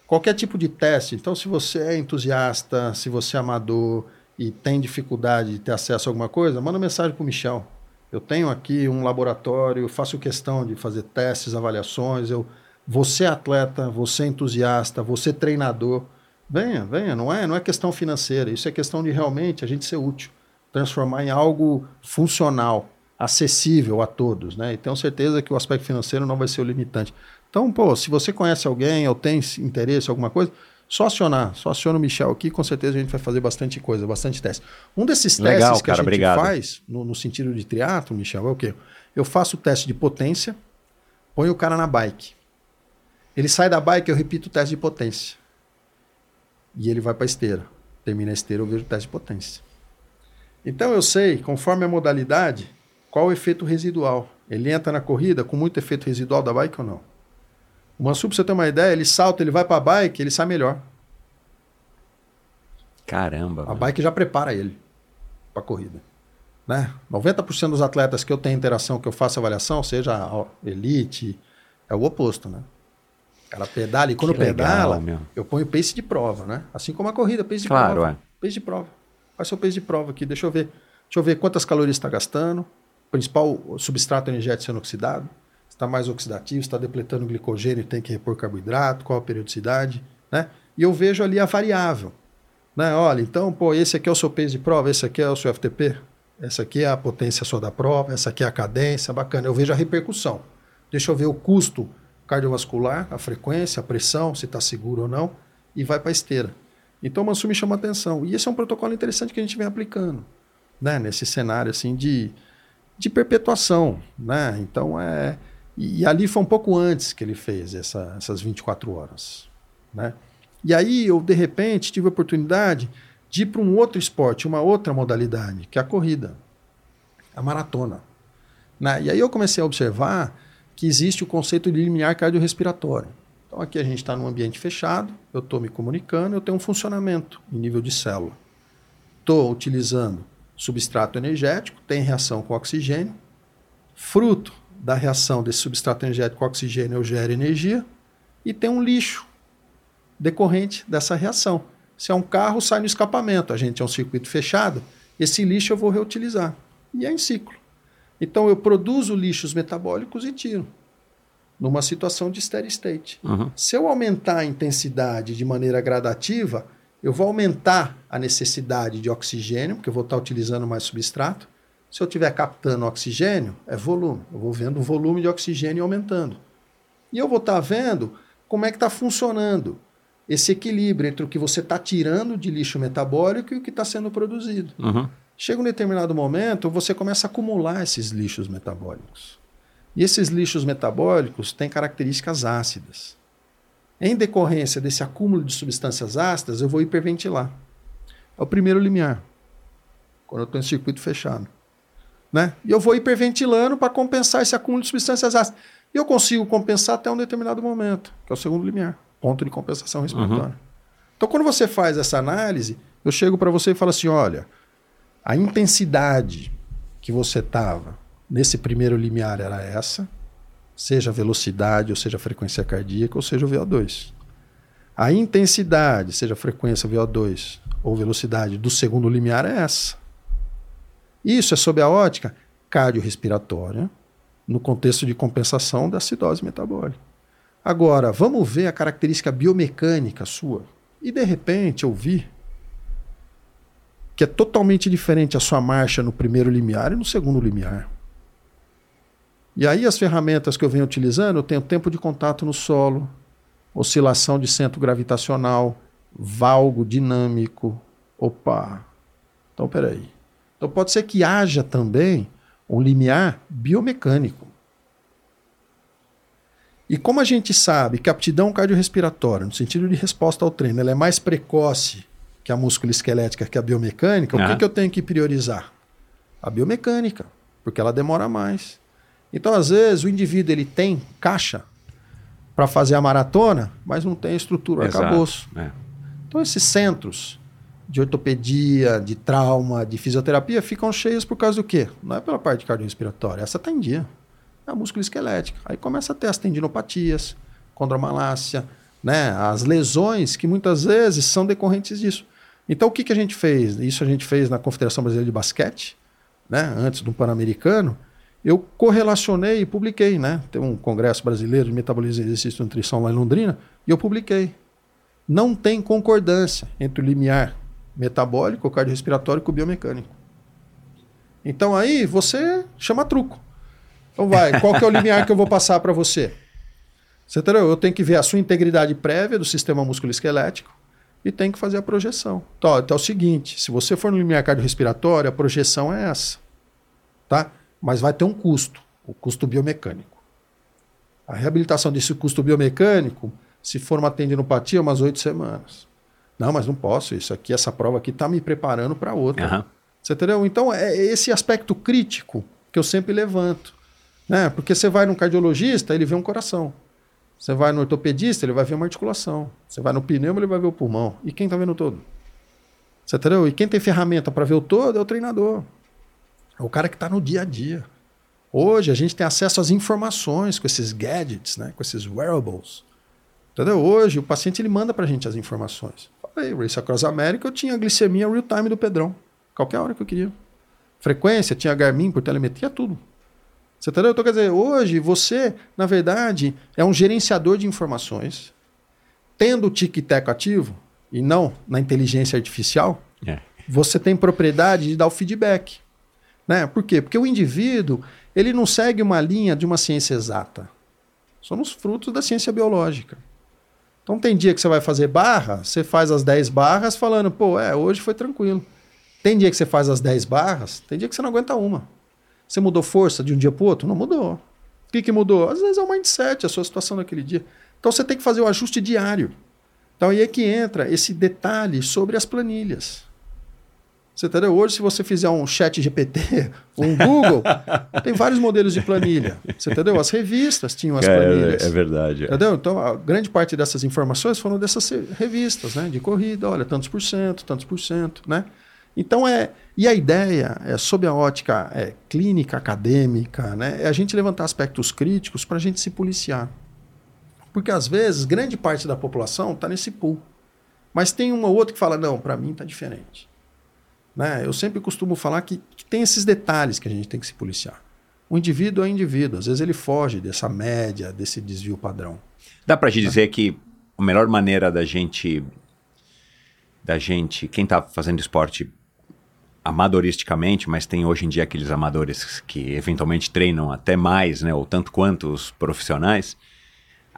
qualquer tipo de teste. Então, se você é entusiasta, se você é amador e tem dificuldade de ter acesso a alguma coisa, manda mensagem para o Michel. Eu tenho aqui um laboratório, faço questão de fazer testes, avaliações. Eu, você é atleta, você é entusiasta, você é treinador, Venha, venha. Não é, não é questão financeira. Isso é questão de realmente a gente ser útil. Transformar em algo funcional, acessível a todos. Né? E tenho certeza que o aspecto financeiro não vai ser o limitante. Então, pô, se você conhece alguém ou tem interesse em alguma coisa, só acionar. Só aciona o Michel aqui, com certeza a gente vai fazer bastante coisa, bastante teste. Um desses testes Legal, que cara, a gente obrigado. faz, no, no sentido de triatlo, Michel, é o quê? Eu faço o teste de potência, ponho o cara na bike. Ele sai da bike, eu repito o teste de potência. E ele vai para a esteira. Termina a esteira, eu vejo o teste de potência. Então eu sei, conforme a modalidade, qual o efeito residual. Ele entra na corrida com muito efeito residual da bike ou não. O Mansur, pra você ter uma ideia, ele salta, ele vai para a bike, ele sai melhor. Caramba. A mano. bike já prepara ele para a corrida. Né? 90% dos atletas que eu tenho interação, que eu faço avaliação, seja elite, é o oposto, né? O cara pedala e quando Que legal, pedala, meu. eu ponho pace de prova, né? Assim como a corrida, pace de Claro, prova. é. Pace de prova. Faz seu pace de prova aqui, deixa eu ver. Deixa eu ver quantas calorias está gastando, principal substrato energético sendo oxidado, está mais oxidativo, está depletando glicogênio, tem que repor carboidrato, qual a periodicidade, né? E eu vejo ali a variável. Né? Olha, então, pô, esse aqui é o seu pace de prova, esse aqui é o seu FTP, essa aqui é a potência sua da prova, essa aqui é a cadência, bacana. Eu vejo a repercussão. Deixa eu ver o custo cardiovascular, a frequência, a pressão, se está seguro ou não, e vai para a esteira. Então, o Mansur me chama atenção. E esse é um protocolo interessante que a gente vem aplicando, né? Nesse cenário, assim, de, de perpetuação, né? Então, é... E, e ali foi um pouco antes que ele fez essa, essas 24 horas, né? E aí eu, de repente, tive a oportunidade de ir para um outro esporte, uma outra modalidade, que é a corrida, a maratona. Né? E aí eu comecei a observar que existe o conceito de limiar cardiorrespiratório. Então aqui a gente está num ambiente fechado, eu estou me comunicando, eu tenho um funcionamento em nível de célula. Estou utilizando substrato energético, tem reação com oxigênio. Fruto da reação desse substrato energético com oxigênio, eu gero energia. E tem um lixo decorrente dessa reação. Se é um carro, sai no escapamento. A gente é um circuito fechado, esse lixo eu vou reutilizar. E é em ciclo. Então eu produzo lixos metabólicos e tiro. Numa situação de steady state. Uhum. Se eu aumentar a intensidade de maneira gradativa, eu vou aumentar a necessidade de oxigênio, porque eu vou estar utilizando mais substrato. Se eu estiver captando oxigênio, é volume. Eu vou vendo o volume de oxigênio aumentando. E eu vou estar vendo como é que está funcionando esse equilíbrio entre o que você está tirando de lixo metabólico e o que está sendo produzido. Uhum. Chega um determinado momento, você começa a acumular esses lixos metabólicos. E esses lixos metabólicos têm características ácidas. Em decorrência desse acúmulo de substâncias ácidas, eu vou hiperventilar. É o primeiro limiar, quando eu estou em circuito fechado. Né? E eu vou hiperventilando para compensar esse acúmulo de substâncias ácidas. E eu consigo compensar até um determinado momento, que é o segundo limiar, ponto de compensação respiratória. Então, quando você faz essa análise, eu chego para você e falo assim: olha, a intensidade que você estava nesse primeiro limiar era essa, seja a velocidade, ou seja a frequência cardíaca, ou seja o VO2. A intensidade, seja a frequência VO2 ou velocidade do segundo limiar é essa. Isso é sob a ótica cardiorrespiratória, no contexto de compensação da acidose metabólica. Agora, vamos ver a característica biomecânica sua. E de repente eu vi que é totalmente diferente a sua marcha no primeiro limiar e no segundo limiar. E aí as ferramentas que eu venho utilizando, eu tenho tempo de contato no solo, oscilação de centro gravitacional, valgo dinâmico. Opa! Então, peraí. Então pode ser que haja também um limiar biomecânico. E como a gente sabe que a aptidão cardiorrespiratória, no sentido de resposta ao treino, ela é mais precoce que a musculoesquelética, que a biomecânica, o que, que eu tenho que priorizar? A biomecânica, porque ela demora mais. Então, às vezes, o indivíduo ele tem caixa para fazer a maratona, mas não tem estrutura, Exato. acabou-se. É. Então, esses centros de ortopedia, de trauma, de fisioterapia ficam cheios por causa do quê? Não é pela parte cardiorrespiratória, essa está em dia. É a músculo esquelética. Aí começa a ter as tendinopatias, condromalácia, né? as lesões que muitas vezes são decorrentes disso. Então, o que, que a gente fez? Isso a gente fez na Confederação Brasileira de Basquete, né? antes do Pan-Americano. Eu correlacionei e publiquei, né? Tem um congresso brasileiro de metabolismo, exercício e nutrição lá em Londrina, e eu publiquei. não tem concordância entre o limiar metabólico, cardiorrespiratório o biomecânico. Então aí você chama truco. Então vai, qual que é o limiar que eu vou passar para você? Você entendeu? Eu tenho que ver a sua integridade prévia do sistema musculoesquelético e tenho que fazer a projeção. Então, então é o seguinte, se você for no limiar cardiorrespiratório, a projeção é essa. Tá? Mas vai ter um custo, o custo biomecânico. A reabilitação desse custo biomecânico, se for uma tendinopatia, umas oito semanas. Não, mas não posso. Isso aqui, essa prova aqui está me preparando para outra. Aham. Você entendeu? Então, é esse aspecto crítico que eu sempre levanto. Né? Porque você vai num cardiologista, ele vê um coração. Você vai no ortopedista, ele vai ver uma articulação. Você vai no pneu, ele vai ver o pulmão. E quem está vendo o todo? Você entendeu? E quem tem ferramenta para ver o todo é o treinador. É o cara que está no dia a dia. Hoje a gente tem acesso às informações com esses gadgets, né? com esses wearables. Entendeu? Hoje o paciente ele manda para a gente as informações. Falei, Race Across America, eu tinha glicemia real time do Pedrão. Qualquer hora que eu queria. Frequência, tinha Garmin por telemetria, tudo. Você entendeu? Então, quer dizer, hoje você, na verdade, é um gerenciador de informações, tendo o tic-tac ativo, e não na inteligência artificial, É. você tem propriedade de dar o feedback. Né? Por quê? Porque o indivíduo ele não segue uma linha de uma ciência exata. Somos frutos da ciência biológica. Então tem dia que você vai fazer barra, você faz as 10 barras falando, pô, é, hoje foi tranquilo. Tem dia que você faz as 10 barras, tem dia que você não aguenta uma. Você mudou força de um dia para outro? Não mudou. O que, que mudou? Às vezes é o mindset, a sua situação naquele dia. Então você tem que fazer o ajuste diário. Então aí é que entra esse detalhe sobre as planilhas. Você entendeu? Hoje, se você fizer um chat GPT, um Google, tem vários modelos de planilha. Você entendeu? As revistas tinham as planilhas. É, é verdade. Entendeu? Então, a grande parte dessas informações foram dessas revistas, né? De corrida, olha, tantos por cento, tantos por cento, né? Então, é... E a ideia, é, sob a ótica é, clínica, acadêmica, né? É a gente levantar aspectos críticos para a gente se policiar. Porque, às vezes, grande parte da população está nesse pool. Mas tem uma ou outra que fala, não, para mim está diferente. Né? Eu sempre costumo falar que, que tem esses detalhes que a gente tem que se policiar. O indivíduo é indivíduo. Às vezes ele foge dessa média, desse desvio padrão. Dá pra te dizer que a melhor maneira da gente, da gente, quem tá fazendo esporte amadoristicamente, mas tem hoje em dia aqueles amadores que eventualmente treinam até mais, né, ou tanto quanto os profissionais,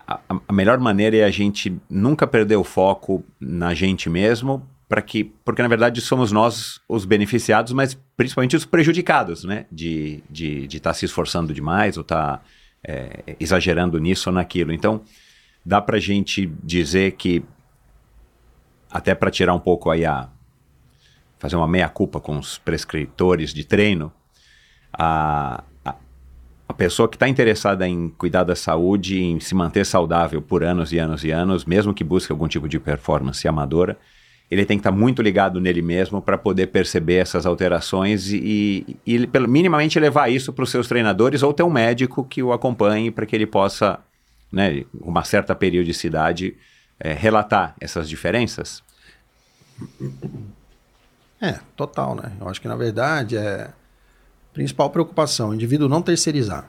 a- a melhor maneira é a gente nunca perder o foco na gente mesmo, para que, porque na verdade somos nós os beneficiados, mas principalmente os prejudicados, né, de estar de, de tá se esforçando demais ou estar exagerando nisso ou naquilo. Então, dá pra gente dizer que até para tirar um pouco aí a fazer uma meia culpa com os prescritores de treino, a, a pessoa que está interessada em cuidar da saúde, em se manter saudável por anos e anos e anos, mesmo que busque algum tipo de performance amadora, ele tem que estar muito ligado nele mesmo para poder perceber essas alterações e, e, pelo- minimamente levar isso para os seus treinadores ou ter um médico que o acompanhe para que ele possa, né, uma certa periodicidade, eh, relatar essas diferenças. É, total, né? Eu acho que na verdade é principal preocupação, o indivíduo não terceirizar.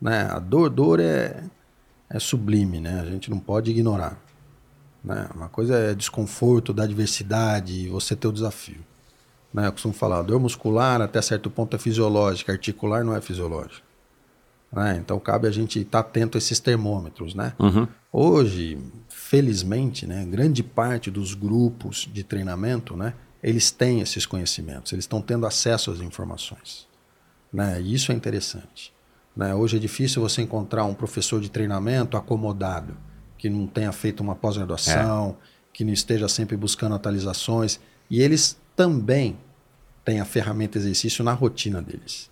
Né? A dor, dor é, é sublime, né? A gente não pode ignorar. Né? Uma coisa é desconforto da adversidade você ter o desafio. Né? Eu costumo falar, dor muscular até certo ponto é fisiológica, articular não é fisiológica. Né? Então cabe a gente estar atento a esses termômetros, né? Uhum. Hoje, felizmente, né, grande parte dos grupos de treinamento, né, eles têm esses conhecimentos, eles estão tendo acesso às informações. Né, e isso é interessante. Né? Hoje é difícil você encontrar um professor de treinamento acomodado, que não tenha feito uma pós-graduação, que não esteja sempre buscando atualizações. E eles também têm a ferramenta exercício na rotina deles.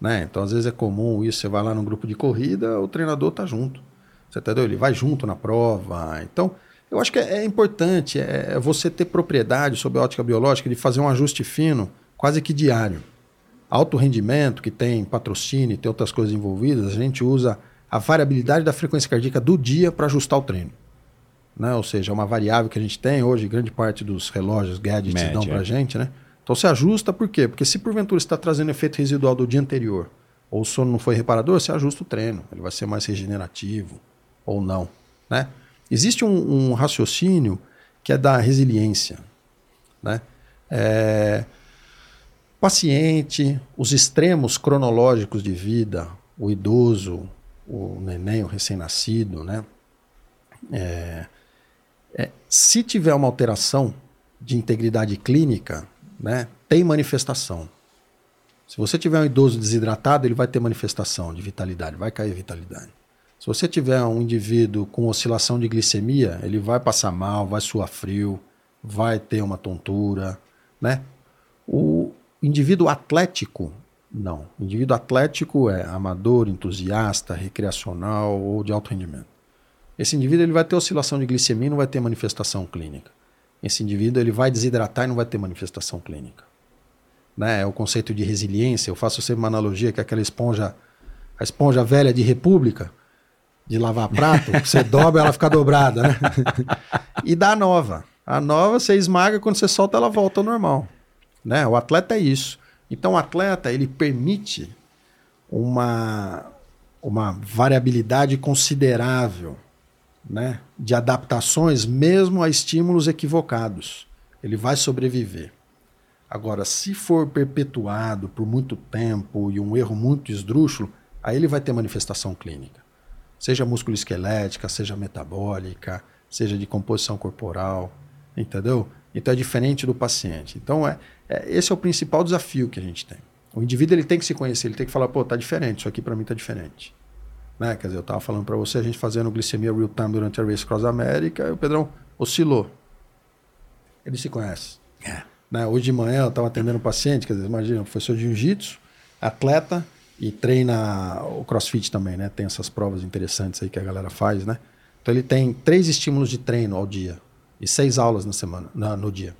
Né? Então, às vezes é comum isso, você vai lá num grupo de corrida, o treinador tá junto. Você entendeu? Ele vai junto na prova. Então, eu acho que é, é importante é, é você ter propriedade sobre a ótica biológica de fazer um ajuste fino, quase que diário. Alto rendimento, que tem patrocínio, tem outras coisas envolvidas, a gente usa a variabilidade da frequência cardíaca do dia para ajustar o treino. Né? Ou seja, é uma variável que a gente tem hoje, grande parte dos relógios, gadgets Mede, dão para a gente, né? Então você ajusta por quê? Porque se porventura está trazendo efeito residual do dia anterior, ou o sono não foi reparador, você ajusta o treino. Ele vai ser mais regenerativo ou não, né? Existe um, um raciocínio que é da resiliência. Né? É, paciente, os extremos cronológicos de vida, o idoso, o neném, o recém-nascido, né? É, é, se tiver uma alteração de integridade clínica, né, tem manifestação. Se você tiver um idoso desidratado, ele vai ter manifestação de vitalidade, vai cair vitalidade. Se você tiver um indivíduo com oscilação de glicemia, ele vai passar mal, vai suar frio, vai ter uma tontura, né? O indivíduo atlético, não. Indivíduo atlético é amador, entusiasta, recreacional ou de alto rendimento. Esse indivíduo ele vai ter oscilação de glicemia e não vai ter manifestação clínica. Esse indivíduo ele vai desidratar e não vai ter manifestação clínica. Né? É o conceito de resiliência. Eu faço sempre uma analogia que é aquela esponja, a esponja velha de república, de lavar prato, você dobra ela fica dobrada, né? e dá a nova. A nova você esmaga, quando você solta ela volta ao normal. Né? O atleta é isso. Então o atleta ele permite uma, uma variabilidade considerável né, de adaptações, mesmo a estímulos equivocados. Ele vai sobreviver. Agora, se for perpetuado por muito tempo e um erro muito esdrúxulo, aí ele vai ter manifestação clínica. Seja musculoesquelética, seja metabólica, seja de composição corporal, entendeu? Então é diferente do paciente. Então é, é, esse é o principal desafio que a gente tem. O indivíduo ele tem que se conhecer, ele tem que falar, pô, tá diferente, isso aqui para mim tá diferente. Né? Quer dizer, eu estava falando para você, a gente fazendo glicemia real time durante a Race Cross América, e o Pedrão oscilou. Ele se conhece. É. Né? Hoje de manhã eu estava atendendo um paciente, quer dizer, imagina, professor de jiu-jitsu, atleta e treina o crossfit também, né? Tem essas provas interessantes aí que a galera faz, né? Então ele tem três estímulos de treino ao dia e seis aulas na semana, na, no dia.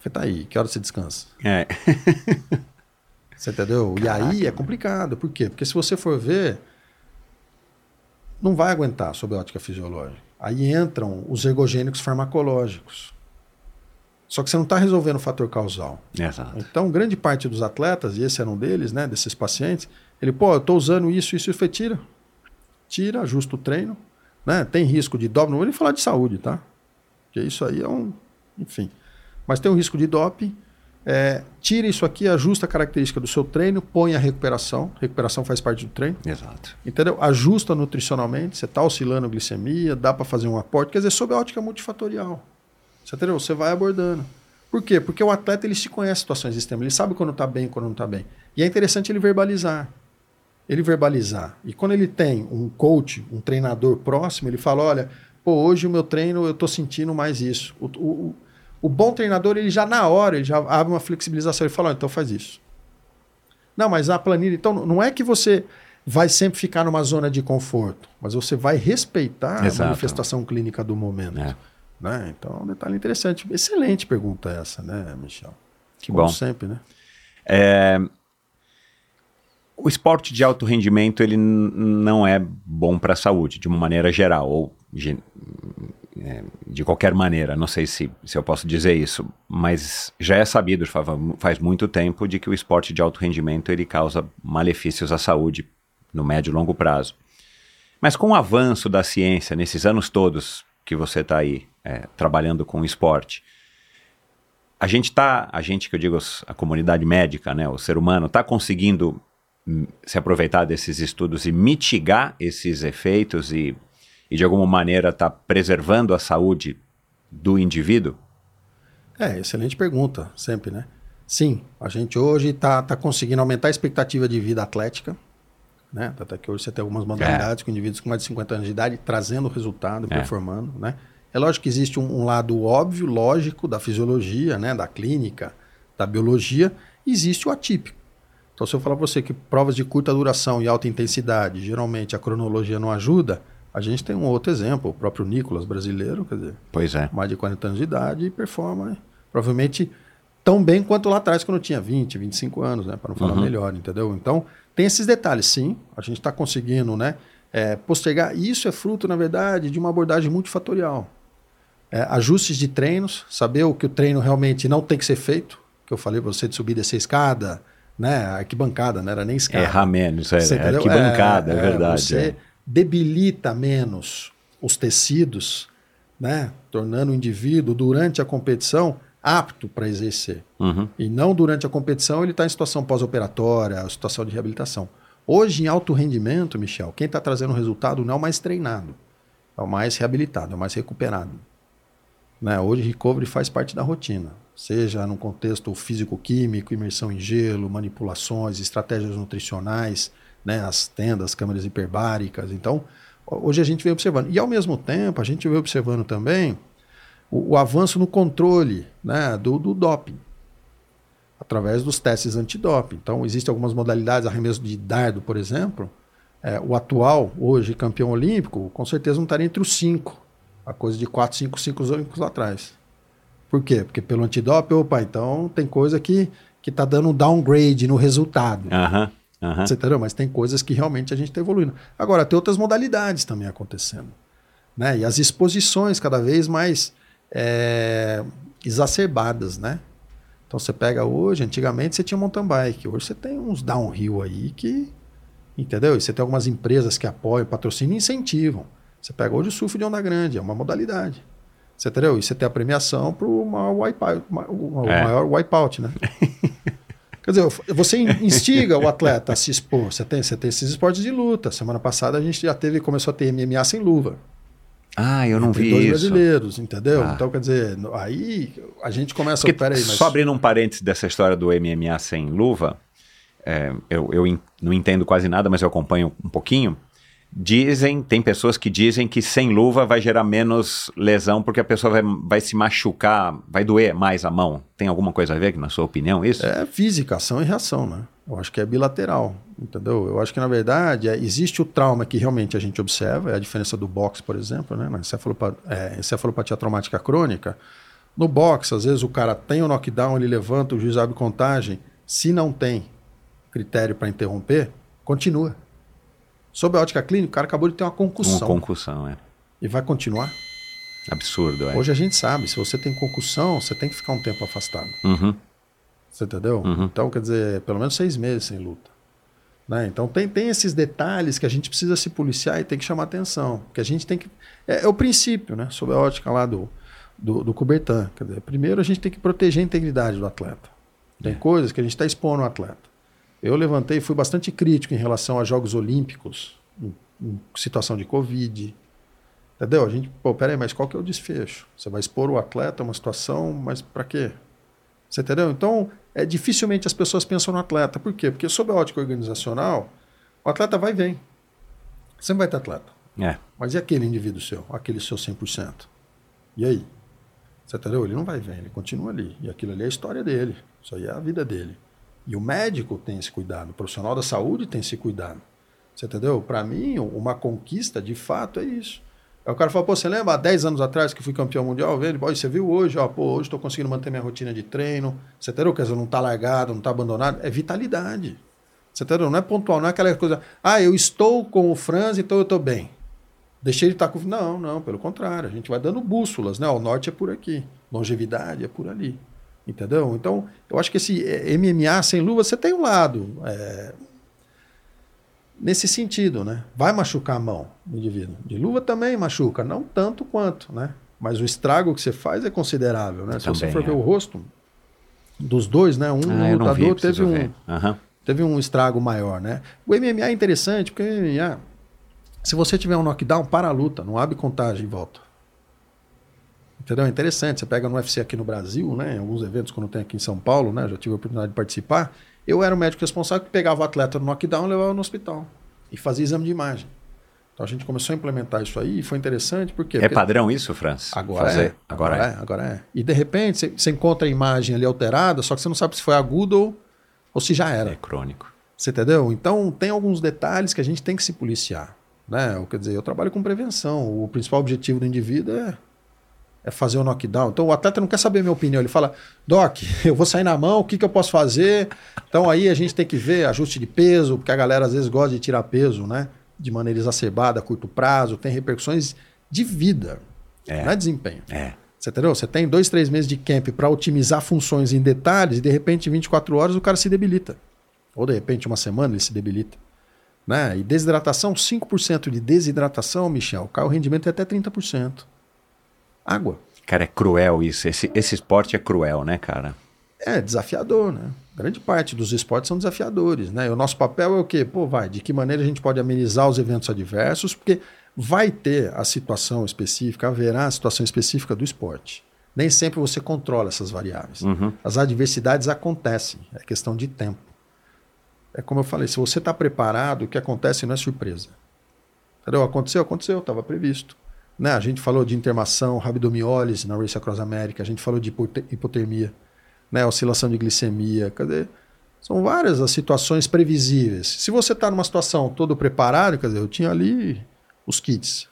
Você tá aí, que hora você descansa? É. Você entendeu? Caraca, e aí é complicado. Por quê? Porque se você for ver, não vai aguentar sob a ótica fisiológica. Aí entram os ergogênicos farmacológicos. Só que você não está resolvendo o fator causal. Exato. Então, grande parte dos atletas, e esse era um deles, né, desses pacientes, ele, pô, eu estou usando isso, isso, isso, eu falei, tira. Tira, ajusta o treino. Né? Tem risco de doping, não vou nem falar de saúde, tá? Porque isso aí é um. Enfim. Mas tem um risco de doping. É, tira isso aqui, ajusta a característica do seu treino, põe a recuperação. Recuperação faz parte do treino. Exato. Entendeu? Ajusta nutricionalmente, você está oscilando a glicemia, dá para fazer um aporte, quer dizer, sob a ótica multifatorial. Você entendeu? Você vai abordando. Por quê? Porque o atleta ele se conhece situações extremas, ele sabe quando está bem e quando não está bem. E é interessante ele verbalizar. Ele verbalizar. E quando ele tem um coach, um treinador próximo, ele fala: olha, pô, hoje o meu treino eu estou sentindo mais isso. O, o, o bom treinador, ele já na hora, ele já abre uma flexibilização, ele fala: oh, então faz isso. Não, mas a planilha. Então, não é que você vai sempre ficar numa zona de conforto, mas você vai respeitar Exato. a manifestação clínica do momento. É. Né? Então, é um detalhe interessante. Excelente pergunta essa, né, Michel? Que Como bom. sempre, né? É, o esporte de alto rendimento ele não é bom para a saúde, de uma maneira geral, ou ge- é, de qualquer maneira. Não sei se, se eu posso dizer isso, mas já é sabido fa- faz muito tempo de que o esporte de alto rendimento ele causa malefícios à saúde no médio e longo prazo. Mas com o avanço da ciência nesses anos todos que você está aí é, trabalhando com esporte, a gente tá, a gente que eu digo a comunidade médica, né, o ser humano está conseguindo se aproveitar desses estudos e mitigar esses efeitos e, e de alguma maneira está preservando a saúde do indivíduo? É, excelente pergunta, sempre, né? Sim, a gente hoje está tá conseguindo aumentar a expectativa de vida atlética, né? Até que hoje você tem algumas modalidades com indivíduos com mais de 50 anos de idade trazendo resultado, É. performando, né? É lógico que existe um, um lado óbvio, lógico, da fisiologia, né? Da clínica, da biologia, existe o atípico. Então, se eu falar para você que provas de curta duração e alta intensidade, geralmente a cronologia não ajuda, a gente tem um outro exemplo, o próprio Nicolas brasileiro, quer dizer, Pois é. mais de 40 anos de idade e performa né? provavelmente tão bem quanto lá atrás quando tinha 20, 25 anos, né? Para não falar Uhum. melhor, entendeu? Então, tem esses detalhes, sim. A gente está conseguindo, né? é, postergar. E isso é fruto, na verdade, de uma abordagem multifatorial. É, ajustes de treinos, saber o que o treino realmente não tem que ser feito, que eu falei para você de subir e descer escada, né? Arquibancada, não era nem escada. Errar menos, é, Você é entendeu? arquibancada, é, É, verdade. Você é. debilita menos os tecidos, né? Tornando o indivíduo, durante a competição, apto para exercer. Uhum. E não durante a competição ele está em situação pós-operatória, situação de reabilitação. Hoje, em alto rendimento, Michel, quem está trazendo resultado não é o mais treinado, é o mais reabilitado, é o mais recuperado. Né? Hoje, recovery faz parte da rotina, seja no contexto físico-químico, imersão em gelo, manipulações, estratégias nutricionais, né? as tendas, câmeras hiperbáricas. Então, hoje a gente vem observando. E, ao mesmo tempo, a gente vem observando também o, o avanço no controle né? do, do doping através dos testes antidoping. Então, existem algumas modalidades, arremesso de dardo, por exemplo. É, o atual, hoje, campeão olímpico, com certeza não estaria entre os cinco. A coisa de quatro, cinco, cinco olímpicos lá atrás. Por quê? Porque pelo antidoping, opa, então tem coisa que que está dando um downgrade no resultado. Aham. aham. Você entendeu? Mas tem coisas que realmente a gente está evoluindo. Agora, tem outras modalidades também acontecendo. Né? E as exposições cada vez mais é, exacerbadas, né? Então você pega hoje, antigamente você tinha mountain bike, hoje você tem uns downhill aí que, entendeu? E você tem algumas empresas que apoiam, patrocinam e incentivam. Você pega hoje o surf de onda grande, é uma modalidade. Você entendeu? E você tem a premiação para o maior wipeout, o É. maior wipeout, né? Quer dizer, você instiga o atleta a se expor. Você tem, você tem esses esportes de luta. Semana passada a gente já teve, começou a ter MMA sem luva. Ah, eu não vi dois isso. brasileiros, entendeu? Ah. Então, quer dizer, aí a gente começa Porque. Peraí, mas. Só abrindo um parênteses dessa história do MMA sem luva, é, eu, eu en- não entendo quase nada, mas eu acompanho um pouquinho. Dizem, tem pessoas que dizem que sem luva vai gerar menos lesão porque a pessoa vai, vai se machucar, vai doer mais a mão. Tem alguma coisa a ver, na sua opinião, isso? É física, ação e reação, né? Eu acho que é bilateral, entendeu? Eu acho que, na verdade, é- existe o trauma que realmente a gente observa, é a diferença do boxe, por exemplo, né? Na encefalopa- é, encefalopatia traumática crônica. No boxe, às vezes o cara tem o knockdown, ele levanta, o juiz abre contagem. Se não tem critério para interromper, continua. Sob a ótica clínica, o cara acabou de ter uma Uma concussão. concussão, é. E vai continuar? Absurdo, é. Hoje a gente sabe, se você tem concussão, você tem que ficar um tempo afastado. Uhum. Você entendeu? Uhum. Então, quer dizer, pelo menos seis meses sem luta. Né? Então, tem, tem esses detalhes que a gente precisa se policiar e tem que chamar atenção. Que a gente tem que. É, é o princípio, né? Sob a ótica lá do, do, do Coubertin. Quer dizer, primeiro a gente tem que proteger a integridade do atleta. Tem coisas que a gente está expondo o atleta. Eu levantei e fui bastante crítico em relação a Jogos Olímpicos, em, em situação de Covid. Entendeu? A gente, pô, peraí, mas qual que é o desfecho? Você vai expor o atleta a uma situação, mas para quê? Você entendeu? Então, é, dificilmente as pessoas pensam no atleta. Por quê? Porque sob a ótica organizacional, o atleta vai e vem. Sempre vai ter atleta. É. Mas e aquele indivíduo seu? Aquele seu 100%? E aí? Você entendeu? Ele não vai ver, ele continua ali. E aquilo ali é a história dele. Isso aí é a vida dele. E o médico tem esse cuidado, o profissional da saúde tem esse cuidado. Você entendeu? Para mim, uma conquista de fato é isso. Aí o cara fala, pô, você lembra há 10 anos atrás que fui campeão mundial? Vendo? Você viu hoje, ó, pô, hoje estou conseguindo manter minha rotina de treino. Você entendeu? Quer dizer, não está largado, não está abandonado. É vitalidade. Você entendeu? Não é pontual, não é aquela coisa, ah, eu estou com o Franz, então eu estou bem. Deixei ele estar com. Não, não, pelo contrário. A gente vai dando bússolas, né? O norte é por aqui, longevidade é por ali. Entendeu? Então, eu acho que esse eh, MMA sem luva, você tem um lado. é, nesse sentido, né? Vai machucar a mão do indivíduo. De luva também machuca, não tanto quanto, né? Mas o estrago que você faz é considerável, né? Se você Também, for ver é. o rosto dos dois, né? Um Ah, eu vi, lutador preciso teve um, ver. Aham. teve um estrago maior, né? O MMA é interessante porque o MMA, se você tiver um knockdown, para a luta, não abre contagem e volta. Entendeu? É interessante. Você pega no UFC aqui no Brasil, né? Em alguns eventos, quando tem aqui em São Paulo, né? Já tive a oportunidade de participar. Eu era o médico responsável que pegava o atleta no knockdown e levava no hospital. E fazia exame de imagem. Então a gente começou a implementar isso aí e foi interessante porque. É porque- padrão isso, Franz? Agora Fazer? é. Agora, é. Agora é. E de repente você, você encontra a imagem ali alterada, só que você não sabe se foi agudo ou, ou se já era. É crônico. Você entendeu? Então tem alguns detalhes que a gente tem que se policiar. Né? Quer dizer, eu trabalho com prevenção. O principal objetivo do indivíduo é, é fazer o knockdown. Então o atleta não quer saber a minha opinião. Ele fala, Doc, eu vou sair na mão, o que, que eu posso fazer? Então aí a gente tem que ver ajuste de peso, porque a galera às vezes gosta de tirar peso, né? De maneira exacerbada, a curto prazo, tem repercussões de vida, É. não é desempenho. É. Você entendeu? Você tem dois, três meses de camp para otimizar funções em detalhes e de repente, em 24 horas, o cara se debilita. Ou de repente, uma semana ele se debilita. Né? E desidratação, 5% de desidratação, Michel, cai o rendimento é até 30%. Água. Cara, é cruel isso. Esse, esse esporte é cruel, né, cara? É desafiador, né? Grande parte dos esportes são desafiadores, né? E o nosso papel é o quê? Pô, vai, de que maneira a gente pode amenizar os eventos adversos, porque vai ter a situação específica, haverá a situação específica do esporte. Nem sempre você controla essas variáveis. Uhum. As adversidades acontecem, é questão de tempo. É como eu falei, se você está preparado, o que acontece não é surpresa. Entendeu? Aconteceu, aconteceu, estava previsto. Né? A gente falou de intermação, rabdomiólise na Race Across America, a gente falou de hipote- hipotermia, né? oscilação de glicemia, cadê? São várias as situações previsíveis. Se você está numa situação todo preparado, quer dizer, eu tinha ali os kits.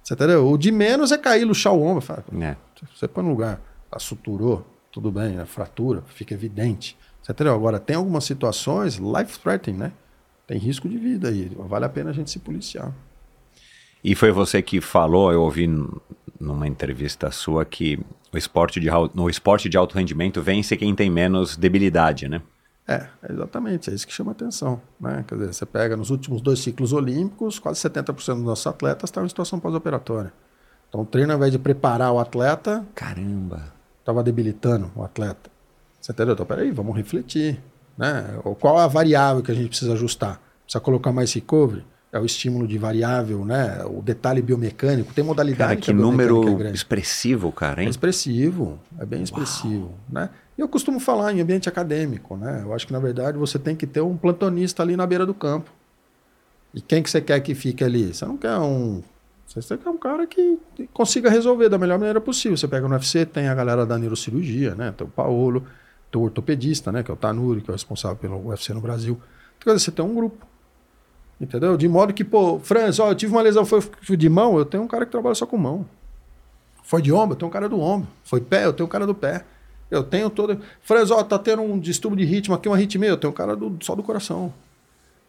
Você entendeu? O de menos é cair, luxar o ombro. Fala, É. você põe no lugar, a suturou, tudo bem, a fratura, fica evidente. Você entendeu? Agora, tem algumas situações life-threatening, né? Tem risco de vida aí. Vale a pena a gente se policiar. E foi você que falou, eu ouvi numa entrevista sua, que o esporte de, no esporte de alto rendimento vence quem tem menos debilidade, né? É, exatamente, é isso que chama atenção. Né? Quer dizer, você pega nos últimos dois ciclos olímpicos, quase 70% dos nossos atletas estavam em situação pós-operatória. Então, o treino, ao invés de preparar o atleta, Caramba. estava debilitando o atleta. Você entendeu? Então, peraí, vamos refletir. Né? Qual a variável que a gente precisa ajustar? Precisa colocar mais recovery? É o estímulo de variável, né? o detalhe biomecânico. Tem modalidade Cara, que número é expressivo, cara, É hein? expressivo, é bem expressivo, né? E eu costumo falar em ambiente acadêmico, né? Eu acho que na verdade você tem que ter um plantonista ali na beira do campo. E quem que você quer que fique ali? Você não quer um, você quer um cara que consiga resolver da melhor maneira possível. Você pega no UFC, tem a galera da neurocirurgia, né? Tem o Paolo, tem o ortopedista, né, que é o Tanuri, que é o responsável pelo UFC no Brasil. Então, você tem um grupo. Entendeu? De modo que, pô, Franz, ó, eu tive uma lesão foi de mão, eu tenho um cara que trabalha só com mão. Foi de ombro, eu tenho um cara do ombro. Foi pé, eu tenho um cara do pé. Eu tenho todo. Franz, ó, tá tendo um distúrbio de ritmo aqui, uma arritmia, eu tenho um cara do, só do coração.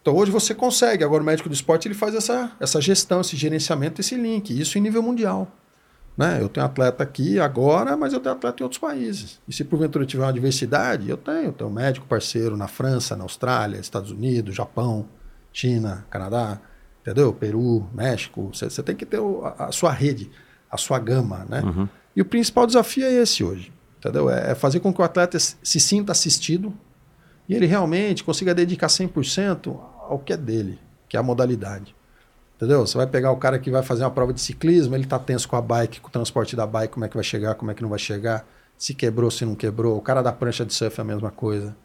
Então hoje você consegue. Agora o médico do esporte ele faz essa, essa gestão, esse gerenciamento, esse link. Isso em nível mundial. Né? Eu tenho atleta aqui agora, mas eu tenho atleta em outros países. E se porventura tiver uma diversidade, eu tenho. Eu tenho médico parceiro na França, na Austrália, Estados Unidos, Japão, China, Canadá, entendeu? Peru, México. Você, tem que ter a, a sua rede, a sua gama, né? E o principal desafio é esse hoje, entendeu? É, é fazer com que o atleta se se sinta assistido e ele realmente consiga dedicar 100% ao que é dele, que é a modalidade. Entendeu? Você vai pegar o cara que vai fazer uma prova de ciclismo, ele tá tenso com a bike, com o transporte da bike, como é que vai chegar, como é que não vai chegar, se quebrou, se não quebrou. O cara da prancha de surf é a mesma coisa.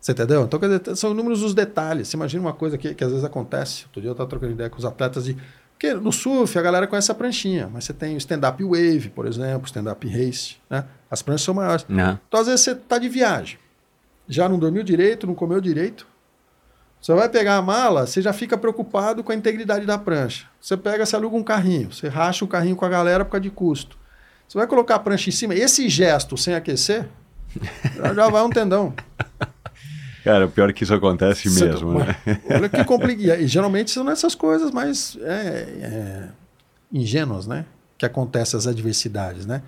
Você entendeu? Então, quer dizer, são inúmeros os detalhes. Você imagina uma coisa que, que às vezes acontece. Outro dia eu estava trocando ideia com os atletas de. Porque no surf a galera conhece a pranchinha, mas você tem o stand-up wave, por exemplo, stand-up race, né? As pranchas são maiores. Não. Então, às vezes, você está de viagem. Já não dormiu direito, não comeu direito. Você vai pegar a mala, você já fica preocupado com a integridade da prancha. Você pega, você aluga um carrinho, você racha o carrinho com a galera por causa de custo. Você vai colocar a prancha em cima, esse gesto sem aquecer, já vai um tendão. Cara, pior é que isso acontece Você- mesmo, né? Olha que complica. E geralmente são essas coisas mais é, é, ingênuas, né? Que acontecem as adversidades, né?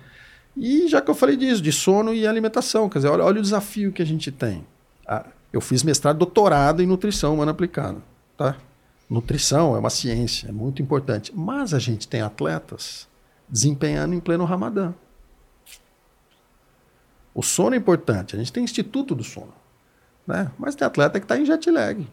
E já que eu falei disso, de sono e alimentação, quer dizer, olha, olha o desafio que a gente tem. Ah, eu fiz mestrado e doutorado em nutrição humana aplicada, tá? Nutrição é uma ciência, é muito importante. Mas a gente tem atletas desempenhando em pleno Ramadã. O sono é importante. A gente tem instituto do sono né? Mas tem atleta que está em jet lag.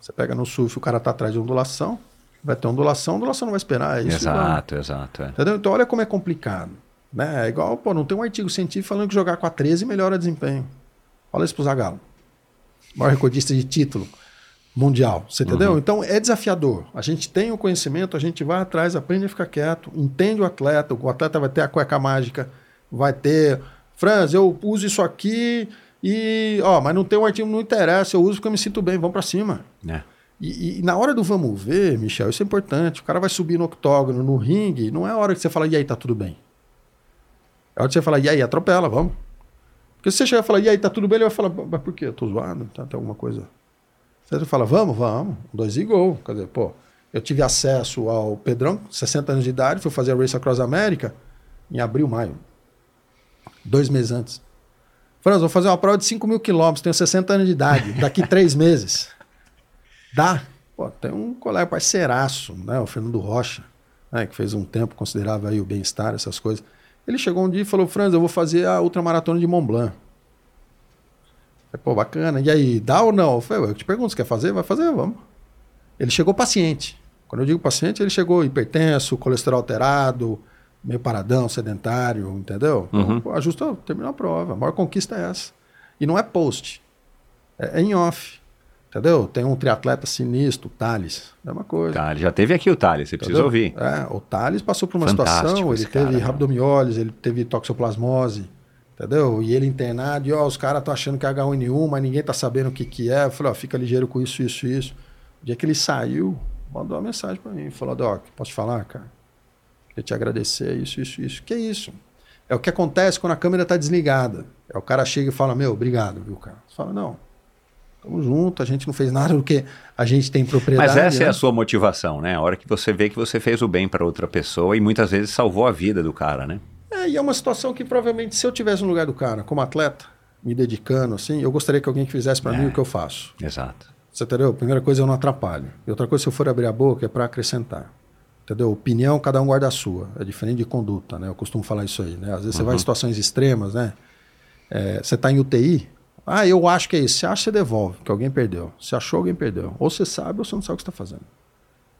Você pega no surf, o cara está atrás de ondulação, vai ter ondulação, a ondulação não vai esperar. É isso Exato, exato. é. Entendeu? Então olha como é complicado. Né? É igual, pô, não tem um artigo científico falando que jogar com a 13 melhora desempenho. Fala isso pro Zagallo. Maior recordista de título mundial. Você entendeu? Então é desafiador. A gente tem o conhecimento, a gente vai atrás, aprende a ficar quieto, entende o atleta, o atleta vai ter a cueca mágica, vai ter. Franz, eu uso isso aqui e. Ó, mas não tem um artigo, não interessa, eu uso porque eu me sinto bem, vamos para cima. É. E, e na hora do vamos ver, Michel, isso é importante. O cara vai subir no octógono, no ringue, não é a hora que você fala, e aí, tá tudo bem. É a hora que você fala, e aí, atropela, vamos. Porque se você chegar e falar, e aí, tá tudo bem, ele vai falar, mas por quê? Eu tô zoado? Tá, tem alguma coisa. Você fala, vamos, vamos, dois e gol. Quer dizer, pô, eu tive acesso ao Pedrão, 60 anos de idade, fui fazer a Race Across America em abril, maio. Dois meses antes. Franz, vou fazer uma prova de 5 mil quilômetros, tenho 60 anos de idade, daqui três meses. Dá. Pô, tem um colega parceiraço, né, o Fernando Rocha, né, que fez um tempo, considerava aí o bem-estar, essas coisas. Ele chegou um dia e falou, Franz, eu vou fazer a ultramaratona de Mont Blanc. Falei, Pô, bacana. E aí, dá ou não? Eu falei, eu te pergunto, você quer fazer? Vai fazer, vamos. Ele chegou paciente. Quando eu digo paciente, ele chegou hipertenso, colesterol alterado, meio paradão, sedentário, entendeu? Então, Uhum. pô, ajustou, terminou a prova. A maior conquista é essa. E não é post. É, é em off. Entendeu? Tem um triatleta sinistro, o Thales. Mesma coisa. Tá, ele já teve aqui o Thales, você precisa Entendeu? ouvir. É, o Thales passou por uma Fantástico situação, ele teve cara, né? rabdomiólise, ele teve toxoplasmose, entendeu? E ele internado, e ó, os caras estão achando que é H1N1, mas ninguém tá sabendo o que que é. Eu falei, ó, fica ligeiro com isso, isso, isso. O dia que ele saiu, mandou uma mensagem para mim, falou, Doc, posso te falar, cara? Queria te agradecer, isso, isso, isso. Que isso? É o que acontece quando a câmera tá desligada. É o cara chega e fala, meu, obrigado, viu, cara? Você fala, não, tamo junto, a gente não fez nada do que a gente tem propriedade. Mas essa é né? a sua motivação, né? A hora que você vê que você fez o bem para outra pessoa e muitas vezes salvou a vida do cara, né? É, e é uma situação que provavelmente, se eu tivesse no lugar do cara, como atleta, me dedicando, assim, eu gostaria que alguém fizesse para É. mim o que eu faço. Exato. Você entendeu? Primeira coisa, eu não atrapalho. E outra coisa, se eu for abrir a boca, é para acrescentar. Entendeu? Opinião, cada um guarda a sua. É diferente de conduta, né? Eu costumo falar isso aí, né? Às vezes você vai em situações extremas, né? É, você está em UTI, ah, eu acho que é isso. Você acha, você devolve, que alguém perdeu. Se achou, alguém perdeu. Ou você sabe ou você não sabe o que está fazendo.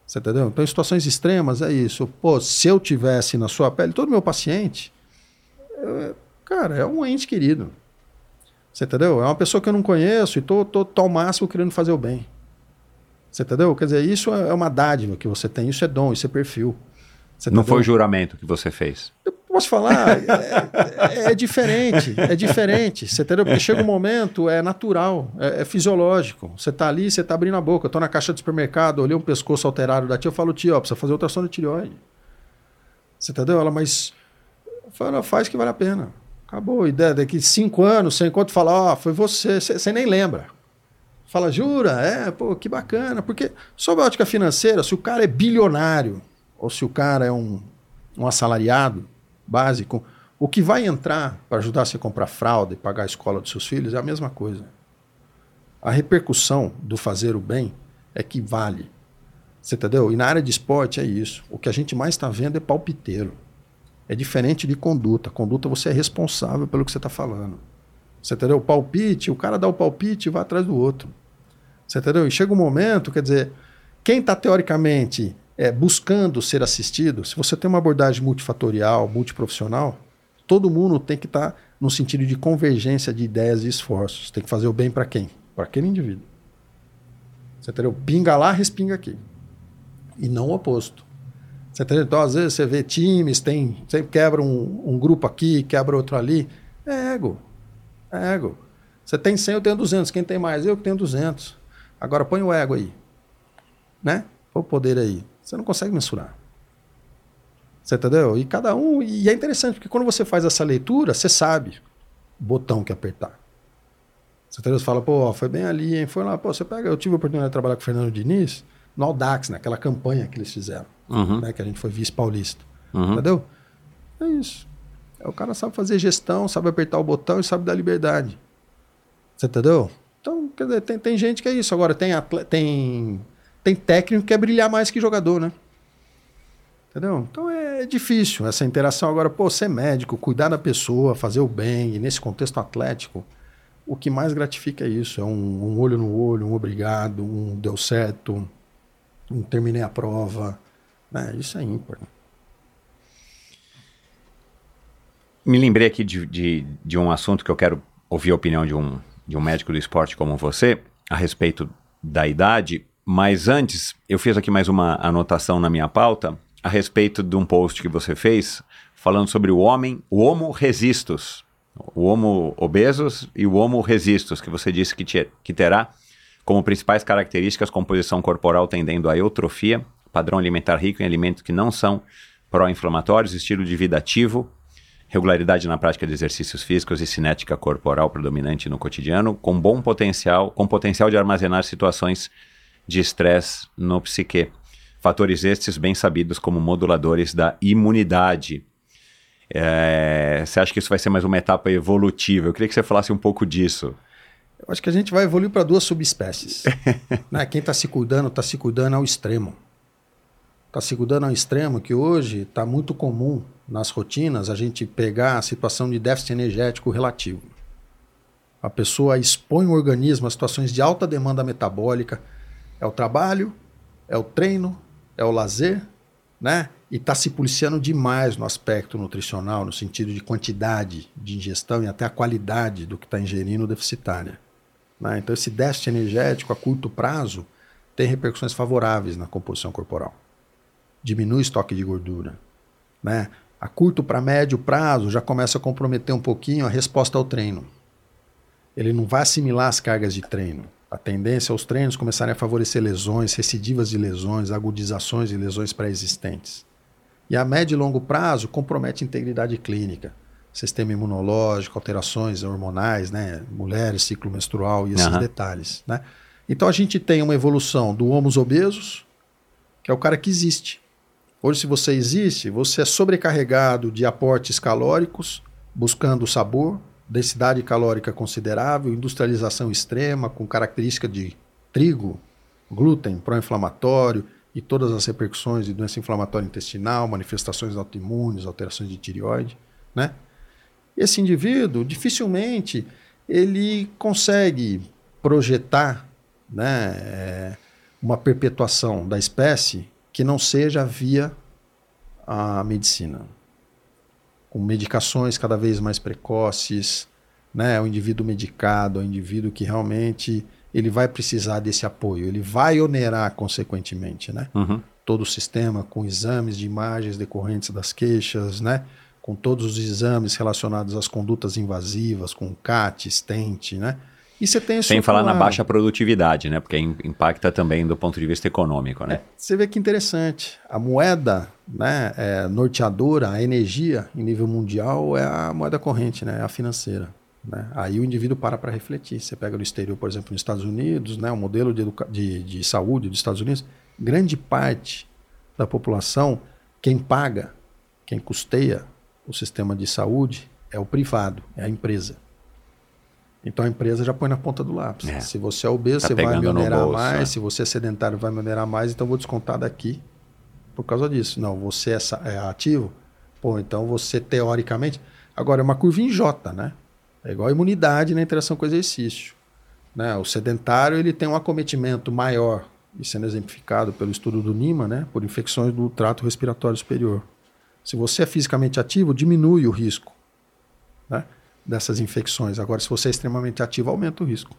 Você entendeu? Então, em situações extremas, é isso. Pô, se eu tivesse na sua pele, todo meu paciente, é, cara, é um ente querido. Você entendeu? É uma pessoa que eu não conheço e tô, tô, tô ao máximo querendo fazer o bem. Você entendeu? Quer dizer, isso é uma dádiva que você tem, isso é dom, isso é perfil. Você Não entendeu? foi o juramento que você fez. Eu posso falar, é, é- é diferente, é diferente, você entendeu? Porque chega um momento, é natural, é, é fisiológico. Você tá ali, você tá abrindo a boca. Eu tô na caixa do supermercado, olhei um pescoço alterado da tia, eu falo, tia, ó, precisa fazer ultrassom de tireoide. Você entendeu? Ela, mas "Não, faz que vale a pena. Acabou. E da- daqui cinco anos, você encontra e fala, ó, foi você, você, você nem lembra. Fala, jura? É, pô, que bacana. Porque, sob a ótica financeira, se o cara é bilionário, ou se o cara é um, um assalariado básico, o que vai entrar para ajudar você a comprar fralda e pagar a escola dos seus filhos é a mesma coisa. A repercussão do fazer o bem é que vale. Você entendeu? E na área de esporte é isso. O que a gente mais está vendo é palpiteiro. É diferente de conduta. Conduta você é responsável pelo que você está falando. Você entendeu? O palpite, o cara dá o palpite e vai atrás do outro. Você entendeu? E chega um momento, quer dizer, quem está teoricamente é, buscando ser assistido, se você tem uma abordagem multifatorial, multiprofissional, todo mundo tem que estar no sentido de convergência de ideias e esforços. Tem que fazer o bem para quem? Para aquele indivíduo. Você entendeu? Pinga lá, respinga aqui. E não o oposto. Você entendeu? Então, às vezes, você vê times, tem, sempre quebra um, um grupo aqui, quebra outro ali. É ego. É ego. Você tem 100, eu tenho 200. Quem tem mais? Eu que tenho 200. Agora põe o ego aí. Né? Põe o poder aí. Você não consegue mensurar. Você entendeu? E cada um. E é interessante, porque quando você faz essa leitura, você sabe o botão que apertar. Você entendeu? Você fala, pô, ó, foi bem ali, hein? Foi lá, pô, você pega. Eu tive a oportunidade de trabalhar com o Fernando Diniz no Audax, naquela campanha que eles fizeram, Uhum. né? Que a gente foi vice-paulista. Uhum. Entendeu? É isso. É, o cara sabe fazer gestão, sabe apertar o botão e sabe dar liberdade. Você entendeu? Quer dizer, tem, tem gente que é isso. Agora, tem, tem, tem técnico que quer brilhar mais que jogador, né? Entendeu? Então é difícil essa interação. Agora, pô, ser médico, cuidar da pessoa, fazer o bem, e nesse contexto atlético, o que mais gratifica é isso: é um, um olho no olho, um obrigado, um deu certo, um terminei a prova. Né? Isso é ímpar. Me lembrei aqui de, de, de um assunto que eu quero ouvir a opinião de um, de um médico do esporte como você, a respeito da idade, mas antes, eu fiz aqui mais uma anotação na minha pauta a respeito de um post que você fez falando sobre o homem, o homo resistus, o homo obesos e o homo resistus, que você disse que, te- que terá como principais características composição corporal tendendo à eutrofia, padrão alimentar rico em alimentos que não são pró-inflamatórios, estilo de vida ativo, regularidade na prática de exercícios físicos e cinética corporal predominante no cotidiano, com bom potencial, com potencial de armazenar situações de estresse no psique. Fatores estes bem sabidos como moduladores da imunidade. É, você acha que isso vai ser mais uma etapa evolutiva? Eu queria que você falasse um pouco disso. Eu acho que a gente vai evoluir para duas subespécies. né? Quem está se cuidando, está se cuidando ao extremo. Está se cuidando ao extremo que hoje está muito comum nas rotinas a gente pegar a situação de déficit energético relativo. A pessoa expõe o organismo a situações de alta demanda metabólica. É o trabalho, é o treino, é o lazer, né? E está se policiando demais no aspecto nutricional, no sentido de quantidade de ingestão e até a qualidade do que está ingerindo deficitária. Né? Então, esse déficit energético a curto prazo tem repercussões favoráveis na composição corporal. Diminui o estoque de gordura. Né? A curto para médio prazo já começa a comprometer um pouquinho a resposta ao treino. Ele não vai assimilar as cargas de treino. A tendência aos treinos começarem a favorecer lesões, recidivas de lesões, agudizações de lesões pré-existentes. E a médio e longo prazo compromete a integridade clínica, sistema imunológico, alterações hormonais, né, mulheres, ciclo menstrual e esses Aham. detalhes. Né? Então a gente tem uma evolução do homos obesos, que é o cara que existe. Hoje, se você existe, você é sobrecarregado de aportes calóricos, buscando sabor, densidade calórica considerável, industrialização extrema, com característica de trigo, glúten, pró-inflamatório e todas as repercussões de doença inflamatória intestinal, manifestações autoimunes, alterações de tireoide, né? Esse indivíduo, dificilmente, ele consegue projetar né, é, uma perpetuação da espécie que não seja via a medicina com medicações cada vez mais precoces, né? O indivíduo medicado, o indivíduo que realmente ele vai precisar desse apoio, ele vai onerar consequentemente, né? Uhum. Todo o sistema com exames de imagens decorrentes das queixas, né? Com todos os exames relacionados às condutas invasivas, com CAT, stent, né? E você tem Sem falar na baixa produtividade, né? Porque im- impacta também do ponto de vista econômico, né? Você vê que interessante. A moeda né, é, norteadora, a energia em nível mundial é a moeda corrente, né, é a financeira. Né? Aí o indivíduo para para refletir. Você pega no exterior, por exemplo, nos Estados Unidos, né, o modelo de, de, de saúde dos Estados Unidos, grande parte da população, quem paga, quem custeia o sistema de saúde é o privado, é a empresa. Então a empresa já põe na ponta do lápis. É. Se você é obeso, Tá você vai me onerar bolso, mais. é. Se você é sedentário, vai me onerar mais. Então vou descontar daqui por causa disso. Não, você é, é ativo, pô, então você teoricamente. Agora é uma curva em J, né? É igual a imunidade na interação com o exercício. Né? O sedentário ele tem um acometimento maior, e sendo exemplificado pelo estudo do NIMA, né? por infecções do trato respiratório superior. Se você é fisicamente ativo, diminui o risco né? Dessas infecções. Agora, se você é extremamente ativo, aumenta o risco.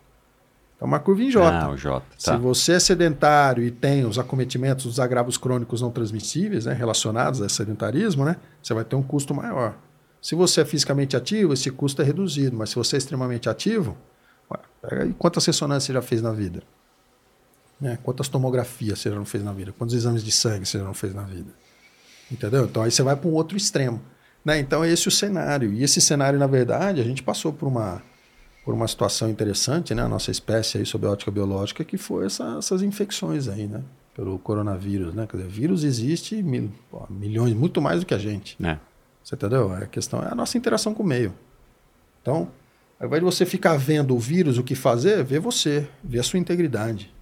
Então, uma curva em J. Ah, o J. Se Tá. você é sedentário e tem os acometimentos dos agravos crônicos não transmissíveis, né, relacionados a sedentarismo, né, você vai ter um custo maior. Se você é fisicamente ativo, esse custo é reduzido, mas se você é extremamente ativo, ué, pega aí quantas ressonâncias você já fez na vida? Né, Quantas tomografias você já não fez na vida? Quantos exames de sangue você já não fez na vida? Entendeu? Então aí você vai para um outro extremo. Né? Então é esse o cenário. E esse cenário, na verdade, a gente passou por uma, por uma situação interessante, né? A nossa espécie aí sob a ótica biológica, que foi essa- essas infecções aí, né? Pelo coronavírus, né? Quer dizer, vírus existe mil- pô, milhões, muito mais do que a gente. É. Você entendeu? A questão é a nossa interação com o meio. Então, ao invés de você ficar vendo o vírus, o que fazer, vê você, vê a sua integridade.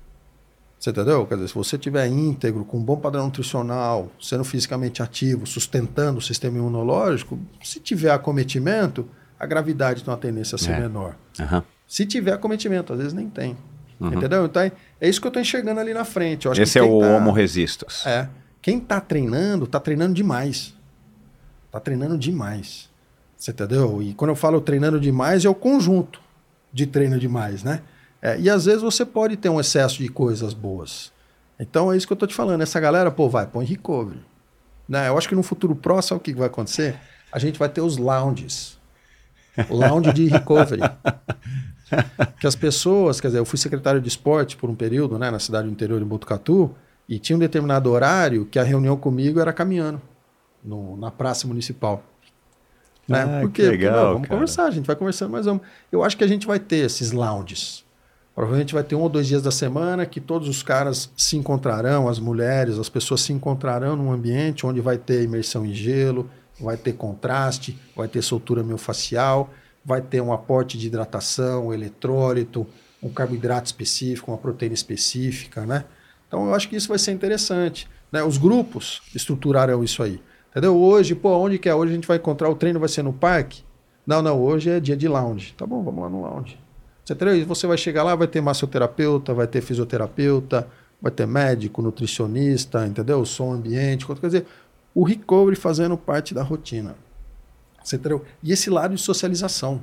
Você entendeu? Quer dizer, se você tiver íntegro, com um bom padrão nutricional, sendo fisicamente ativo, sustentando o sistema imunológico, se tiver acometimento, a gravidade tem uma tendência a ser É. menor. Aham. Se tiver acometimento, às vezes nem tem. Entendeu? Então é, é isso que eu estou enxergando ali na frente. Eu acho Uhum. Esse que é o tá- Homo resistus. é. Quem tá treinando, tá treinando demais. Tá treinando demais. Você entendeu? E quando eu falo treinando demais, é o conjunto de treino demais, né? É, e às vezes você pode ter um excesso de coisas boas. Então é isso que eu tô te falando. Essa galera, pô, vai, põe recovery. Né? Eu acho que no futuro próximo, sabe o que vai acontecer? A gente vai ter os lounges. Lounge de recovery. que as pessoas, quer dizer, eu fui secretário de esporte por um período, né, na cidade do interior de Botucatu, e tinha um determinado horário que a reunião comigo era caminhando no- na praça municipal. Né? Ah, Por que quê? legal, Porque, não, vamos cara. conversar, a gente vai conversando, mas vamos. Eu acho que a gente vai ter esses lounges. Provavelmente vai ter um ou dois dias da semana que todos os caras se encontrarão, as mulheres, as pessoas se encontrarão num ambiente onde vai ter imersão em gelo, vai ter contraste, vai ter soltura miofascial, vai ter um aporte de hidratação, eletrólito, um carboidrato específico, uma proteína específica, né? Então eu acho que isso vai ser interessante. Né? Os grupos estruturaram isso aí. Entendeu? Hoje, pô, onde que é? Hoje a gente vai encontrar o treino, vai ser no parque? Não, não, hoje é dia de lounge. Tá bom, vamos lá no lounge. Entendeu? E você vai chegar lá, vai ter massoterapeuta, vai ter fisioterapeuta, vai ter médico, nutricionista, entendeu? Som ambiente, quer dizer, o recovery fazendo parte da rotina. Entendeu? E esse lado de socialização,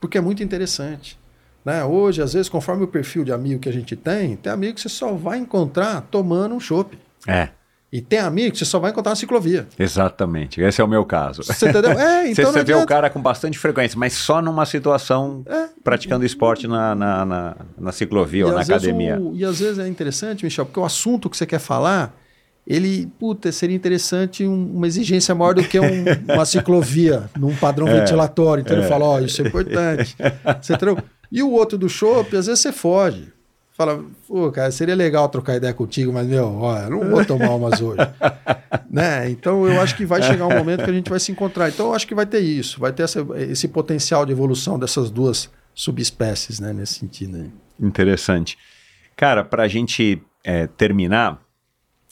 porque é muito interessante. Né? Hoje, às vezes, conforme o perfil de amigo que a gente tem, tem amigo que você só vai encontrar tomando um chopp. É. E tem amigo que você só vai encontrar na ciclovia. Exatamente. Esse é o meu caso. Você entendeu? É, então você vê o cara com bastante frequência, mas só numa situação É. praticando esporte na, na, na, na ciclovia ou na academia. o- e às vezes é interessante, Michel, porque o assunto que você quer falar, ele, puta, seria interessante um- uma exigência maior do que um- uma ciclovia num padrão ventilatório. Então ele fala, ó, isso é importante. Você entendeu? E o outro do chopp, às vezes você foge. Fala, pô, cara, seria legal trocar ideia contigo, mas, meu, eu não vou tomar umas hoje. né? Então eu acho que vai chegar um momento que a gente vai se encontrar. Então eu acho que vai ter isso, vai ter essa- esse potencial de evolução dessas duas subespécies, né, nesse sentido aí. Interessante. Cara, para a gente é, terminar,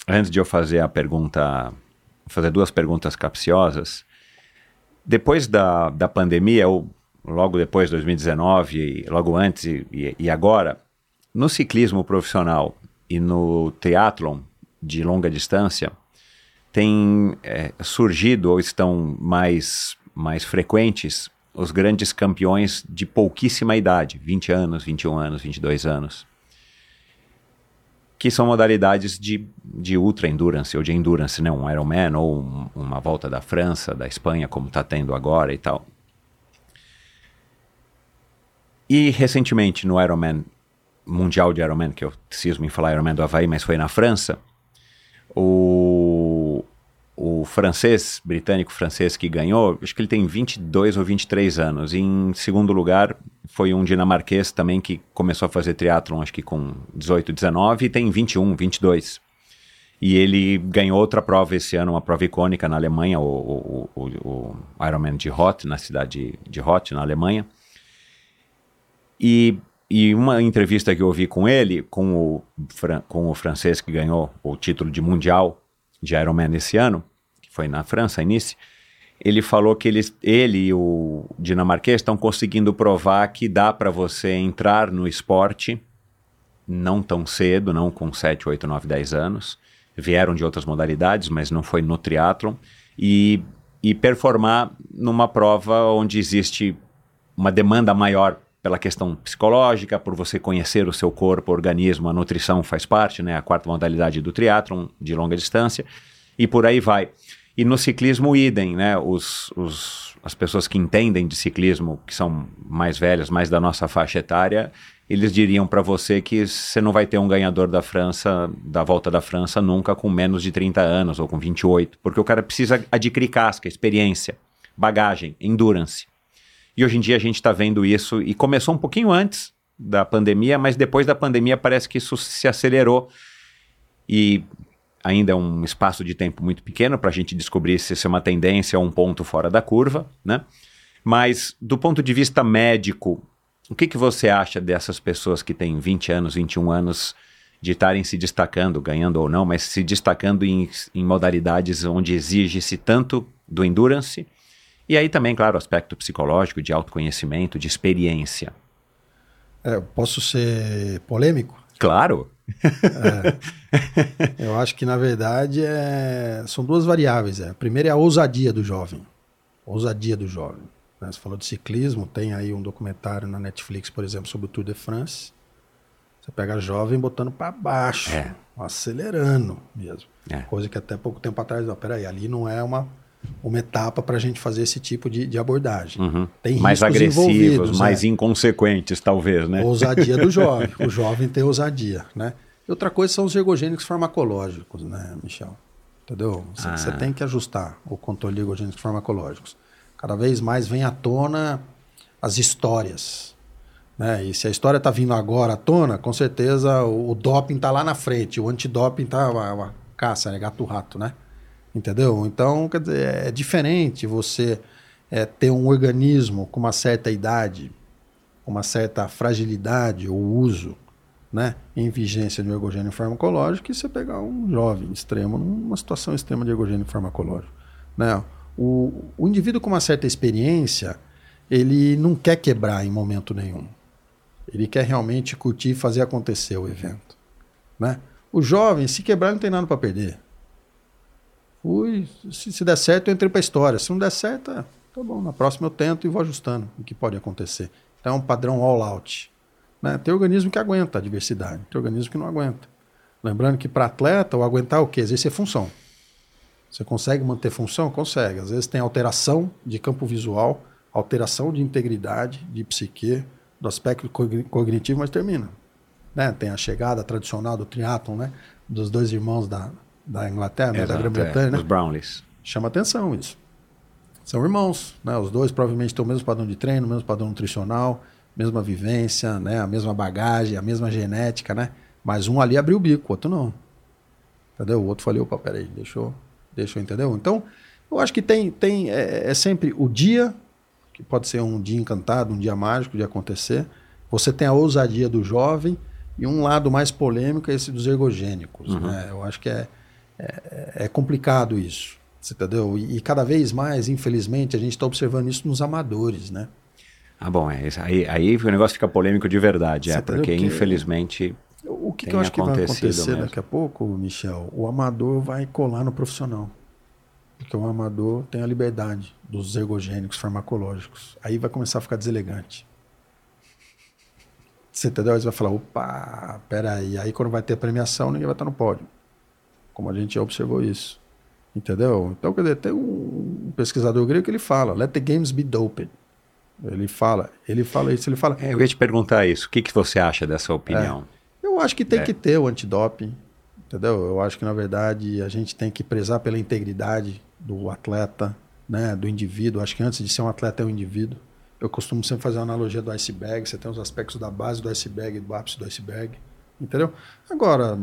antes de eu fazer a pergunta, fazer duas perguntas capciosas, depois da, da pandemia, ou logo depois de 2019, e logo antes e- e agora, no ciclismo profissional e no triatlon de longa distância, tem é, surgido ou estão mais, mais frequentes os grandes campeões de pouquíssima idade, 20 anos, 21 anos, 22 anos, que são modalidades de, de ultra endurance ou de endurance, né? um Ironman ou um- uma volta da França, da Espanha, como está tendo agora e tal. E recentemente no Ironman mundial de Ironman, que eu cismo em falar Ironman do Havaí, mas foi na França, o, o francês, britânico francês que ganhou, acho que ele tem 22 ou 23 anos. E em segundo lugar foi um dinamarquês também que começou a fazer triatlon, acho que com 18, 19 e tem 21, 22. E ele ganhou outra prova esse ano, uma prova icônica na Alemanha, o, o, o, o Ironman de Hot, na cidade de Hot, na Alemanha. E, e uma entrevista que eu ouvi com ele, com o, com o francês que ganhou o título de mundial de Ironman esse ano, que foi na França, Nice, ele falou que eles, ele e o dinamarquês estão conseguindo provar que dá para você entrar no esporte não tão cedo, não com 7, 8, 9, 10 anos. Vieram de outras modalidades, mas não foi no triatlon. E, e performar numa prova onde existe uma demanda maior pela questão psicológica, por você conhecer o seu corpo, o organismo, a nutrição faz parte, né? A quarta modalidade do triatlon, de longa distância, e por aí vai. E no ciclismo, idem, né? Os, os, as pessoas que entendem de ciclismo, que são mais velhas, mais da nossa faixa etária, eles diriam para você que você não vai ter um ganhador da França, da volta da França, nunca com menos de 30 anos ou com 28, porque o cara precisa adquirir casca, experiência, bagagem, endurance. E hoje em dia a gente está vendo isso, e começou um pouquinho antes da pandemia, mas depois da pandemia parece que isso se acelerou. E ainda é um espaço de tempo muito pequeno para a gente descobrir se isso é uma tendência ou um ponto fora da curva, né? Mas do ponto de vista médico, o que, que você acha dessas pessoas que têm 20 anos, 21 anos, de estarem se destacando, ganhando ou não, mas se destacando em, em modalidades onde exige-se tanto do endurance e aí também, claro, aspecto psicológico, de autoconhecimento, de experiência. É, posso ser polêmico? Claro. Eu acho que, na verdade, é... são duas variáveis. É. A primeira é a ousadia do jovem. A ousadia do jovem. né? Você falou de ciclismo, tem aí um documentário na Netflix, por exemplo, sobre o Tour de France. Você pega jovem botando para baixo, É. acelerando mesmo. É. Coisa que até pouco tempo atrás, não, peraí, ali não é uma, uma etapa para a gente fazer esse tipo de, de abordagem. Uhum. Tem mais agressivos, envolvidos, mais é. inconsequentes, talvez, né? Ousadia do jovem. O jovem tem ousadia, né? E outra coisa são os ergogênicos farmacológicos, né, Michel? Entendeu? Você, Ah. tem que ajustar o controle de ergogênicos farmacológicos. Cada vez mais vem à tona as histórias. Né? E se a história está vindo agora à tona, com certeza o, o doping está lá na frente, o antidoping está uma caça, é gato-rato, né? Entendeu? Então, quer dizer, é diferente você é, ter um organismo com uma certa idade, uma certa fragilidade ou uso, né, em vigência de ergogênio farmacológico, e você pegar um jovem extremo numa situação extrema de ergogênio farmacológico. Né? O, o indivíduo com uma certa experiência, ele não quer quebrar em momento nenhum. Ele quer realmente curtir e fazer acontecer o evento. Né? O jovem, se quebrar, não tem nada para perder. Fui, se, se, der certo, eu entrei para a história. Se não der certo, é, tá bom, na próxima eu tento e vou ajustando o que pode acontecer. Então é um padrão all out. Né? Tem organismo que aguenta a diversidade, tem organismo que não aguenta. Lembrando que para atleta, o aguentar o quê? Exercer função. Você consegue manter função? Consegue. Às vezes tem alteração de campo visual, alteração de integridade, de psique, do aspecto cognitivo, mas termina. Né? Tem a chegada tradicional do triatlon, né? dos dois irmãos da, da Inglaterra, Exato, da Grã-Bretanha. É, né? Os Brownlees. Chama atenção isso. São irmãos, né? Os dois provavelmente têm o mesmo padrão de treino, o mesmo padrão nutricional, mesma vivência, né? A mesma bagagem, a mesma genética, né? Mas um ali abriu o bico, o outro não. Entendeu? O outro falou, opa, peraí, deixou, deixou, entendeu? Então, eu acho que tem, tem é, é sempre o dia, que pode ser um dia encantado, um dia mágico de acontecer. Você tem a ousadia do jovem e um lado mais polêmico é esse dos ergogênicos. Uhum. Né? Eu acho que é, é, é complicado isso. Você entendeu? E, e, cada vez mais, infelizmente, a gente está observando isso nos amadores, né? Ah, bom, é, aí, aí o negócio fica polêmico de verdade, é, porque infelizmente. O que, que eu acho que vai acontecer mesmo. daqui a pouco, Michel? O amador vai colar no profissional. Porque o amador tem a liberdade dos ergogênicos farmacológicos. Aí vai começar a ficar deselegante. Você entendeu? Aí você vai falar, opa, peraí. Aí quando vai ter premiação, ninguém vai estar no pódio. Como a gente já observou isso. Entendeu? Então, quer dizer, tem um pesquisador grego que ele fala, let the games be doped. Ele fala, ele fala isso, ele fala. É, eu ia te perguntar isso. O que, que você acha dessa opinião? É, eu acho que tem é. que ter o antidoping, entendeu? Eu acho que na verdade a gente tem que prezar pela integridade do atleta, né, do indivíduo. Acho que antes de ser um atleta é um indivíduo. Eu costumo sempre fazer a analogia do iceberg. Você tem os aspectos da base do iceberg e do ápice do iceberg, entendeu? Agora,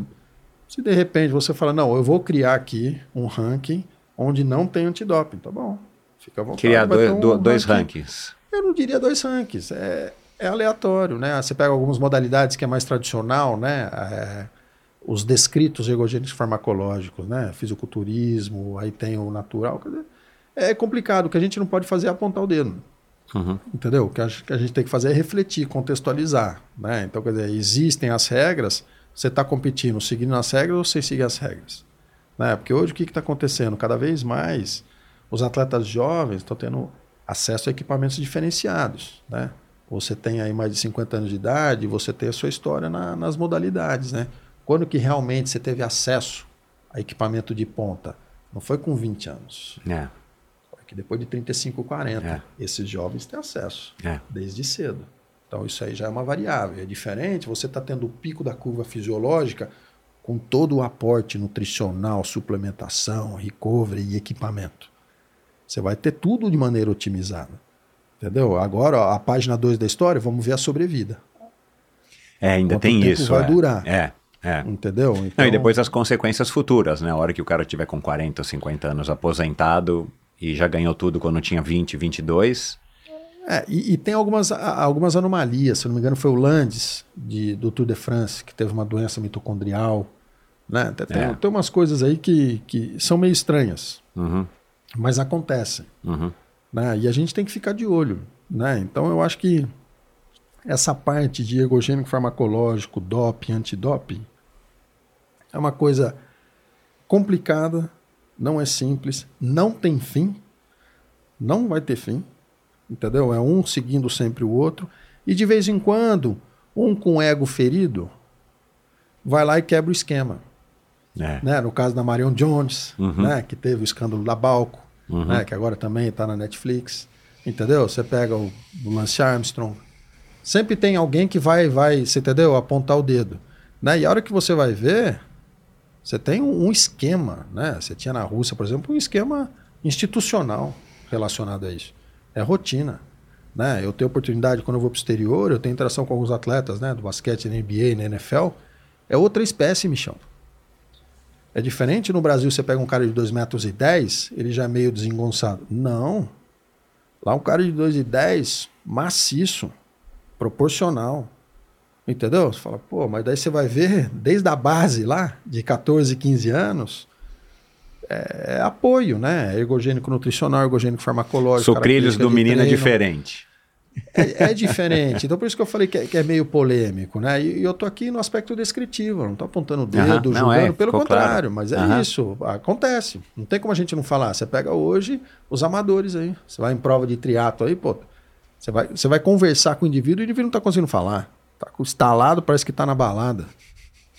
se de repente você fala, não, eu vou criar aqui um ranking onde não tem antidoping, tá bom. Fica à vontade. Criar dois, um dois ranking. rankings. Eu não diria dois rankings. É, é aleatório, né? Você pega algumas modalidades que é mais tradicional, né? É, os descritos ergogênicos farmacológicos, né? Fisiculturismo, aí tem o natural. Dizer, é complicado. O que a gente não pode fazer é apontar o dedo. Uhum. Entendeu? O que a, que a gente tem que fazer é refletir, contextualizar. Né? Então, quer dizer, existem as regras, você está competindo seguindo as regras ou você sigue as regras? Né? Porque hoje o que está acontecendo? Cada vez mais os atletas jovens estão tendo acesso a equipamentos diferenciados. Né? Você tem aí mais de 50 anos de idade, você tem a sua história na, nas modalidades. Né? Quando que realmente você teve acesso a equipamento de ponta? Não foi com 20 anos. É. Foi que depois de 35, 40, é. esses jovens têm acesso é. desde cedo. Então isso aí já é uma variável. É diferente, você está tendo o pico da curva fisiológica com todo o aporte nutricional, suplementação, recovery e equipamento. Você vai ter tudo de maneira otimizada. Entendeu? Agora, ó, a página 2 da história, vamos ver a sobrevida. É, ainda Quanto tem isso. vai é. durar. É. É. Entendeu? Então... Não, e depois as consequências futuras, né? A hora que o cara tiver com 40 ou 50 anos aposentado e já ganhou tudo quando tinha 20, 22, é, e, e, tem algumas, algumas anomalias, se não me engano foi o Landes, de, do Tour de France, que teve uma doença mitocondrial. Né? Tem, é. tem umas coisas aí que, que são meio estranhas, uhum. mas acontecem. Uhum. Né? E a gente tem que ficar de olho. Né? Então eu acho que essa parte de ergogênico farmacológico, doping, antidoping, é uma coisa complicada, não é simples, não tem fim, não vai ter fim entendeu? É um seguindo sempre o outro. E de vez em quando, um com ego ferido vai lá e quebra o esquema. É. Né? No caso da Marion Jones, uhum. né? que teve o escândalo da Balco, uhum. né? que agora também está na Netflix. Entendeu? Você pega o, o Lance Armstrong. Sempre tem alguém que vai, vai, você entendeu? Apontar o dedo. Né? E a hora que você vai ver, você tem um, um esquema. Né? Você tinha na Rússia, por exemplo, um esquema institucional relacionado a isso é rotina. Né? Eu tenho oportunidade quando eu vou para o exterior, eu tenho interação com alguns atletas né, do basquete na NBA, na NFL. É outra espécie, Michão. É diferente no Brasil, você pega um cara de 2 metros e 10, ele já é meio desengonçado. Não. Lá um cara de 2,10, maciço, proporcional. Entendeu? Você fala, pô, mas daí você vai ver, desde a base lá, de 14, 15 anos, é, é apoio, né? Ergogênico nutricional, ergogênico farmacológico. Sucrilhos do menino é diferente. É, é, diferente. Então, por isso que eu falei que é, que é meio polêmico, né? E, e, eu tô aqui no aspecto descritivo, não tô apontando o dedo, Uhum, não, julgando, é, pelo contrário, claro. mas é Aham. isso, acontece. Não tem como a gente não falar. Você pega hoje os amadores aí, você vai em prova de triatlo aí, pô, você vai, você vai conversar com o indivíduo e o indivíduo não tá conseguindo falar. Tá com o estalado, parece que tá na balada.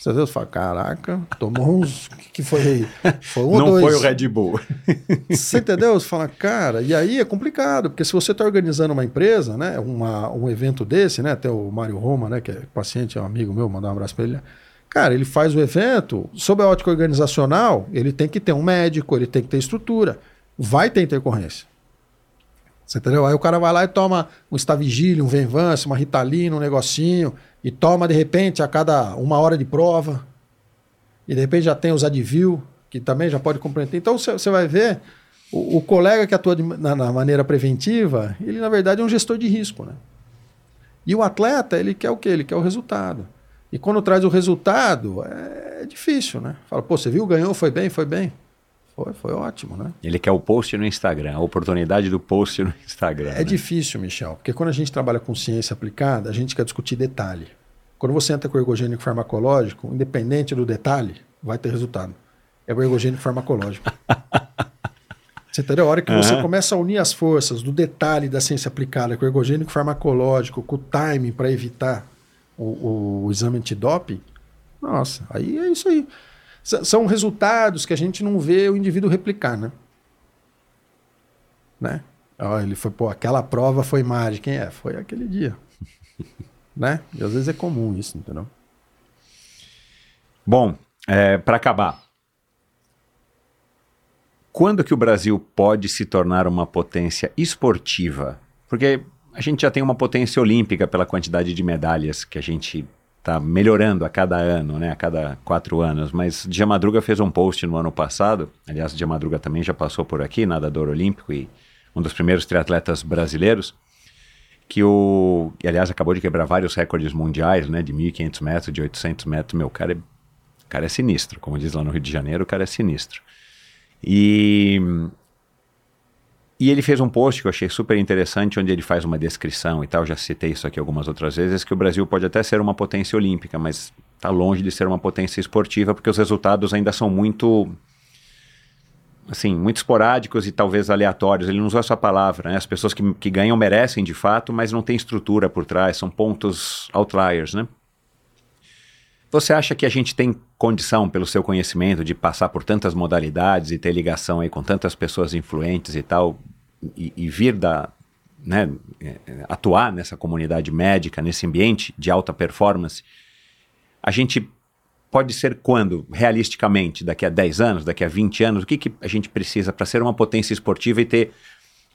Você vê, você fala, caraca, tomou uns. O que, que foi aí? Foi um Não dois. foi o Red Bull. Você entendeu? Você fala, cara, e aí é complicado, porque se você está organizando uma empresa, né, uma, um evento desse, né, até o Mário Roma, né, que é paciente, é um amigo meu, mandar um abraço para ele. Cara, ele faz o evento, sob a ótica organizacional, ele tem que ter um médico, ele tem que ter estrutura. Vai ter intercorrência. Você entendeu? Aí o cara vai lá e toma um Stavigílio, um Venvance, uma Ritalina, um negocinho, e toma de repente a cada uma hora de prova. E de repente já tem os Advil, que também já pode comprometer. Então você vai ver, o, o colega que atua de- na, na maneira preventiva, ele na verdade é um gestor de risco. Né? E o atleta, ele quer o quê? Ele quer o resultado. E quando traz o resultado, é difícil, né? Fala, pô, você viu, ganhou, foi bem, foi bem. Foi, foi ótimo, né? Ele quer o post no Instagram, a oportunidade do post no Instagram. É né? difícil, Michel, porque quando a gente trabalha com ciência aplicada, a gente quer discutir detalhe. Quando você entra com o ergogênico farmacológico, independente do detalhe, vai ter resultado. É o ergogênico farmacológico. você entendeu? A hora que você Aham. começa a unir as forças do detalhe da ciência aplicada com o ergogênico farmacológico, com o timing para evitar o, o exame antidoping, nossa, aí é isso aí. São resultados que a gente não vê o indivíduo replicar, né? né? Ó, ele foi, pô, aquela prova foi mágica, quem é? Foi aquele dia. né? E às vezes é comum isso, entendeu? Bom, para acabar, quando que o Brasil pode se tornar uma potência esportiva? Porque a gente já tem uma potência olímpica pela quantidade de medalhas que a gente está melhorando a cada ano, né? A cada quatro anos. Mas Madruga fez um post no ano passado. Aliás, Madruga também já passou por aqui, nadador olímpico e um dos primeiros triatletas brasileiros. Que o. E, aliás, acabou de quebrar vários recordes mundiais, né? De 1.500 metros, de 800 metros. Meu, o cara é o cara é sinistro, como diz lá no Rio de Janeiro, o cara é sinistro. E, e ele fez um post que eu achei super interessante, onde ele faz uma descrição e tal, já citei isso aqui algumas outras vezes, que o Brasil pode até ser uma potência olímpica, mas está longe de ser uma potência esportiva, porque os resultados ainda são muito assim, muito esporádicos e talvez aleatórios. Ele não usou essa palavra, né? As pessoas que, que ganham merecem de fato, mas não tem estrutura por trás, são pontos outliers, né? Você acha que a gente tem condição, pelo seu conhecimento, de passar por tantas modalidades e ter ligação aí com tantas pessoas influentes e tal, e, e vir da, né, eh, atuar nessa comunidade médica, nesse ambiente de alta performance? A gente pode ser quando, realisticamente, daqui a 10 anos, daqui a 20 anos, o que, que a gente precisa para ser uma potência esportiva e ter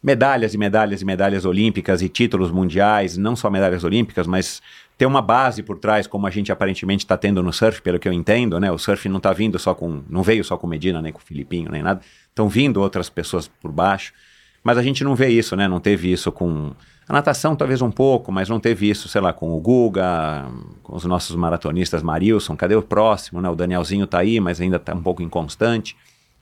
medalhas e medalhas e medalhas olímpicas e títulos mundiais, não só medalhas olímpicas, mas ter uma base por trás, como a gente aparentemente está tendo no surf, pelo que eu entendo, né? O surf não está vindo só com, não veio só com Medina, nem com Filipinho, nem nada. Estão vindo outras pessoas por baixo, mas a gente não vê isso, né? Não teve isso com a natação, talvez um pouco, mas não teve isso, sei lá, com o Guga, com os nossos maratonistas Marilson. Cadê o próximo, né? O Danielzinho tá aí, mas ainda está um pouco inconstante.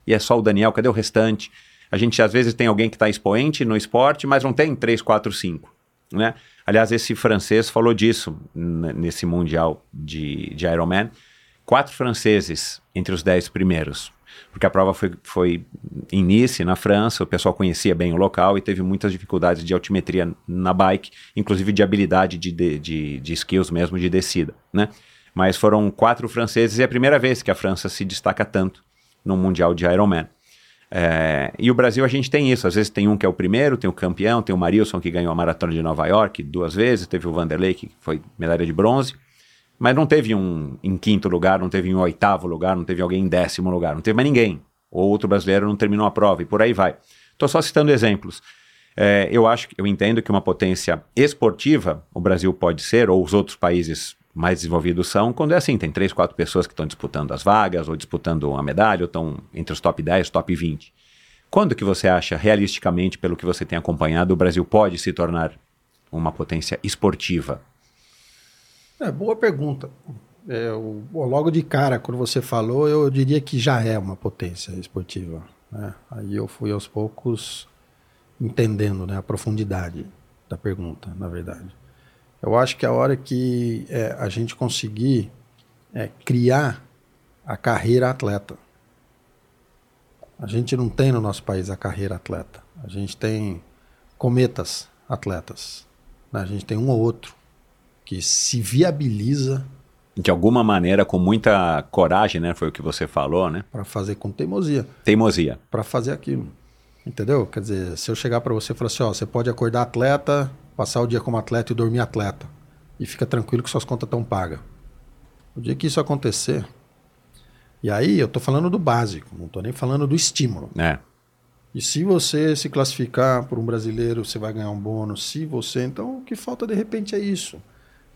E é só o Daniel, cadê o restante? A gente às vezes tem alguém que está expoente no esporte, mas não tem 3, 4, 5. Né? Aliás, esse francês falou disso nesse Mundial de, de Ironman. Quatro franceses entre os dez primeiros. Porque a prova foi, foi em Nice, na França, o pessoal conhecia bem o local e teve muitas dificuldades de altimetria na bike, inclusive de habilidade de, de, de, de skills mesmo de descida. Né? Mas foram quatro franceses e é a primeira vez que a França se destaca tanto no Mundial de Ironman. É, e o Brasil a gente tem isso, às vezes tem um que é o primeiro, tem o campeão, tem o Marilson que ganhou a maratona de Nova York duas vezes, teve o Vanderlei que foi medalha de bronze, mas não teve um em quinto lugar, não teve um em oitavo lugar, não teve alguém em décimo lugar, não teve mais ninguém. Ou outro brasileiro não terminou a prova e por aí vai. Estou só citando exemplos. É, eu acho, eu entendo que uma potência esportiva o Brasil pode ser, ou os outros países mais desenvolvidos são, quando é assim, tem três, quatro pessoas que estão disputando as vagas, ou disputando a medalha, ou estão entre os top 10, top 20. Quando que você acha, realisticamente, pelo que você tem acompanhado, o Brasil pode se tornar uma potência esportiva? É, boa pergunta. É, o- logo de cara, quando você falou, eu diria que já é uma potência esportiva. né? Aí eu fui aos poucos entendendo né, a profundidade da pergunta, na verdade. Eu acho que a hora que é, a gente conseguir é, criar a carreira atleta. A gente não tem no nosso país a carreira atleta. A gente tem cometas atletas. né? A gente tem um ou outro que se viabiliza De alguma maneira, com muita coragem, né? Foi o que você falou, né? para fazer com teimosia, Teimosia. para fazer aquilo. Entendeu? Quer dizer, se eu chegar para você e falar assim, ó, você pode acordar atleta, passar o dia como atleta e dormir atleta. E fica tranquilo que suas contas estão pagas. O dia que isso acontecer, e aí eu tô falando do básico, não tô nem falando do estímulo. É. E se você se classificar por um brasileiro, você vai ganhar um bônus. Se você, então o que falta de repente é isso,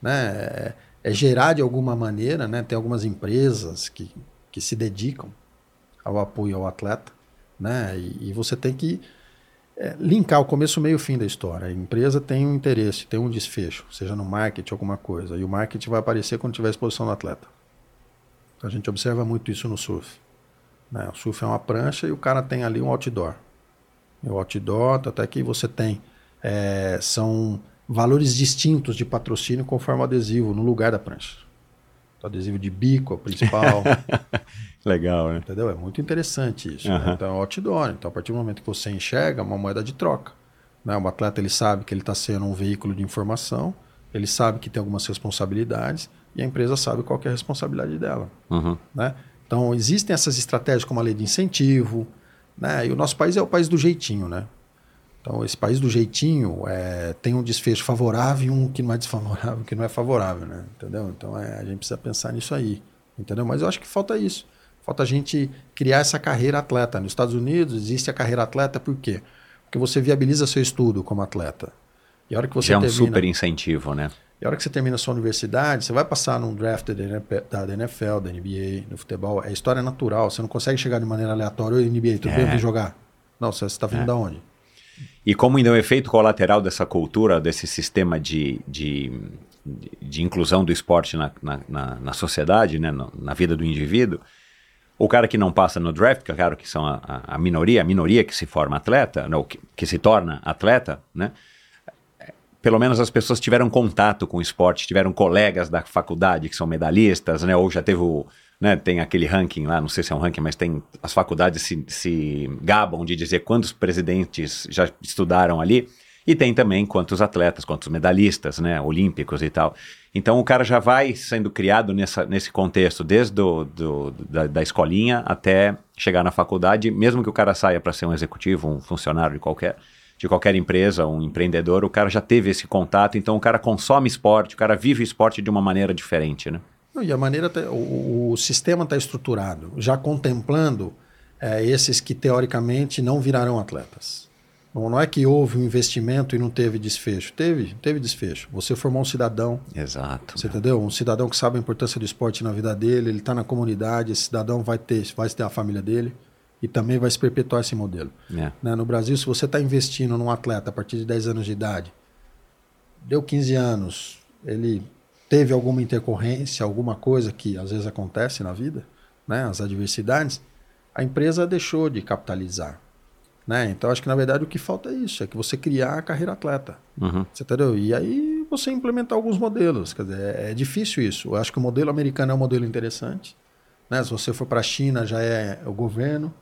né? É, é gerar de alguma maneira, né? Tem algumas empresas que, que se dedicam ao apoio ao atleta, né? E, e você tem que é, linkar o começo, meio e fim da história. A empresa tem um interesse, tem um desfecho, seja no marketing alguma coisa. E o marketing vai aparecer quando tiver exposição do atleta. A gente observa muito isso no surf. Né? O surf é uma prancha e o cara tem ali um outdoor. E o outdoor, até que você tem, é, são valores distintos de patrocínio conforme o adesivo no lugar da prancha. O adesivo de bico é o principal, Legal, né? entendeu? É muito interessante isso. né? Aham. Então é outdoor. Então a partir do momento que você enxerga, é uma moeda de troca. Né? O atleta ele sabe que ele está sendo um veículo de informação, ele sabe que tem algumas responsabilidades e a empresa sabe qual é a responsabilidade dela. Uhum. né? Então existem essas estratégias como a lei de incentivo, né? E o nosso país é o país do jeitinho, né? Então esse país do jeitinho é, tem um desfecho favorável e um que não é desfavorável, que não é favorável, né? Entendeu? Então é, a gente precisa pensar nisso aí, entendeu? Mas eu acho que falta isso, falta a gente criar essa carreira atleta. Nos Estados Unidos existe a carreira atleta por quê? Porque você viabiliza seu estudo como atleta. E a hora que você Já é um termina, super incentivo, né? e a hora que você termina a sua universidade, você vai passar num draft da NF da da NFL, da NBA, no futebol. É história natural. Você não consegue chegar de maneira aleatória. Oi, NBA, tudo bem? É. Vim jogar. Não, você está vindo da onde? E como ainda é um efeito colateral dessa cultura, desse sistema de, de, de- inclusão do esporte na, na, na, sociedade, né, na vida do indivíduo, o cara que não passa no draft, que é claro que são a, a- minoria, a minoria que se forma atleta, não, que, que se torna atleta, né? Pelo menos as pessoas tiveram contato com o esporte, tiveram colegas da faculdade que são medalhistas, né? Ou já teve o, né, tem aquele ranking lá, não sei se é um ranking, mas tem as faculdades se, se gabam de dizer quantos presidentes já estudaram ali e tem também quantos atletas, quantos medalhistas, né, olímpicos e tal. Então o cara já vai sendo criado nessa, nesse contexto, desde do, do- da, da escolinha até chegar na faculdade, mesmo que o cara saia para ser um executivo, um funcionário de qualquer de qualquer empresa, um empreendedor, o cara já teve esse contato, então o cara consome esporte, o cara vive esporte de uma maneira diferente, né? Não, e a maneira, tá- o, o sistema está estruturado, já contemplando é, esses que teoricamente não virarão atletas. Não, não é que houve um investimento e não teve desfecho. Teve, teve desfecho. Você formou um cidadão, Exato. Você entendeu? Um cidadão que sabe a importância do esporte na vida dele, ele está na comunidade, esse cidadão vai ter, vai ter a família dele e também vai se perpetuar esse modelo. É. Né? No Brasil, se você está investindo num atleta a partir de 10 anos de idade, deu 15 anos, ele teve alguma intercorrência, alguma coisa que às vezes acontece na vida, né? as adversidades, a empresa deixou de capitalizar. Né? Então, acho que na verdade o que falta é isso, é que você criar a carreira atleta. Uhum. Você entendeu? E aí você implementar alguns modelos. Quer dizer, é, é difícil isso. Eu acho que o modelo americano é um modelo interessante. Né? Se você for para a China, já é o governo.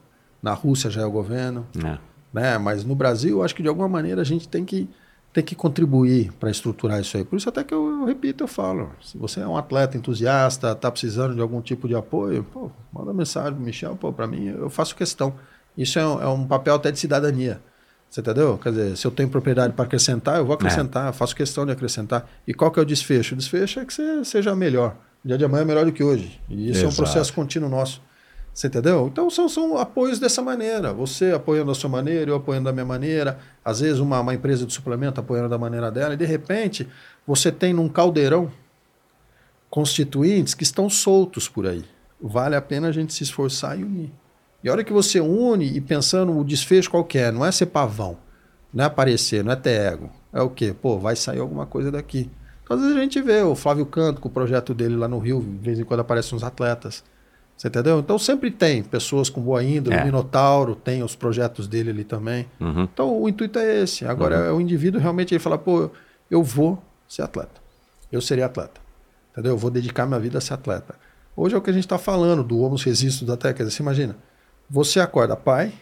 Na Rússia, já é o governo. É. Né? Mas no Brasil, acho que de alguma maneira a gente tem que, tem que contribuir para estruturar isso aí. Por isso até que eu, eu repito, eu falo. Se você é um atleta entusiasta, está precisando de algum tipo de apoio, pô, manda mensagem pro Michel, pô, para mim, eu faço questão. Isso é um, é um papel até de cidadania. Você entendeu? Quer dizer, se eu tenho propriedade para acrescentar, eu vou acrescentar, eu faço questão de acrescentar. E qual que é o desfecho? O desfecho é que você seja melhor. O dia de amanhã é melhor do que hoje. E isso é um Exato. processo contínuo nosso. Você entendeu? Então são, são apoios dessa maneira. Você apoiando da sua maneira, eu apoiando da minha maneira. Às vezes uma, uma empresa de suplemento apoiando da maneira dela. E de repente você tem num caldeirão constituintes que estão soltos por aí. Vale a pena a gente se esforçar e unir. E a hora que você une e pensando o desfecho qual que é, não é ser pavão, não é aparecer, não é ter ego. É o quê? Pô, vai sair alguma coisa daqui. Então, às vezes a gente vê o Flávio Canto com o projeto dele lá no Rio, de vez em quando aparecem uns atletas. Você entendeu? Então sempre tem pessoas com boa índole, É. o Minotauro tem os projetos dele ali também. Uhum. Então o intuito é esse. Agora é o indivíduo realmente ele fala, pô, eu vou ser atleta. Eu serei atleta. Entendeu? Eu vou dedicar minha vida a ser atleta. Hoje é o que a gente está falando do homo resistus da técnica. Você imagina, você acorda pai,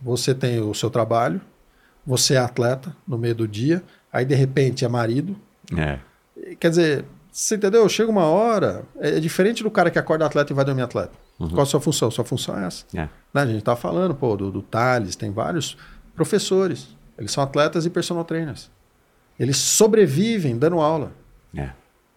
você tem o seu trabalho, você é atleta no meio do dia, aí de repente é marido. É. Quer dizer, você entendeu? Chega uma hora, é diferente do cara que acorda atleta e vai dormir atleta. Qual a sua função? Sua função é essa. É. Né? A gente tá falando, pô, do, do Thales, tem vários professores. Eles são atletas e personal trainers. Eles sobrevivem dando aula. É.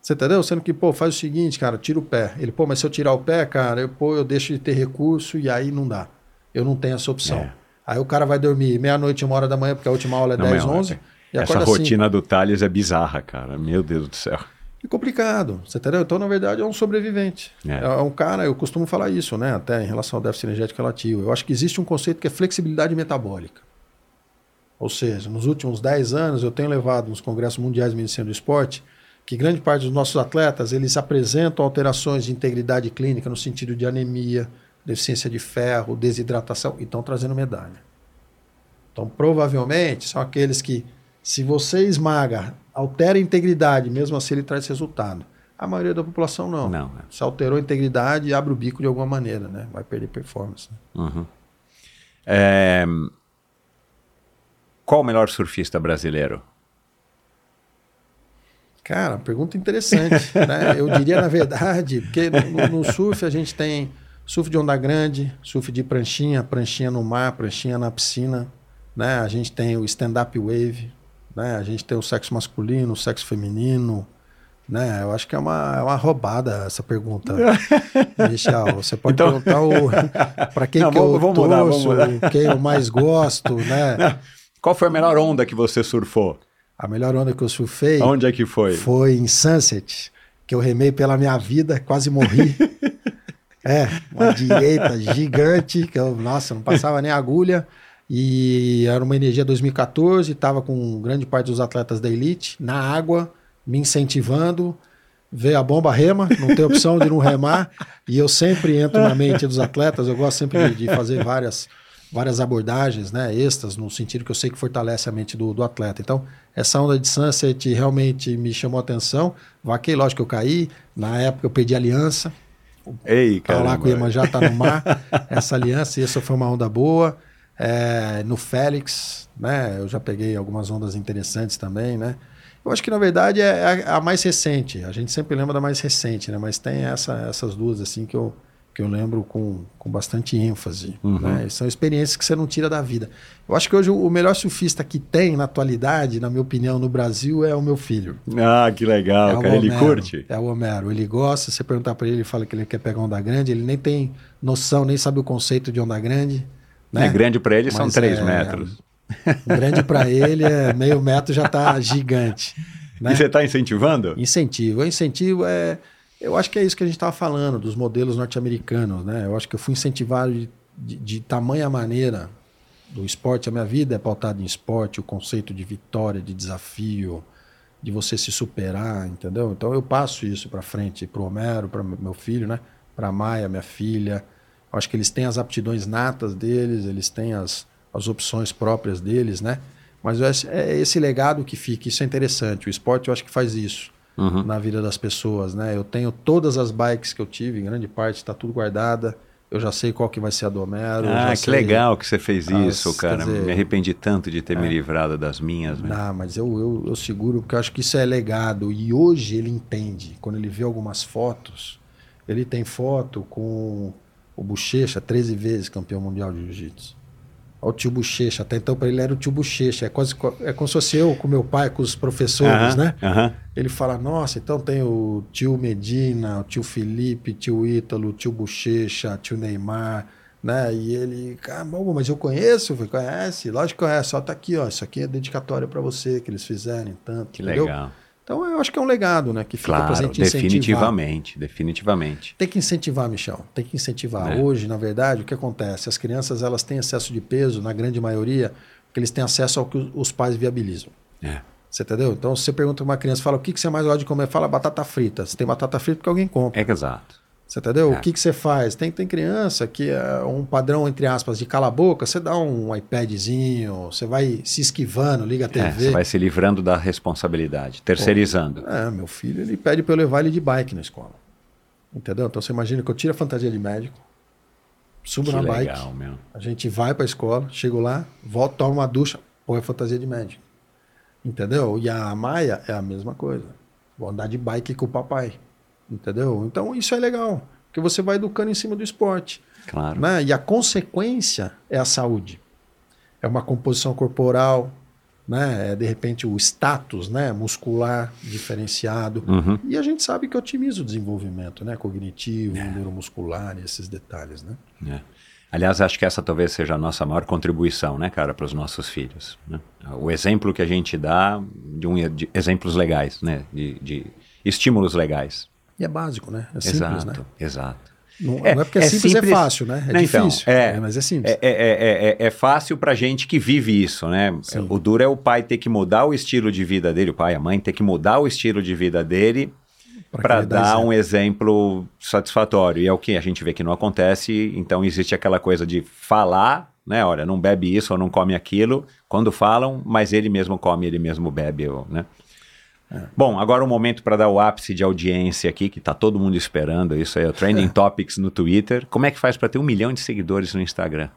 Você entendeu? Sendo que, pô, faz o seguinte, cara, tira o pé. Ele, pô, mas se eu tirar o pé, cara, eu, pô, eu deixo de ter recurso e aí não dá. Eu não tenho essa opção. É. Aí o cara vai dormir meia-noite, uma hora da manhã, porque a última aula é Não, 10, meu, 11. E Essa rotina do Thales é bizarra, cara. Meu Deus do céu. É complicado, você entendeu? Então, na verdade, é um sobrevivente. É. É. um cara, eu costumo falar isso, né? Até em relação ao déficit energético relativo. Eu acho que existe um conceito que é flexibilidade metabólica. Ou seja, nos últimos 10 anos, eu tenho levado nos congressos mundiais de medicina do esporte que grande parte dos nossos atletas, eles apresentam alterações de integridade clínica no sentido de anemia, deficiência de ferro, desidratação, e estão trazendo medalha. Então, provavelmente, são aqueles que, se você esmaga, altera a integridade, mesmo assim ele traz resultado. A maioria da população não. Não, é. Se alterou a integridade, abre o bico de alguma maneira, né? Vai perder performance. né? Uhum. É, Qual o melhor surfista brasileiro? Cara, pergunta interessante. né? Eu diria, na verdade, porque no, no surf a gente tem surf de onda grande, surf de pranchinha, pranchinha no mar, pranchinha na piscina. Né? A gente tem o stand-up wave, né? a gente tem o sexo masculino, o sexo feminino. Né? Eu acho que é uma, é uma roubada essa pergunta, Michel. Você pode Então- perguntar para quem Não, que eu vamos- mudar, vamos torço, mudar. quem eu mais gosto. Né? Qual foi a melhor onda que você surfou? A melhor onda que eu surfei Onde é que foi? foi em Sunset, que eu remei pela minha vida, quase morri. é, uma direita gigante, que eu, nossa, não passava nem agulha. E era uma energia 2014, estava com grande parte dos atletas da elite na água, me incentivando. Veio a bomba rema, não tem opção de não remar. E eu sempre entro na mente dos atletas, eu gosto sempre de, de fazer várias, várias abordagens né, extras, no sentido que eu sei que fortalece a mente do, do atleta. Então, essa onda de Sunset realmente me chamou a atenção. Vaquei, lógico que eu caí. Na época eu perdi a aliança. Ei, Tá cara. lá com o Iemanjá, tá no mar. Essa aliança, e essa foi uma onda boa. É, no Félix, né? Eu já peguei algumas ondas interessantes também, né? Eu acho que na verdade é a, a mais recente. A gente sempre lembra da mais recente, né? Mas tem essa, essas duas assim que eu, que eu lembro com, com bastante ênfase. Né? E São experiências que você não tira da vida. Eu acho que hoje o melhor surfista que tem na atualidade, na minha opinião, no Brasil é o meu filho. Ah, que legal, É cara. Ele Homero. curte? É o Homero. Ele gosta, você perguntar para ele, ele fala que ele quer pegar onda grande, ele nem tem noção, nem sabe o conceito de onda grande. Né? É grande pra ele, são Mas 3 é- metros. Grande para ele é meio metro já tá gigante. Né? E você tá incentivando? Incentivo. O incentivo é. Eu acho que é isso que a gente estava falando, dos modelos norte-americanos. Né? Eu acho que eu fui incentivado de, de, de tamanha maneira do esporte. A minha vida é pautada em esporte, o conceito de vitória, de desafio, de você se superar, entendeu? Então eu passo isso para frente, para o Homero, para meu filho, né? para a Maia, minha filha. Acho que eles têm as aptidões natas deles, eles têm as, as opções próprias deles, né? Mas é esse legado que fica, isso é interessante. O esporte eu acho que faz isso Uhum. na vida das pessoas, né? Eu tenho todas as bikes que eu tive, em grande parte está tudo guardada. Eu já sei qual que vai ser a do Homero. Ah, que sei- legal que você fez As- isso, cara. dizer, Me arrependi tanto de ter me livrado das minhas. né? Não, mas eu, eu, eu seguro porque eu acho que isso é legado. E hoje ele entende. Quando ele vê algumas fotos, ele tem foto com o Bochecha, 13 vezes campeão mundial de jiu-jitsu. Olha o tio Bochecha. Até então para ele era o tio Bochecha. É, quase, é como se fosse eu com meu pai, com os professores, Aham, né? aham. Ele fala, nossa, então tem o tio Medina, o tio Felipe, tio Ítalo, tio Bochecha, tio Neymar, né? E ele, caramba, mas eu conheço, eu conhece? Lógico que conhece, só tá aqui, ó, isso aqui é dedicatória para você, que eles fizeram, tanto, Que entendeu? legal. Então eu acho que é um legado, né? Que fica pra Claro, gente incentivar. definitivamente, definitivamente. Tem que incentivar, Michel. Tem que incentivar. É. Hoje, na verdade, o que acontece? As crianças elas têm excesso de peso, na grande maioria, porque eles têm acesso ao que os- pais viabilizam. É. Você entendeu? Então, se você pergunta para uma criança, fala o que, que você mais gosta de comer, fala batata frita. Você tem batata frita porque alguém compra. É exato. Você entendeu? É. O que, que você faz? Tem, tem criança que é um padrão, entre aspas, de cala a boca, você dá um iPadzinho, você vai se esquivando, liga a É, TV. você vai se livrando da responsabilidade, terceirizando. É, meu filho, ele pede para eu levar ele de bike na escola. Entendeu? Então você imagina que eu tiro a fantasia de médico, subo que na bike, legal, meu. a gente vai para a escola, chego lá, volto, tomo uma ducha, põe a fantasia de médico. Entendeu? E a Maia é a mesma coisa. Vou andar de bike com o papai. Entendeu? Então isso é legal, porque você vai educando em cima do esporte. Claro. Né? E a consequência é a saúde. É uma composição corporal, né? é de repente o status né? muscular diferenciado. Uhum. E a gente sabe que otimiza o desenvolvimento né? cognitivo, neuromuscular e esses detalhes. Né? É. Aliás, acho que essa talvez seja a nossa maior contribuição, né, cara, para os nossos filhos. né? O exemplo que a gente dá de, um, de exemplos legais, né, de, de estímulos legais. E é básico, né? É simples, exato, né? exato. Não É, não é porque é, é simples, simples- é fácil, né? É Não, então, difícil, é. mas é simples. É, é, é, é, é fácil pra gente que vive isso, né? Sim. O duro é o pai ter que mudar o estilo de vida dele, o pai, a mãe ter que mudar o estilo de vida dele Pra para dar exemplo. um exemplo satisfatório. E é o que a gente vê que não acontece, então existe aquela coisa de falar, né? Olha, não bebe isso ou não come aquilo, quando falam, mas ele mesmo come, ele mesmo bebe, né? É. Bom, agora o momento para dar o ápice de audiência aqui, que tá todo mundo esperando isso aí, o Trending Topics no Twitter. Como é que faz para ter um milhão de seguidores no Instagram?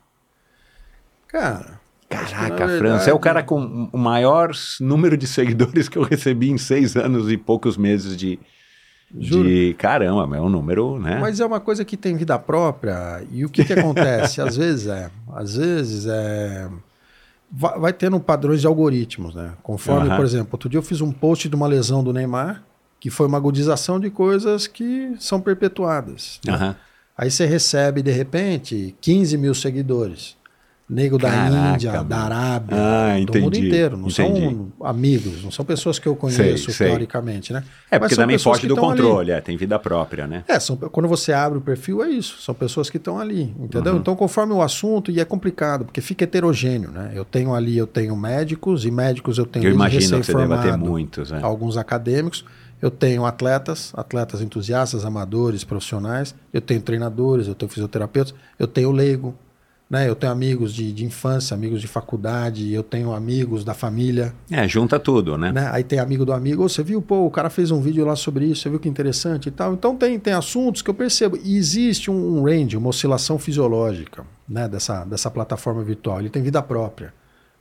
Cara, Caraca, na Fran, você é o cara com o maior número de seguidores que eu recebi em seis anos e poucos meses de. Juro. de caramba, é um número, né? Mas é uma coisa que tem vida própria. E o que, que acontece? às vezes é. Às vezes é. Vai, vai tendo padrões de algoritmos, né? Conforme, Aham. por exemplo, outro dia eu fiz um post de uma lesão do Neymar, que foi uma agudização de coisas que são perpetuadas. Aham. Aí você recebe, de repente, 15 mil seguidores. Nego da Caraca, Índia, da Arábia, Ah, do mundo entendi, inteiro. Não entendi. são amigos, não são pessoas que eu conheço Sei, sei. teoricamente, né? É, porque também foge que do controle, é, tem vida própria, né? É, são, quando você abre o perfil, é isso. São pessoas que estão ali, entendeu? Uhum. Então, conforme o assunto, e é complicado, porque fica heterogêneo, né? Eu tenho ali, eu tenho médicos, e médicos eu tenho Eu imagino que você deva ter muitos, né? alguns acadêmicos. Eu tenho atletas, atletas entusiastas, amadores, profissionais. Eu tenho treinadores, eu tenho fisioterapeutas. Eu tenho leigo, né? Eu tenho amigos de, de infância, amigos de faculdade. Eu tenho amigos da família, É, junta tudo, né? né? Aí tem amigo do amigo. Você viu, pô, o cara fez um vídeo lá sobre isso. Você viu que interessante e tal. Então tem, tem assuntos que eu percebo. E existe um, um range, uma oscilação fisiológica, né? Dessa, dessa plataforma virtual. Ele tem vida própria.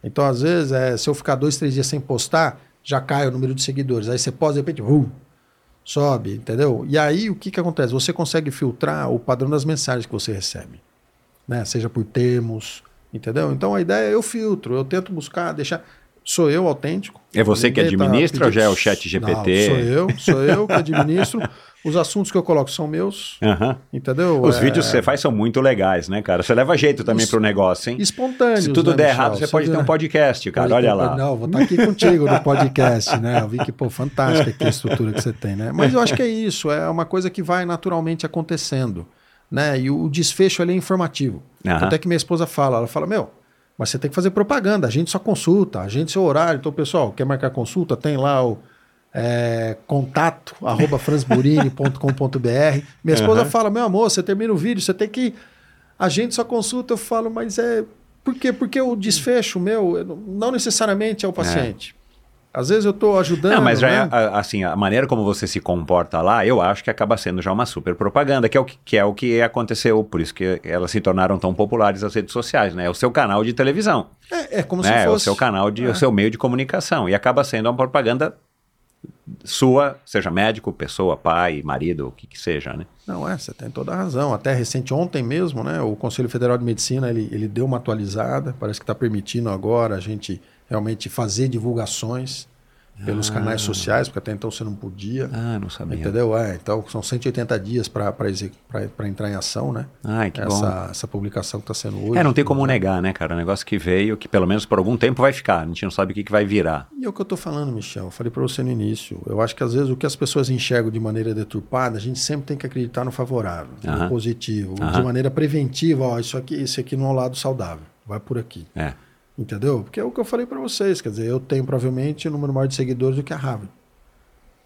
Então, às vezes, é, se eu ficar dois, três dias sem postar, já cai o número de seguidores. Aí você posta, de repente, uh, sobe, entendeu? E aí o que, que acontece? Você consegue filtrar o padrão das mensagens que você recebe, né? Seja por termos, entendeu? Então a ideia é eu filtro, eu tento buscar, deixar. Sou eu autêntico. É você que tá administra ou já é o chat GPT? Não, sou eu, sou eu que administro. Os assuntos que eu coloco são meus, Aham. entendeu? Os É, vídeos que você faz são muito legais, né, cara? Você leva jeito também Isso- pro negócio, hein? espontâneos. Se tudo né, der Michel? errado, você pode ter um podcast, cara. Pode Olha ter- lá. Não, vou estar aqui contigo no podcast, né? Eu vi que, pô, fantástica aqui a estrutura que você tem, né? Mas eu acho que é isso, é uma coisa que vai naturalmente acontecendo, né? E o desfecho ali é informativo. Aham. Até que minha esposa fala, ela fala, meu, mas você tem que fazer propaganda, a gente só consulta, a gente seu horário. Então, pessoal, quer marcar consulta? Tem lá o é, contato, arroba fransburini.com.br. Minha esposa Aham. fala, meu amor, você termina o vídeo, você tem que... A gente só consulta, eu falo, mas é... Por quê? Porque o desfecho meu eu não- não necessariamente é o paciente. Às vezes eu estou ajudando. Não, mas já é, né? a- assim, a maneira como você se comporta lá, eu acho que acaba sendo já uma super propaganda, que é o que, que é o que aconteceu, por isso que elas se tornaram tão populares as redes sociais, né? É o seu canal de televisão, É, é como né? se É o fosse. seu canal de, É. o seu meio de comunicação e acaba sendo uma propaganda sua, seja médico, pessoa, pai, marido, o que que seja, né? Não, é, você tem toda a razão. Até recente, ontem mesmo, né? O Conselho Federal de Medicina ele, ele deu uma atualizada. Parece que está permitindo agora a gente realmente fazer divulgações pelos canais sociais, porque até então você não podia. Ah, não sabia. Entendeu? É, então são 180 dias para entrar em ação, né? Ai, que essa, bom. essa publicação que está sendo hoje. É, não tem como negar, né, cara? Um negócio que veio, que pelo menos por algum tempo vai ficar. A gente não sabe o que, que vai virar. E é o que eu tô falando, Michel. Eu falei para você no início. Eu acho que às vezes o que as pessoas enxergam de maneira deturpada, a gente sempre tem que acreditar no favorável, Aham. no positivo, Aham. de maneira preventiva. Ó, isso aqui, isso aqui não é o lado saudável. Vai por aqui. É. Entendeu? Porque é o que eu falei para vocês. Quer dizer, eu tenho provavelmente um número maior de seguidores do que a Harvard.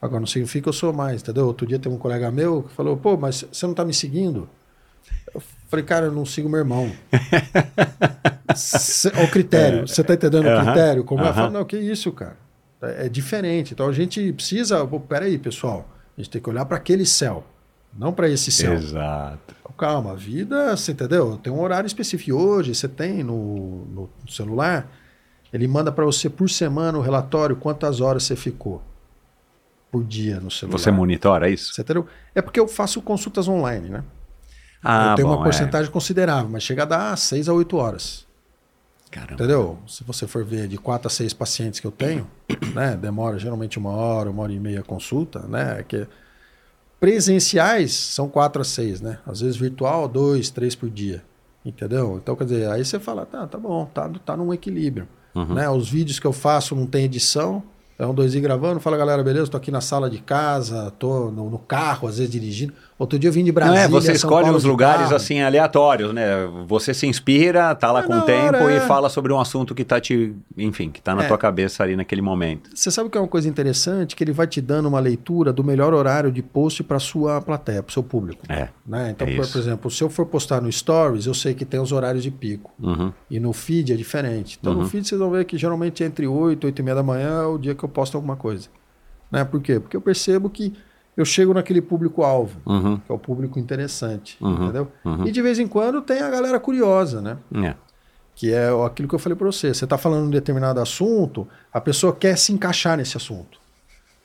Agora, não significa que eu sou mais, entendeu? Outro dia tem um colega meu que falou, pô, mas você não tá me seguindo? Eu falei, cara, eu não sigo meu irmão. Cê- o critério, você tá entendendo o critério? Como é? Eu falo, não, que isso, cara? É, é diferente. Então a gente precisa. Pô, peraí, pessoal. A gente tem que olhar para aquele céu, não para esse céu. Exato. Então, Calma, a vida, você entendeu? Tem um horário específico. Hoje você tem no, no celular, ele manda para você por semana o relatório quantas horas você ficou por dia no celular. Você monitora isso? Você entendeu? É porque eu faço consultas online, né? Ah, eu tenho bom, uma porcentagem considerável, mas chega a dar 6 a 8 horas. É. Caramba. Entendeu? Se você for ver de 4 a 6 pacientes que eu tenho, né? Demora geralmente uma hora, uma hora e meia a consulta, né? Que presenciais são 4 a 6, né? Às vezes virtual, 2, 3 por dia. Entendeu? Então, quer dizer, aí você fala, tá, tá bom, tá, tá num equilíbrio. Uhum. Né? Os vídeos que eu faço não tem edição. É um dois i gravando, fala galera, beleza? Tô aqui na sala de casa, tô no, no carro, às vezes dirigindo. Outro dia eu vim de Não Brasília. é, você São escolhe Paulo uns lugares carro. assim aleatórios, né? Você se inspira, tá lá É com o tempo hora, e é. fala sobre um assunto que tá te, enfim, que tá na É. tua cabeça ali naquele momento. Você sabe que é uma coisa interessante? Que ele vai te dando uma leitura do melhor horário de post para sua plateia, para o seu público. É. Né? Então, É por, por exemplo, se eu for postar no Stories, eu sei que tem os horários de pico. Uhum. E no feed é diferente. Então, Uhum. no feed vocês vão ver que geralmente entre 8 e 8 e meia da manhã é o dia que eu posto alguma coisa. Né? Por quê? Porque eu percebo que eu chego naquele público-alvo, Uhum. que é o público interessante. Uhum. Entendeu? Uhum. E de vez em quando tem a galera curiosa, né? É. Que é aquilo que eu falei para você. Você está falando um determinado assunto, a pessoa quer se encaixar nesse assunto.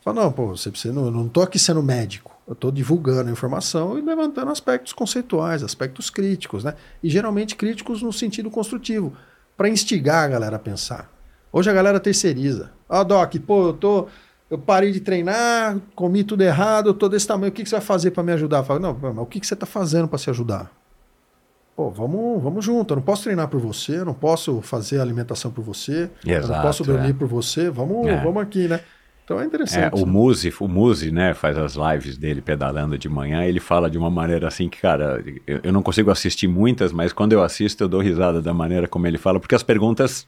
Fala, não, pô, você não, eu não estou aqui sendo médico. Eu estou divulgando a informação e levantando aspectos conceituais, aspectos críticos, né? E geralmente críticos no sentido construtivo, para instigar a galera a pensar. Hoje a galera terceiriza. Ah, Doc, pô, eu tô. Eu parei de treinar, comi tudo errado, eu tô desse tamanho. O que, que você vai fazer para me ajudar? Eu falo, não, mas o que, que você está fazendo para se ajudar? Pô, vamos, vamos junto. Eu não posso treinar por você, eu não posso fazer alimentação por você, eu não Exato, posso dormir é. por você. Vamos, É. vamos aqui, né? Então é É, interessante. o Muzi, o Muzi, né, faz as lives dele pedalando de manhã, ele fala de uma maneira assim que, cara, eu, eu não consigo assistir muitas, mas quando eu assisto eu dou risada da maneira como ele fala, porque as perguntas,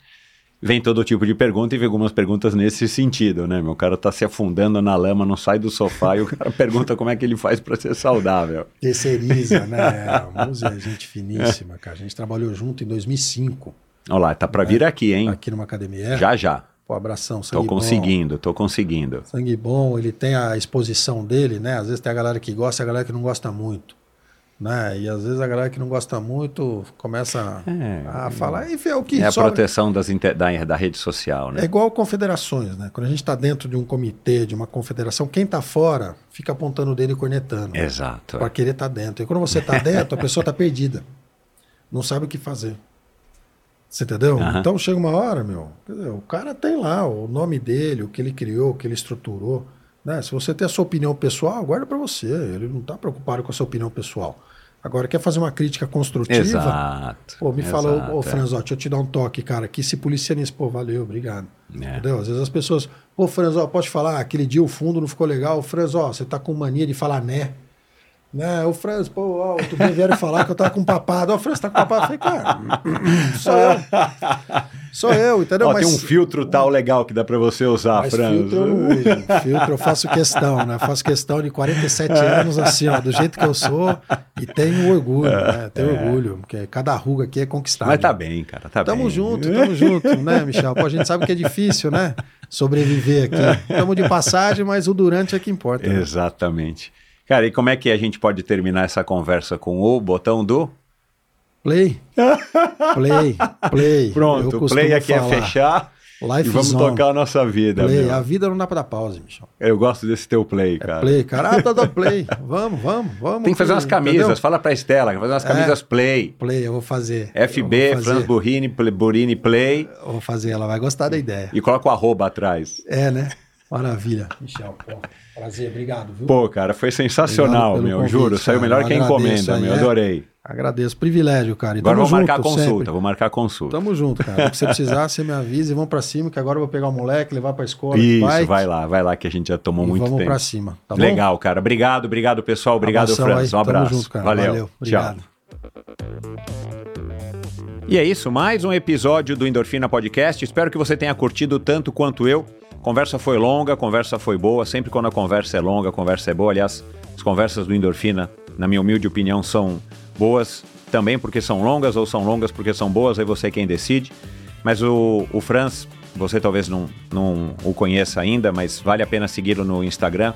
vem todo tipo de pergunta e vem algumas perguntas nesse sentido, né, meu cara tá se afundando na lama, não sai do sofá e o cara pergunta como é que ele faz para ser saudável. Terceiriza, né? Muzi é gente finíssima, cara. A gente trabalhou junto em 2005, Olha lá, tá para vir aqui, hein? aqui numa academia. Já já. Pô, abração, Tô sangue bom. conseguindo, tô conseguindo. Sangue bom, ele tem a exposição dele, né? Às vezes tem a galera que gosta e a galera que não gosta muito. Né? E às vezes a galera que não gosta muito começa É. a falar, enfim, é o que É a sobra. proteção das inter- da, da rede social, É né? igual confederações, né? Quando a gente está dentro de um comitê, de uma confederação, quem está fora fica apontando o dedo e cornetando. Exato. Para querer estar dentro. E quando você está dentro, a pessoa está perdida. Não sabe o que fazer. Você entendeu? Aham. Então chega uma hora, meu. dizer, o cara tem lá o nome dele, o que ele criou, o que ele estruturou. Né? Se você tem a sua opinião pessoal, guarda para você. Ele não está preocupado com a sua opinião pessoal. Agora, quer fazer uma crítica construtiva? Exato. Pô, me fala, ô é. Franz, ó, deixa eu te dar um toque, cara. Que se policia nisso, pô, valeu, obrigado. É. Entendeu? Às vezes as pessoas, pô, Franz, ó, pode falar, aquele dia o fundo não ficou legal. Franz, ó, você tá com mania de falar né. Né? O Franz, pô, ó, outro dia vieram falar que eu tava com papado. Ó, o Franz tá com papado. Eu falei, cara, sou eu. Sou eu, entendeu? Ó, tem um filtro tal legal que dá pra você usar, mas Franz. filtro eu não uso. Filtro eu faço questão, né? Faço questão de 47 anos, assim, ó, do jeito que eu sou. E tenho orgulho, né? Tenho orgulho, porque cada ruga aqui é conquistada. Mas tá bem, cara, tá Tamo bem. junto, tamo junto, né, Michel? Pô, a gente sabe que é difícil, né? Sobreviver aqui. Tamo de passagem, mas o durante é que importa. né? Cara, e como é que a gente pode terminar essa conversa com o botão do... Play. Play. Play. Pronto, play aqui é falar. fechar Life e vamos zone. tocar a nossa vida, Play. meu. A vida não dá pra dar pause, Michel. Eu gosto desse teu play, cara. Play, cara. Ah, tá dando play. Vamos, vamos, vamos. Tem que fazer umas camisas, entendeu? fala pra Estela, fazer umas camisas play. Play, eu vou fazer. FB, vou fazer. Franz Burini, Play- Burini Play Eu Vou fazer, ela vai gostar da ideia. e coloca o arroba atrás. É, né? Maravilha, Michel. Pô, prazer, obrigado, viu? Pô, cara, foi sensacional, meu, convite, juro. Saiu cara. melhor que a encomenda, meu. é. Adorei. Agradeço, privilégio, cara. E Agora tamo vou marcar consulta, sempre. vou marcar a consulta. Tamo junto, cara. Que você precisar, você me avisa e vamos pra cima, que agora eu vou pegar o moleque, levar pra escola. Isso, bike, vai lá, vai lá que a gente já tomou muito vamos tempo. pra cima, tá bom? Legal, cara. Obrigado, obrigado, pessoal. Obrigado, Franz. Um tamo abraço. junto, cara. Valeu. Valeu, Tchau. obrigado. E é isso, mais um episódio do Endorfina Podcast. Espero que você tenha curtido tanto quanto eu. Conversa foi longa, conversa foi boa. Sempre quando a conversa é longa, a conversa é boa. Aliás, as conversas do Endorfina, na minha humilde opinião, são boas também porque são longas ou são longas porque são boas, aí você é quem decide. Mas o, o Franz, você talvez não, não o conheça ainda, mas vale a pena segui-lo no Instagram,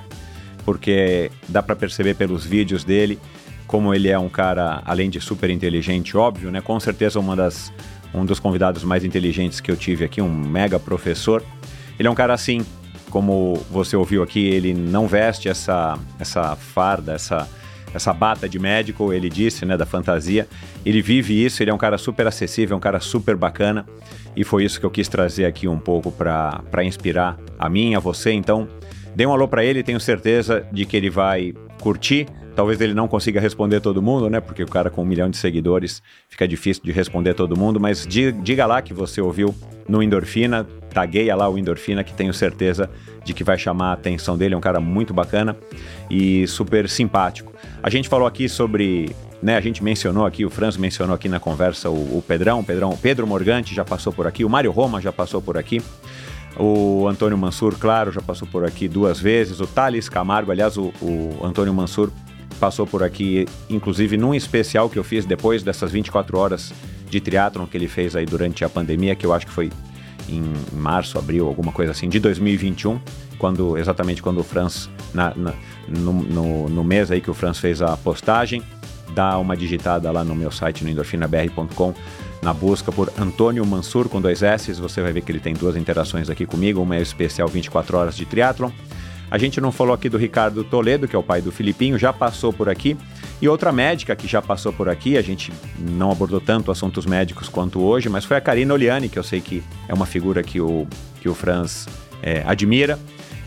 porque dá para perceber pelos vídeos dele como ele é um cara, além de super inteligente, óbvio, né? Com certeza uma das, um dos convidados mais inteligentes que eu tive aqui, um mega professor. Ele é um cara assim, como você ouviu aqui, ele não veste essa, essa farda, essa, essa bata de médico, ele disse, né, da fantasia. Ele vive isso, ele é um cara super acessível, um cara super bacana. E foi isso que eu quis trazer aqui um pouco para inspirar a mim, a você. Então, dê um alô para ele, tenho certeza de que ele vai curtir. Talvez ele não consiga responder todo mundo, né? Porque o cara com um milhão de seguidores fica difícil de responder todo mundo. Mas di- diga lá que você ouviu no Endorfina, tagueia lá o Endorfina, que tenho certeza de que vai chamar a atenção dele. É um cara muito bacana e super simpático. A gente falou aqui sobre. Né, a gente mencionou aqui, o Franz mencionou aqui na conversa o, o Pedrão, o Pedrão, o Pedro Morgante já passou por aqui, o Mário Roma já passou por aqui. O Antônio Mansur, claro, já passou por aqui duas vezes. O Thales Camargo, aliás, o, o Antônio Mansur passou por aqui, inclusive num especial que eu fiz depois dessas 24 horas de triatlon que ele fez aí durante a pandemia, que eu acho que foi em março, abril, alguma coisa assim, de 2021, quando exatamente quando o Franz, na, na- no, no, no mês aí que o Franz fez a postagem, dá uma digitada lá no meu site, no endorfinabr.com, na busca por Antônio Mansur com dois S, você vai ver que ele tem duas interações aqui comigo, uma é o especial 24 horas de triatlon. A gente não falou aqui do Ricardo Toledo, que é o pai do Filipinho, já passou por aqui. E outra médica que já passou por aqui, a gente não abordou tanto assuntos médicos quanto hoje, mas foi a Karina Oliani, que eu sei que é uma figura que o, que o Franz é, admira.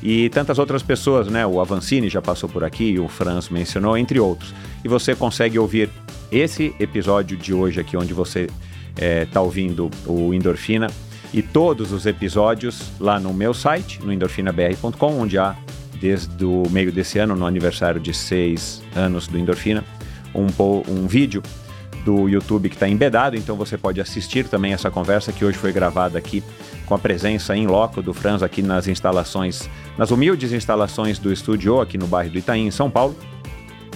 E tantas outras pessoas, né? O Avancini já passou por aqui, o Franz mencionou, entre outros. E você consegue ouvir esse episódio de hoje aqui, onde você está ouvindo o Endorfina, e todos os episódios lá no meu site, no endorfinabr.com, onde há, desde o meio desse ano, no aniversário de seis anos do Endorfina, um, um vídeo do YouTube que está embedado, então você pode assistir também essa conversa que hoje foi gravada aqui com a presença em loco do Franz aqui nas instalações, nas humildes instalações do estúdio aqui no bairro do Itaim, em São Paulo.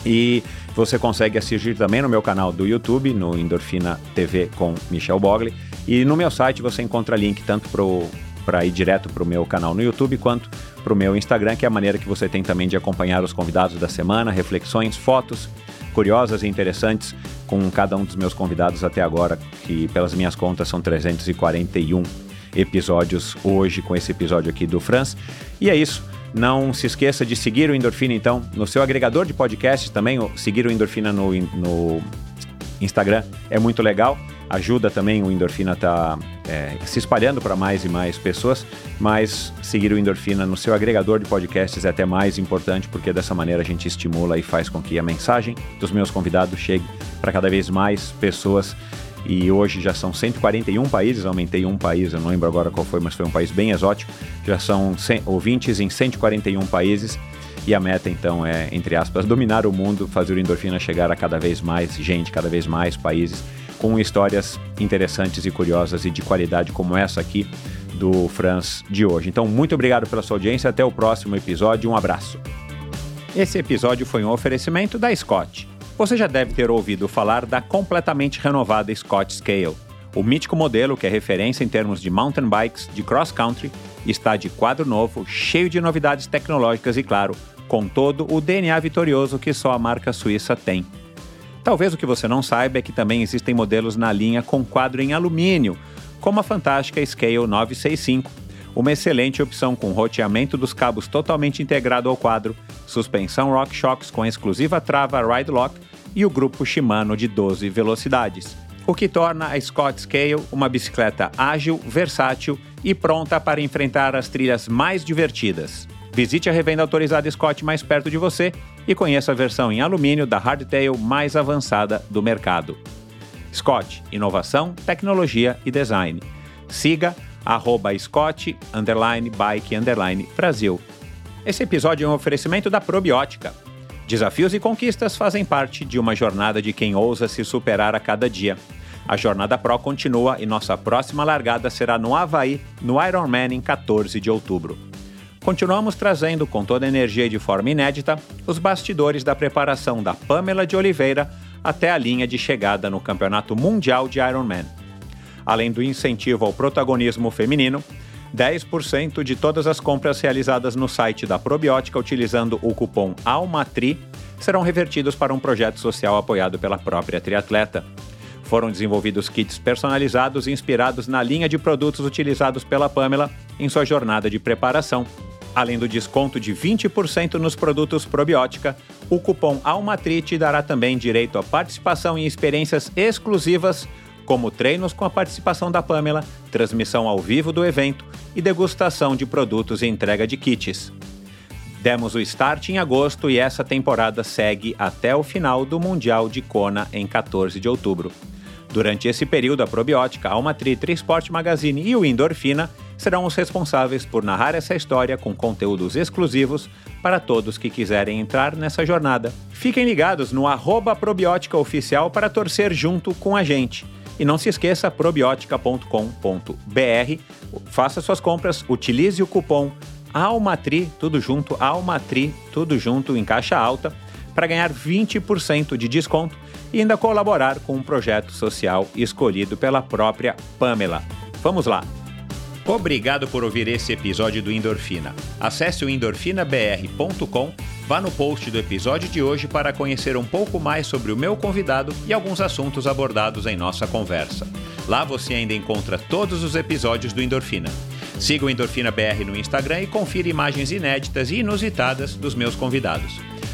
E você consegue assistir também no meu canal do YouTube, no Endorfina TV com Michel Bogli. E no meu site você encontra link tanto para ir direto para o meu canal no YouTube quanto para o meu Instagram, que é a maneira que você tem também de acompanhar os convidados da semana, reflexões, fotos curiosas e interessantes com cada um dos meus convidados até agora, que pelas minhas contas são 341 episódios hoje com esse episódio aqui do Franz. E é isso. Não se esqueça de seguir o Endorfina, então, no seu agregador de podcasts também. Seguir o Endorfina no, no Instagram é muito legal. Ajuda também o Endorfina a estar se espalhando para mais e mais pessoas. Mas seguir o Endorfina no seu agregador de podcasts é até mais importante, porque dessa maneira a gente estimula e faz com que a mensagem dos meus convidados chegue para cada vez mais pessoas e hoje já são 141 países, aumentei um país, eu não lembro agora qual foi, mas foi um país bem exótico. Já são 100 ouvintes em 141 países e a meta então é, entre aspas, dominar o mundo, fazer o Endorfina chegar a cada vez mais gente, cada vez mais países, com histórias interessantes e curiosas e de qualidade como essa aqui do Franz de hoje. Então, muito obrigado pela sua audiência, até o próximo episódio, um abraço. Esse episódio foi um oferecimento da Scott. Você já deve ter ouvido falar da completamente renovada Scott Scale. O mítico modelo, que é referência em termos de mountain bikes de cross country, está de quadro novo, cheio de novidades tecnológicas e, claro, com todo o DNA vitorioso que só a marca suíça tem. Talvez o que você não saiba é que também existem modelos na linha com quadro em alumínio, como a fantástica Scale 965, uma excelente opção com roteamento dos cabos totalmente integrado ao quadro, suspensão RockShox com exclusiva trava Ride Lock e o grupo Shimano de 12 velocidades. O que torna a Scott Scale uma bicicleta ágil, versátil e pronta para enfrentar as trilhas mais divertidas. Visite a revenda autorizada Scott mais perto de você e conheça a versão em alumínio da Hardtail mais avançada do mercado. Scott, inovação, tecnologia e design. Siga arroba Scott, underline, bike, underline, Brasil. Esse episódio é um oferecimento da Probiótica. Desafios e conquistas fazem parte de uma jornada de quem ousa se superar a cada dia. A jornada Pro continua e nossa próxima largada será no Havaí, no Ironman em 14 de outubro. Continuamos trazendo com toda a energia e de forma inédita os bastidores da preparação da Pamela de Oliveira até a linha de chegada no Campeonato Mundial de Ironman. Além do incentivo ao protagonismo feminino, 10% de todas as compras realizadas no site da Probiótica utilizando o cupom ALMATRI serão revertidos para um projeto social apoiado pela própria triatleta. Foram desenvolvidos kits personalizados inspirados na linha de produtos utilizados pela Pamela em sua jornada de preparação. Além do desconto de 20% nos produtos probiótica, o cupom ALMATRI te dará também direito à participação em experiências exclusivas, como treinos com a participação da Pamela, transmissão ao vivo do evento e degustação de produtos e entrega de kits. Demos o start em agosto e essa temporada segue até o final do Mundial de Kona em 14 de outubro. Durante esse período, a Probiótica, a Almatri, Trisport Magazine e o Endorfina serão os responsáveis por narrar essa história com conteúdos exclusivos para todos que quiserem entrar nessa jornada. Fiquem ligados no arroba Probiótica Oficial para torcer junto com a gente. E não se esqueça, probiotica.com.br. Faça suas compras, utilize o cupom ALMATRI, tudo junto, ALMATRI, tudo junto em caixa alta, para ganhar 20% de desconto e ainda colaborar com um projeto social escolhido pela própria Pamela. Vamos lá! Obrigado por ouvir esse episódio do Endorfina. Acesse o endorfinabr.com, vá no post do episódio de hoje para conhecer um pouco mais sobre o meu convidado e alguns assuntos abordados em nossa conversa. Lá você ainda encontra todos os episódios do Endorfina. Siga o Endorfina BR no Instagram e confira imagens inéditas e inusitadas dos meus convidados.